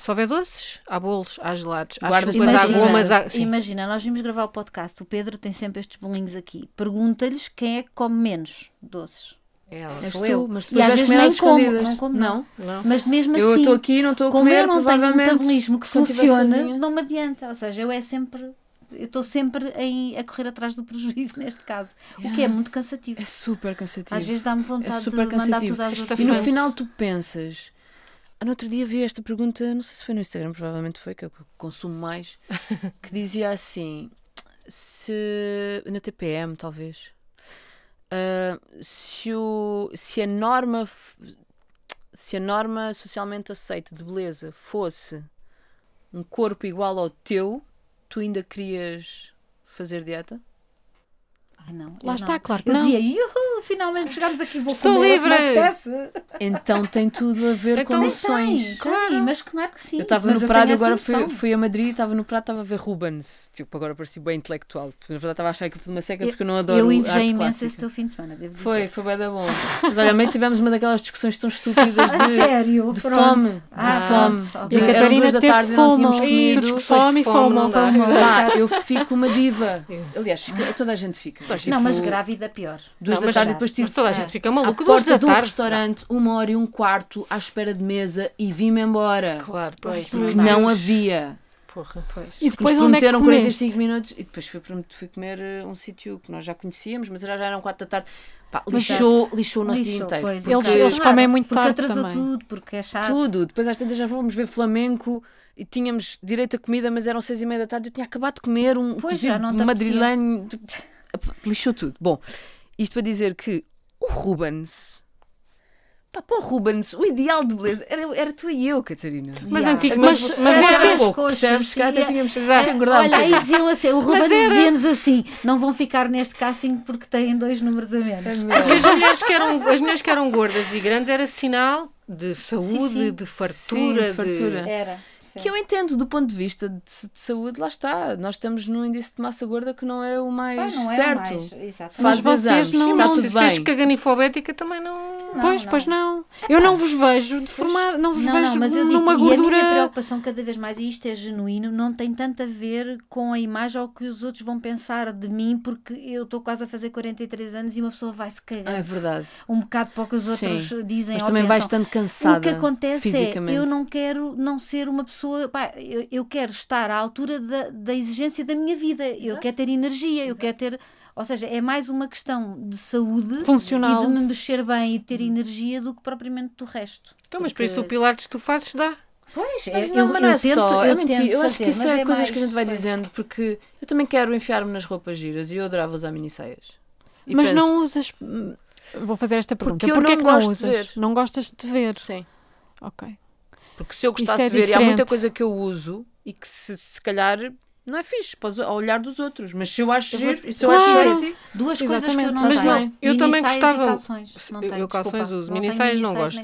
[SPEAKER 3] Se houver doces, há bolos, há gelados, há
[SPEAKER 4] Guardas
[SPEAKER 3] chupas, há
[SPEAKER 4] para
[SPEAKER 3] gomas, há. Sim.
[SPEAKER 1] Imagina, nós vimos gravar o podcast, o Pedro tem sempre estes bolinhos aqui. Pergunta-lhes quem é que come menos doces.
[SPEAKER 3] Ela
[SPEAKER 4] És
[SPEAKER 3] sou
[SPEAKER 4] tu,
[SPEAKER 3] eu.
[SPEAKER 4] mas
[SPEAKER 1] E
[SPEAKER 4] depois
[SPEAKER 1] às
[SPEAKER 4] vais
[SPEAKER 1] vezes nem
[SPEAKER 4] às
[SPEAKER 1] como, não como, não.
[SPEAKER 3] Não.
[SPEAKER 1] Mas mesmo
[SPEAKER 4] Eu
[SPEAKER 1] assim,
[SPEAKER 4] estou aqui, não estou a
[SPEAKER 1] como
[SPEAKER 4] comer,
[SPEAKER 1] eu não tenho um metabolismo que
[SPEAKER 4] eu
[SPEAKER 1] funcione, não me adianta. Ou seja, eu é sempre. Eu estou sempre em- a correr atrás do prejuízo neste caso. O que é muito cansativo.
[SPEAKER 4] É super cansativo.
[SPEAKER 1] Às vezes dá-me vontade
[SPEAKER 4] É super
[SPEAKER 1] de mandar
[SPEAKER 4] cansativo.
[SPEAKER 1] tudo às
[SPEAKER 4] E no final tu pensas. Ah, No outro dia vi esta pergunta, não sei se foi no Instagram, provavelmente foi, que é o que eu consumo mais, que dizia assim: se. na TPM, talvez. ah, se, o, se a norma se a norma socialmente aceita de beleza fosse um corpo igual ao teu, tu ainda querias fazer dieta?
[SPEAKER 1] Ai, não,
[SPEAKER 2] Lá
[SPEAKER 1] eu
[SPEAKER 2] está,
[SPEAKER 1] não.
[SPEAKER 2] claro que
[SPEAKER 1] Eu
[SPEAKER 2] não.
[SPEAKER 1] dizia, Yuhu, finalmente chegámos aqui, vou
[SPEAKER 3] Sou
[SPEAKER 1] comer, o que me
[SPEAKER 3] livre."
[SPEAKER 1] apetece."
[SPEAKER 4] Então tem tudo a ver com
[SPEAKER 3] Então
[SPEAKER 4] noções.
[SPEAKER 1] Tem,
[SPEAKER 3] Claro.
[SPEAKER 1] tem, mas claro que sim.
[SPEAKER 4] Eu estava no Prado e agora fui, fui a Madrid e estava no Prado estava a ver Rubens. Tipo, agora pareci bem intelectual. Na verdade estava a achar aquilo tudo uma seca porque eu não adoro
[SPEAKER 1] Eu
[SPEAKER 4] arte
[SPEAKER 1] invejei imenso
[SPEAKER 4] clássica.
[SPEAKER 1] esse teu fim de semana, devo dizer.
[SPEAKER 4] Foi, foi bem da bom. Mas olha, meio tivemos uma daquelas discussões tão estúpidas
[SPEAKER 1] A
[SPEAKER 4] de,
[SPEAKER 1] sério?
[SPEAKER 4] de
[SPEAKER 1] Pronto.
[SPEAKER 4] fome. De
[SPEAKER 1] Ah,
[SPEAKER 4] fome.
[SPEAKER 1] pronto,
[SPEAKER 4] De-
[SPEAKER 1] ok.
[SPEAKER 2] E a Catarina teve
[SPEAKER 4] tarde e não
[SPEAKER 2] fome.
[SPEAKER 3] Ih,
[SPEAKER 4] comido.
[SPEAKER 3] tu
[SPEAKER 2] Fome,
[SPEAKER 3] fome,
[SPEAKER 2] fome,
[SPEAKER 3] não
[SPEAKER 2] fome.
[SPEAKER 4] Eu fico uma diva. Aliás, toda a gente fica. Tipo,
[SPEAKER 1] Não, mas grávida pior.
[SPEAKER 4] Duas
[SPEAKER 3] Não,
[SPEAKER 4] da tarde e depois tive
[SPEAKER 3] Mas toda a gente fica
[SPEAKER 4] à
[SPEAKER 3] maluca duas
[SPEAKER 4] porta um
[SPEAKER 3] tarde.
[SPEAKER 4] restaurante, uma hora e um quarto, à espera de mesa e vim-me embora.
[SPEAKER 3] Claro, pois.
[SPEAKER 4] Porque não havia.
[SPEAKER 3] Porra.
[SPEAKER 2] E
[SPEAKER 4] Nos
[SPEAKER 2] depois onde é que
[SPEAKER 4] prometeram
[SPEAKER 2] comeste?
[SPEAKER 4] 45 minutos e depois fui, fui comer eh, um sítio que nós já conhecíamos, mas já já eram 4 da tarde. Pá, lixou, lixou o nosso dia
[SPEAKER 1] Lixou,
[SPEAKER 4] inteiro.
[SPEAKER 1] pois,
[SPEAKER 2] Eles-
[SPEAKER 4] Porque
[SPEAKER 2] eles comem muito
[SPEAKER 1] porque
[SPEAKER 2] tarde
[SPEAKER 1] atrasou
[SPEAKER 2] também.
[SPEAKER 1] tudo, porque é chato.
[SPEAKER 4] tudo. Depois às tantas já fomos ver flamenco e tínhamos direito a comida, mas eram 6 e meia da tarde. Eu tinha acabado de comer um
[SPEAKER 1] Pois,
[SPEAKER 4] cozido madrilenho. Lixou tudo. Bom, isto para dizer que o Rubens. Pá, para o Rubens, o ideal de beleza era, era tu e eu, Catarina.
[SPEAKER 3] Mas
[SPEAKER 1] Yeah.
[SPEAKER 3] antigo,
[SPEAKER 4] Mas-
[SPEAKER 3] mas,
[SPEAKER 4] mas era
[SPEAKER 3] era
[SPEAKER 4] pouco, percebes? Se calhar até
[SPEAKER 1] sim,
[SPEAKER 4] tínhamos
[SPEAKER 3] Exato.
[SPEAKER 4] que engordar um
[SPEAKER 1] Olha, aí diziam assim, o Ruben
[SPEAKER 3] Mas era-
[SPEAKER 1] dizia-nos assim, não vão ficar neste casting porque têm dois números a
[SPEAKER 4] É
[SPEAKER 1] menos.
[SPEAKER 3] E as mulheres, que eram, as mulheres que eram gordas e grandes era sinal de saúde,
[SPEAKER 1] sim.
[SPEAKER 3] de fartura.
[SPEAKER 4] Sim, de fartura.
[SPEAKER 1] Era.
[SPEAKER 4] Que eu entendo do ponto de vista de, de saúde, lá está. Nós estamos num índice de massa gorda que não é o mais
[SPEAKER 1] não é
[SPEAKER 4] certo.
[SPEAKER 1] mais. Exato.
[SPEAKER 4] Faz
[SPEAKER 2] Mas vocês não-
[SPEAKER 4] tudo
[SPEAKER 3] se
[SPEAKER 4] bem.
[SPEAKER 3] caganifobética também não.
[SPEAKER 1] Não,
[SPEAKER 2] pois,
[SPEAKER 1] não.
[SPEAKER 2] pois não. Eu não vos vejo deformada, não vos
[SPEAKER 1] Não,
[SPEAKER 2] vejo
[SPEAKER 1] não, mas eu digo,
[SPEAKER 2] numa
[SPEAKER 1] e a minha
[SPEAKER 2] gordura.
[SPEAKER 1] preocupação cada vez mais, e isto é genuíno, não tem tanto a ver com a imagem ou que os outros vão pensar de mim, porque eu estou quase a fazer 43 anos e uma pessoa vai-se cagar
[SPEAKER 4] Ah, é verdade.
[SPEAKER 1] um bocado para o que os
[SPEAKER 4] Sim.
[SPEAKER 1] outros dizem
[SPEAKER 4] Mas
[SPEAKER 1] ou
[SPEAKER 4] também vais
[SPEAKER 1] pensam.
[SPEAKER 4] estando cansada.
[SPEAKER 1] O que acontece é, eu não quero não ser uma pessoa, pá, eu, eu quero estar à altura da, da exigência da minha vida, eu quero ter energia, eu quero ter, ou seja, é mais uma questão de saúde
[SPEAKER 2] Funcional.
[SPEAKER 1] e de me mexer bem e de ter energia do que propriamente do resto.
[SPEAKER 3] Então, mas para isso o Pilates que tu fazes dá.
[SPEAKER 1] Pois,
[SPEAKER 4] Mas
[SPEAKER 1] eu,
[SPEAKER 4] não, mas não é
[SPEAKER 1] eu tento,
[SPEAKER 4] só.
[SPEAKER 1] eu
[SPEAKER 4] é mentira.
[SPEAKER 1] tento
[SPEAKER 4] Eu acho que
[SPEAKER 1] fazer,
[SPEAKER 4] isso
[SPEAKER 1] mas
[SPEAKER 4] é, coisas
[SPEAKER 1] mais-
[SPEAKER 4] que a gente vai
[SPEAKER 1] pois.
[SPEAKER 4] dizendo, porque eu também quero enfiar-me nas roupas giras e eu adorava usar minissaias. E
[SPEAKER 2] Mas
[SPEAKER 4] penso,
[SPEAKER 2] não usas. hum, Vou fazer esta pergunta.
[SPEAKER 4] Porque eu
[SPEAKER 2] Porquê
[SPEAKER 4] não
[SPEAKER 2] que não
[SPEAKER 4] gosto de
[SPEAKER 2] usas?
[SPEAKER 4] ver.
[SPEAKER 2] Não gostas de ver?
[SPEAKER 4] Sim.
[SPEAKER 2] Ok.
[SPEAKER 4] Porque se eu
[SPEAKER 2] Isso
[SPEAKER 4] gostasse
[SPEAKER 2] é
[SPEAKER 4] de ver, e há muita coisa que eu uso e que se, se calhar não é fixe para os- ao olhar dos outros. Mas se eu acho
[SPEAKER 1] Eu vou-
[SPEAKER 4] giro, se eu
[SPEAKER 2] Claro.
[SPEAKER 4] acho sexy,
[SPEAKER 1] Duas coisas que eu
[SPEAKER 2] Exatamente.
[SPEAKER 1] não
[SPEAKER 3] Mas não, eu também gostava-
[SPEAKER 1] calções. Não
[SPEAKER 3] Eu-
[SPEAKER 1] tenho,
[SPEAKER 3] eu calções
[SPEAKER 1] desculpa.
[SPEAKER 3] uso,
[SPEAKER 1] Não
[SPEAKER 3] minissaias não gosto.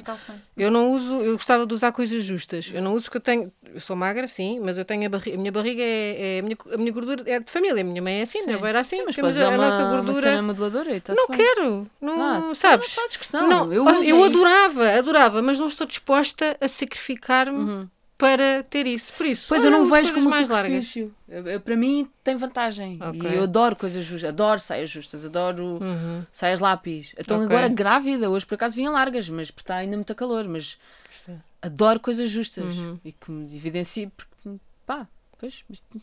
[SPEAKER 3] Eu não uso, eu gostava de usar coisas justas. Eu não uso porque eu tenho. Eu sou magra, sim, mas eu tenho a barriga. A minha barriga é. é- a, minha, a minha gordura é de família. A minha mãe é assim,
[SPEAKER 4] Sim.
[SPEAKER 3] minha era assim.
[SPEAKER 4] Sim, mas
[SPEAKER 3] temos a,
[SPEAKER 4] uma,
[SPEAKER 3] nossa gordura.
[SPEAKER 4] e tá-se
[SPEAKER 3] não
[SPEAKER 4] bem.
[SPEAKER 3] quero. Não,
[SPEAKER 4] Ah, tu
[SPEAKER 3] sabes?
[SPEAKER 4] Não fazes questão.
[SPEAKER 3] Não,
[SPEAKER 4] eu
[SPEAKER 3] eu adorava, adorava, mas não estou disposta a sacrificar-me
[SPEAKER 4] Uhum.
[SPEAKER 3] Para ter isso. Por isso,
[SPEAKER 4] Pois eu não vejo como
[SPEAKER 3] mais
[SPEAKER 4] sacrifício. Para mim tem vantagem.
[SPEAKER 3] Ok.
[SPEAKER 4] E eu adoro coisas justas. Adoro saias justas. Adoro
[SPEAKER 3] Uhum.
[SPEAKER 4] saias lápis. Então
[SPEAKER 3] Ok.
[SPEAKER 4] agora grávida, hoje por acaso vinham largas, mas porque está ainda muito calor. Mas adoro coisas justas.
[SPEAKER 3] Uhum.
[SPEAKER 4] E que me evidencie porque, pá, pois, isto-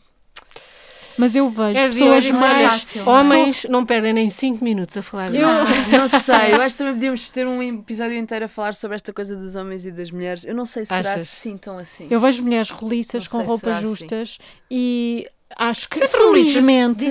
[SPEAKER 2] Mas eu vejo
[SPEAKER 3] É
[SPEAKER 2] pessoas mais.
[SPEAKER 1] fácil.
[SPEAKER 3] Homens não perdem nem 5 minutos a falar
[SPEAKER 4] Eu
[SPEAKER 3] disso.
[SPEAKER 4] não sei, eu acho que também podíamos ter um episódio inteiro a falar sobre esta coisa dos homens e das mulheres. Eu não sei se será
[SPEAKER 3] Achas?
[SPEAKER 4] assim tão assim.
[SPEAKER 2] Eu vejo mulheres roliças com roupas
[SPEAKER 4] assim?
[SPEAKER 2] justas e acho que felizmente,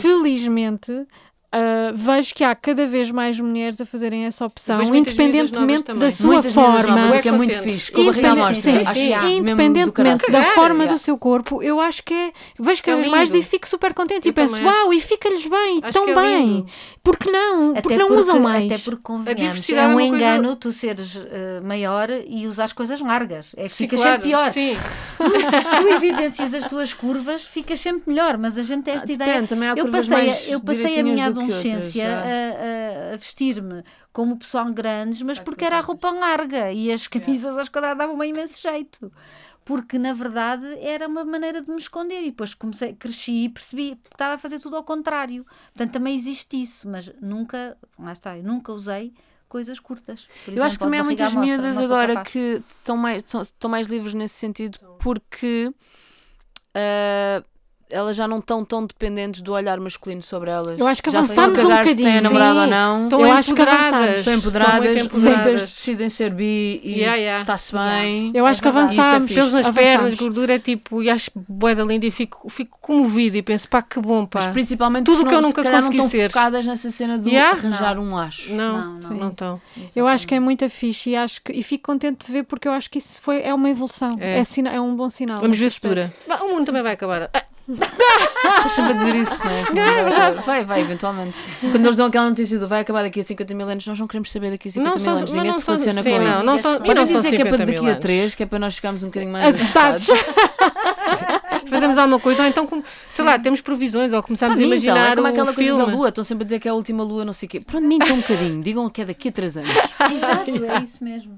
[SPEAKER 2] felizmente ah, vejo que há cada vez mais mulheres a fazerem essa opção, independentemente da sua
[SPEAKER 4] Muitas
[SPEAKER 2] forma.
[SPEAKER 4] novas, o que é muito fixe.
[SPEAKER 2] Independente- sim,
[SPEAKER 1] sim,
[SPEAKER 4] do
[SPEAKER 2] independentemente da forma do seu corpo, eu acho que é. Vejo cada
[SPEAKER 3] É
[SPEAKER 2] vez mais e fico super contente.
[SPEAKER 3] Eu
[SPEAKER 2] e penso,
[SPEAKER 3] acho.
[SPEAKER 2] uau, e fica-lhes bem,
[SPEAKER 3] Acho
[SPEAKER 2] tão
[SPEAKER 3] é
[SPEAKER 2] bem. Porque não?
[SPEAKER 1] Até
[SPEAKER 2] Porque não
[SPEAKER 1] porque-
[SPEAKER 2] usam mais.
[SPEAKER 1] Até porque convenhamos, é
[SPEAKER 3] é
[SPEAKER 1] um
[SPEAKER 3] uma coisa-
[SPEAKER 1] engano tu seres eh, maior e usares coisas largas. É que
[SPEAKER 3] Sim,
[SPEAKER 1] ficas
[SPEAKER 3] claro.
[SPEAKER 1] sempre pior.
[SPEAKER 3] Sim.
[SPEAKER 1] Se tu, se tu evidencias as tuas curvas, ficas sempre melhor. Mas a gente tem esta
[SPEAKER 4] Ah,
[SPEAKER 1] ideia. eu passei, a-
[SPEAKER 4] mais
[SPEAKER 1] eu passei a
[SPEAKER 4] direitinhas
[SPEAKER 1] minha
[SPEAKER 4] outras,
[SPEAKER 1] adolescência a, a- vestir-me como pessoal grandes, mas porque era a roupa larga e as camisas às quadradas davam um imenso jeito. porque na verdade era uma maneira de me esconder e depois comecei, cresci e percebi que estava a fazer tudo ao contrário. Portanto, também existe isso, mas nunca, lá está, eu nunca usei coisas curtas.
[SPEAKER 4] Eu acho que
[SPEAKER 1] exemplo,
[SPEAKER 4] também há muitas miúdas agora
[SPEAKER 1] capaz.
[SPEAKER 4] que estão mais, são- estão mais livres nesse sentido porque ah, elas já não estão tão dependentes do olhar masculino sobre elas.
[SPEAKER 2] Eu acho que
[SPEAKER 4] já
[SPEAKER 2] avançamos um
[SPEAKER 4] cagar se têm
[SPEAKER 2] bocadinho.
[SPEAKER 4] namorado ou não.
[SPEAKER 3] Estão
[SPEAKER 2] Eu acho que avançamos.
[SPEAKER 4] Estão empoderadas, muitas
[SPEAKER 3] empoderadas.
[SPEAKER 4] decidem ser bi e
[SPEAKER 3] Yeah, yeah.
[SPEAKER 4] está-se bem.
[SPEAKER 2] Eu acho que
[SPEAKER 1] É
[SPEAKER 2] avançamos.
[SPEAKER 4] É
[SPEAKER 3] Pelos nas
[SPEAKER 2] avançamos.
[SPEAKER 3] pernas, gordura, é tipo, e acho boeda linda e fico, fico comovido e penso, pá, que bom, pá.
[SPEAKER 4] Mas principalmente
[SPEAKER 3] Tudo que eu
[SPEAKER 4] não-
[SPEAKER 3] nunca consegui
[SPEAKER 4] não
[SPEAKER 3] ser.
[SPEAKER 4] focadas nessa cena do
[SPEAKER 3] Yeah.
[SPEAKER 4] arranjar um acho.
[SPEAKER 3] Não,
[SPEAKER 1] Não, não.
[SPEAKER 3] não estão.
[SPEAKER 2] Eu acho que é muito fixe e, acho que, e fico contente de ver porque eu acho que isso foi, é uma evolução.
[SPEAKER 3] É.
[SPEAKER 2] É, é um bom sinal.
[SPEAKER 3] Vamos ver se dura. O mundo também vai acabar. Ah,
[SPEAKER 4] Estás sempre a dizer isso, não é? Vai, vai, eventualmente. Quando eles dão aquela notícia do vai acabar daqui a 50 mil anos, nós não queremos saber daqui a 50
[SPEAKER 3] Não
[SPEAKER 4] mil
[SPEAKER 3] são-
[SPEAKER 4] anos. Ninguém
[SPEAKER 3] não
[SPEAKER 4] se
[SPEAKER 3] são-
[SPEAKER 4] relaciona
[SPEAKER 3] sim,
[SPEAKER 4] com
[SPEAKER 3] não,
[SPEAKER 4] isso.
[SPEAKER 3] não são-
[SPEAKER 1] Mas
[SPEAKER 3] não
[SPEAKER 4] Podem
[SPEAKER 3] são
[SPEAKER 4] dizer que é para
[SPEAKER 3] 50 mil
[SPEAKER 4] daqui a
[SPEAKER 3] anos.
[SPEAKER 4] 3, que é para nós ficarmos um bocadinho mais
[SPEAKER 2] Assustados.
[SPEAKER 3] Fazemos alguma coisa, ou então, com- sei lá, temos provisões, ou começamos a
[SPEAKER 4] Para mim, então,
[SPEAKER 3] imaginar
[SPEAKER 4] é como
[SPEAKER 3] o
[SPEAKER 4] aquela coisa
[SPEAKER 3] filme.
[SPEAKER 4] da lua, estão sempre a dizer que é a última lua, não sei o quê. Pronto, mintam um bocadinho, digam que é daqui a 3 anos.
[SPEAKER 1] Exato, é isso mesmo.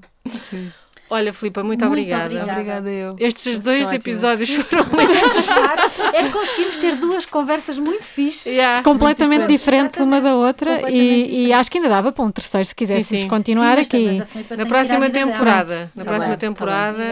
[SPEAKER 3] Olha, Filipa, muito,
[SPEAKER 1] Muito
[SPEAKER 3] obrigada.
[SPEAKER 1] obrigada.
[SPEAKER 4] Obrigada eu.
[SPEAKER 3] Estes dois episódios foram lindos.
[SPEAKER 1] É que conseguimos ter duas conversas muito fixes.
[SPEAKER 3] Yeah.
[SPEAKER 2] completamente
[SPEAKER 1] Muito
[SPEAKER 2] diferentes uma da outra e, e acho que ainda dava para um terceiro se quiséssemos
[SPEAKER 3] sim.
[SPEAKER 2] continuar
[SPEAKER 1] Sim, mas-
[SPEAKER 2] aqui.
[SPEAKER 3] Na próxima
[SPEAKER 1] vida dela.
[SPEAKER 3] temporada, na
[SPEAKER 1] Tá
[SPEAKER 3] próxima
[SPEAKER 1] tá
[SPEAKER 3] temporada,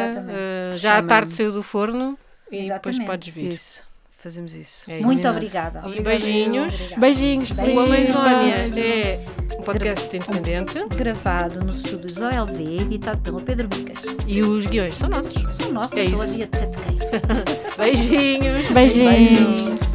[SPEAKER 3] já a tarde saiu do forno e depois podes vir.
[SPEAKER 4] Isso, fazemos isso.
[SPEAKER 3] É isso.
[SPEAKER 1] Muito obrigada.
[SPEAKER 3] E beijinhos.
[SPEAKER 1] Obrigada.
[SPEAKER 2] Beijinhos,
[SPEAKER 3] O
[SPEAKER 1] Beijinhos.
[SPEAKER 3] Amazónia é um podcast independente
[SPEAKER 1] Gravado nos estúdios OLV, editado pelo Pedro Bicas.
[SPEAKER 3] e os guiões são nossos.
[SPEAKER 1] São nossos,
[SPEAKER 3] É
[SPEAKER 1] pela
[SPEAKER 3] isso.
[SPEAKER 1] dia de sete queiro.
[SPEAKER 3] Beijinhos.
[SPEAKER 2] Beijinhos.